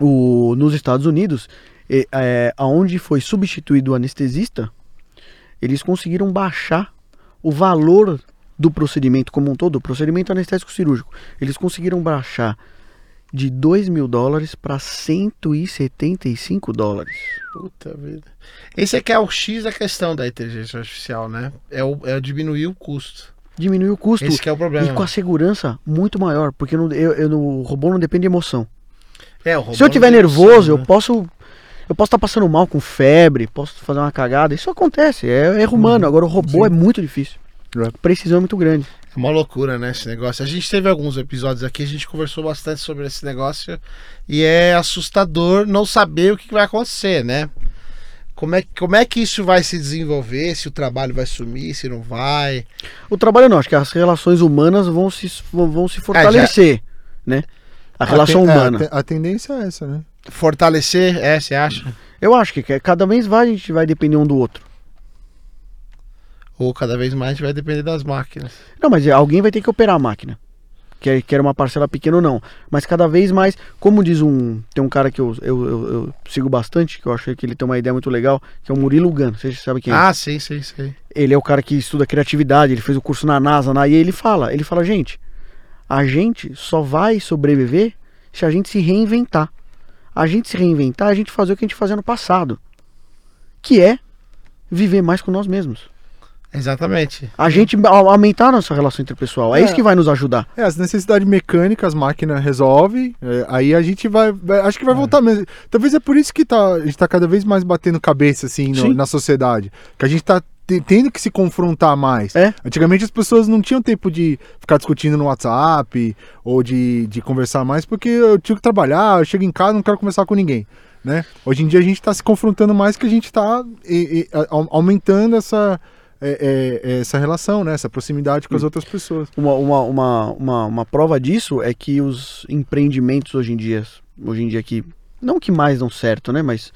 o, nos Estados Unidos, é, é, aonde foi substituído o anestesista, eles conseguiram baixar o valor do procedimento como um todo, o procedimento anestésico cirúrgico. Eles conseguiram baixar de 2 mil dólares para 175 dólares. Puta vida. Esse aqui é o X da questão da inteligência artificial, né? É, o, é diminuir o custo. Diminuiu o custo. Esse é o problema. E com a segurança muito maior, porque não, eu, eu, no- o robô não depende de emoção. É, o Se eu tiver nervoso, noção, eu né? posso eu posso estar passando mal com febre, posso fazer uma cagada. Isso acontece, é erro humano. Agora o robô Sim. é muito difícil. É. Precisão é muito grande. É uma loucura, né, esse negócio. A gente teve alguns episódios aqui, a gente conversou bastante sobre esse negócio e é assustador não saber o que vai acontecer, né? Como é, como é que isso vai se desenvolver, se o trabalho vai sumir, se não vai. O trabalho não, acho que as relações humanas vão se, vão vão se fortalecer, né? A relação ten- é, humana. te- a tendência é essa, né? Fortalecer, é, você acha? Eu acho que cada vez mais a gente vai depender um do outro. Ou cada vez mais a gente vai depender das máquinas. Não, mas alguém vai ter que operar a máquina. Quer, quer uma parcela pequena ou não. Mas cada vez mais, como diz um. Tem um cara que eu, eu, eu, eu sigo bastante, que eu achei que ele tem uma ideia muito legal, que é o Murilo Gano. Você sabe quem é? Ah, sim, sim, sim. Ele é o cara que estuda criatividade, ele fez o curso na NASA, na, e ele fala, ele fala, gente, a gente só vai sobreviver se a gente se reinventar. A gente se reinventar, é a gente fazer o que a gente fazia no passado. Que é viver mais com nós mesmos. Exatamente. A gente a- aumentar a nossa relação interpessoal. É, É. isso que vai nos ajudar. É, as necessidades mecânicas, as máquinas resolve, é, aí a gente vai, vai- acho que vai voltar mesmo. Talvez é por isso que tá, a gente tá cada vez mais batendo cabeça, assim, no- na sociedade. Que a gente tá tendo que se confrontar mais. É. Antigamente as pessoas não tinham tempo de ficar discutindo no WhatsApp ou de, de conversar mais, porque eu tinha que trabalhar, eu chego em casa não quero conversar com ninguém. Né? Hoje em dia a gente está se confrontando mais que a gente está aumentando essa, é, é, essa relação, né? essa proximidade com as outras pessoas. Uma, uma, uma, uma, uma prova disso é que os empreendimentos hoje em dia, hoje em dia que não que mais dão certo, né? Mas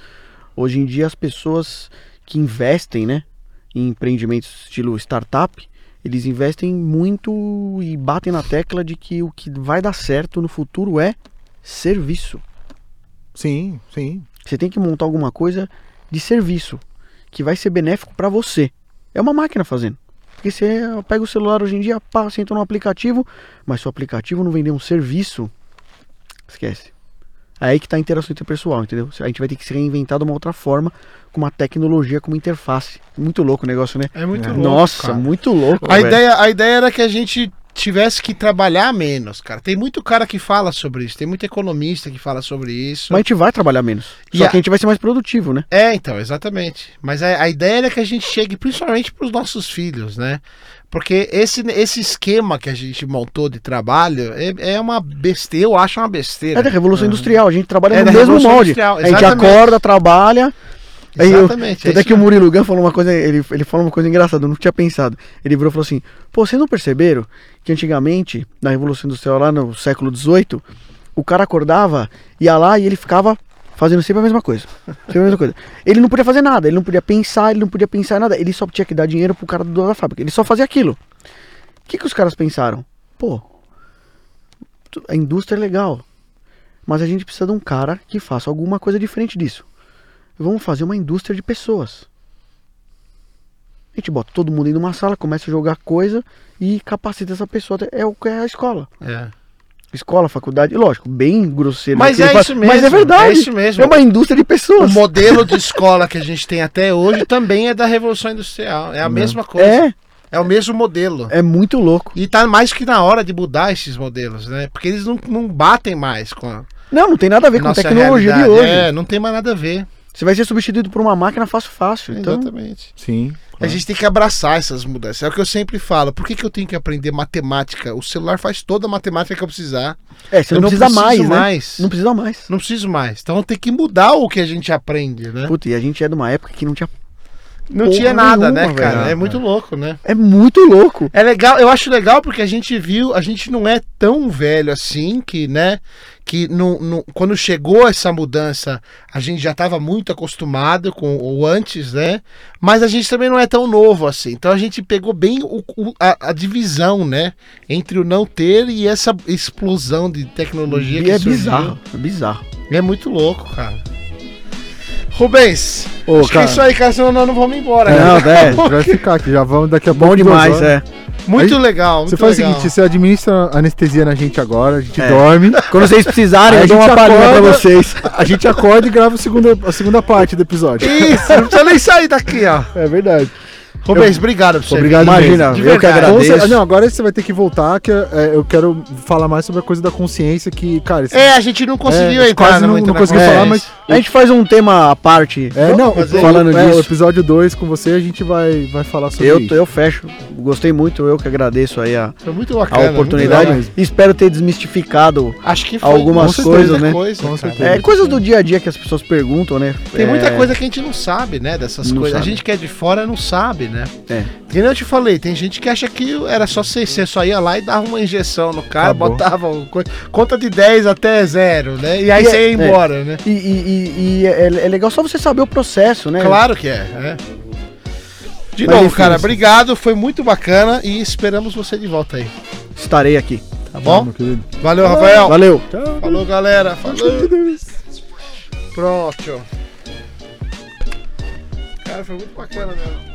hoje em dia as pessoas que investem, né, em empreendimentos estilo startup, eles investem muito e batem na tecla de que o que vai dar certo no futuro é serviço. Sim, sim. Você tem que montar alguma coisa de serviço que vai ser benéfico para você. É uma máquina fazendo. Porque você pega o celular hoje em dia, você entra no aplicativo, mas se o aplicativo não vender um serviço, esquece. É aí que tá a interação interpessoal, entendeu? A gente vai ter que se reinventar de uma outra forma, com uma tecnologia, com uma interface. Muito louco o negócio, né? É muito É. louco. Nossa, cara. muito louco. A velho. ideia, a ideia era que a gente tivesse que trabalhar menos, cara. Tem muito cara que fala sobre isso, tem muito economista que fala sobre isso. Mas a gente vai trabalhar menos. E Só a- que a gente vai ser mais produtivo, né? É, então, exatamente. Mas a, a ideia era que a gente chegue principalmente para os nossos filhos, né? Porque esse, esse esquema que a gente montou de trabalho é, é uma besteira, eu acho uma besteira. É da Revolução Industrial, a gente trabalha É no mesmo molde. A gente acorda, trabalha, Aí eu- Exatamente. é Até que o mesmo. Murilo Gun falou uma coisa, ele, ele falou uma coisa engraçada, eu não tinha pensado. Ele virou e falou assim: pô, vocês não perceberam que antigamente, na Revolução Industrial, lá no século XVIII, o cara acordava, ia lá e ele ficava fazendo sempre a mesma coisa. Sempre a mesma coisa. Ele não podia fazer nada, ele não podia pensar, ele não podia pensar em nada, ele só tinha que dar dinheiro pro cara do dono da fábrica. Ele só fazia aquilo. O que, que os caras pensaram? Pô, a indústria é legal, mas a gente precisa de um cara que faça alguma coisa diferente disso. Vamos fazer uma indústria de pessoas. A gente bota todo mundo em uma sala, começa a jogar coisa e capacita essa pessoa. É o que é a escola. É. Escola, faculdade, lógico, bem grosseiro. Mas é isso fala, Mas é mesmo, verdade. é isso mesmo. É uma indústria de O pessoas. modelo de escola que a gente tem até hoje também é da Revolução Industrial. É a mesma coisa. É, É o mesmo modelo. é muito louco. E tá mais que na hora de mudar esses modelos, né? Porque eles não, não batem mais com a Não, não tem nada a ver com a tecnologia de realidade. hoje. É, não tem mais nada a ver. Você vai ser substituído por uma máquina fácil, fácil. Então, Exatamente. Sim. A gente tem que abraçar essas mudanças. É o que eu sempre falo. Por que, que eu tenho que aprender matemática? O celular faz toda a matemática que eu precisar. é, você eu não, precisa mais, né? mais. Não precisa mais. Não preciso mais. Então tem que mudar o que a gente aprende, né? Puta, e a gente é de uma época que não tinha. Não porra tinha nada, né, nenhuma, cara? velho. É muito louco, né? É muito louco. É legal, eu acho legal porque a gente viu, a gente não é tão velho assim que, né, que não, não- quando chegou essa mudança, a gente já estava muito acostumado com o antes, né? Mas a gente também não é tão novo assim. Então a gente pegou bem o- o- a, a divisão, né, entre o não ter e essa explosão de tecnologia E que é surgiu. bizarro. É bizarro. É muito louco, cara. Rubens, Ô, acho que é cara. isso aí, cara, senão nós não vamos embora. É, né? não, é. A gente vai ficar aqui, já vamos daqui a pouco. Bom demais, é. Muito Aí, legal, muito Você faz legal. o seguinte, você administra anestesia na gente agora, a gente É. dorme, Quando vocês precisarem, eu dou uma palhinha pra vocês. a gente acorda e grava a segunda, a segunda parte do episódio. Isso, não precisa nem sair daqui, ó. É verdade. Rubens, obrigado por você. Obrigado Imagina, De eu que agradeço. Cer- Não, agora você vai ter que voltar, que é, eu quero falar mais sobre a coisa da consciência que, cara... É, a gente não conseguiu É, entrar quase não- muito não na consegui conversa. falar, mas- A gente faz um tema à parte. É, não, fazer- falando é, disso. o episódio 2 com você, a gente vai, vai falar sobre Eu, isso. eu fecho. Gostei muito, eu que agradeço aí a, Foi muito a bacana. oportunidade. muito legal. Espero ter desmistificado. Acho que foi Algumas com coisas, né? Coisa, Com cara. certeza. É, coisas do dia a dia que as pessoas perguntam, né? Tem muita É, coisa que a gente não sabe, né? Dessas Não coisas. sabe. A gente que é de fora não sabe, né? É. Que nem eu te falei, tem gente que acha que era só você, você só ia lá e dava uma injeção no cara, Acabou. botava o co- conta de 10 até zero, né? E aí E você é- ia embora, né? E, e- e- e é, é legal só você saber o processo, né? Claro que é, né? De Mas novo, enfim, cara, obrigado, foi muito bacana e esperamos você de volta aí, Estarei aqui. tá bom? Meu querido. Valeu, Rafael. Valeu. Tchau. Falou, galera. Falou. Pronto. Cara, foi muito bacana mesmo.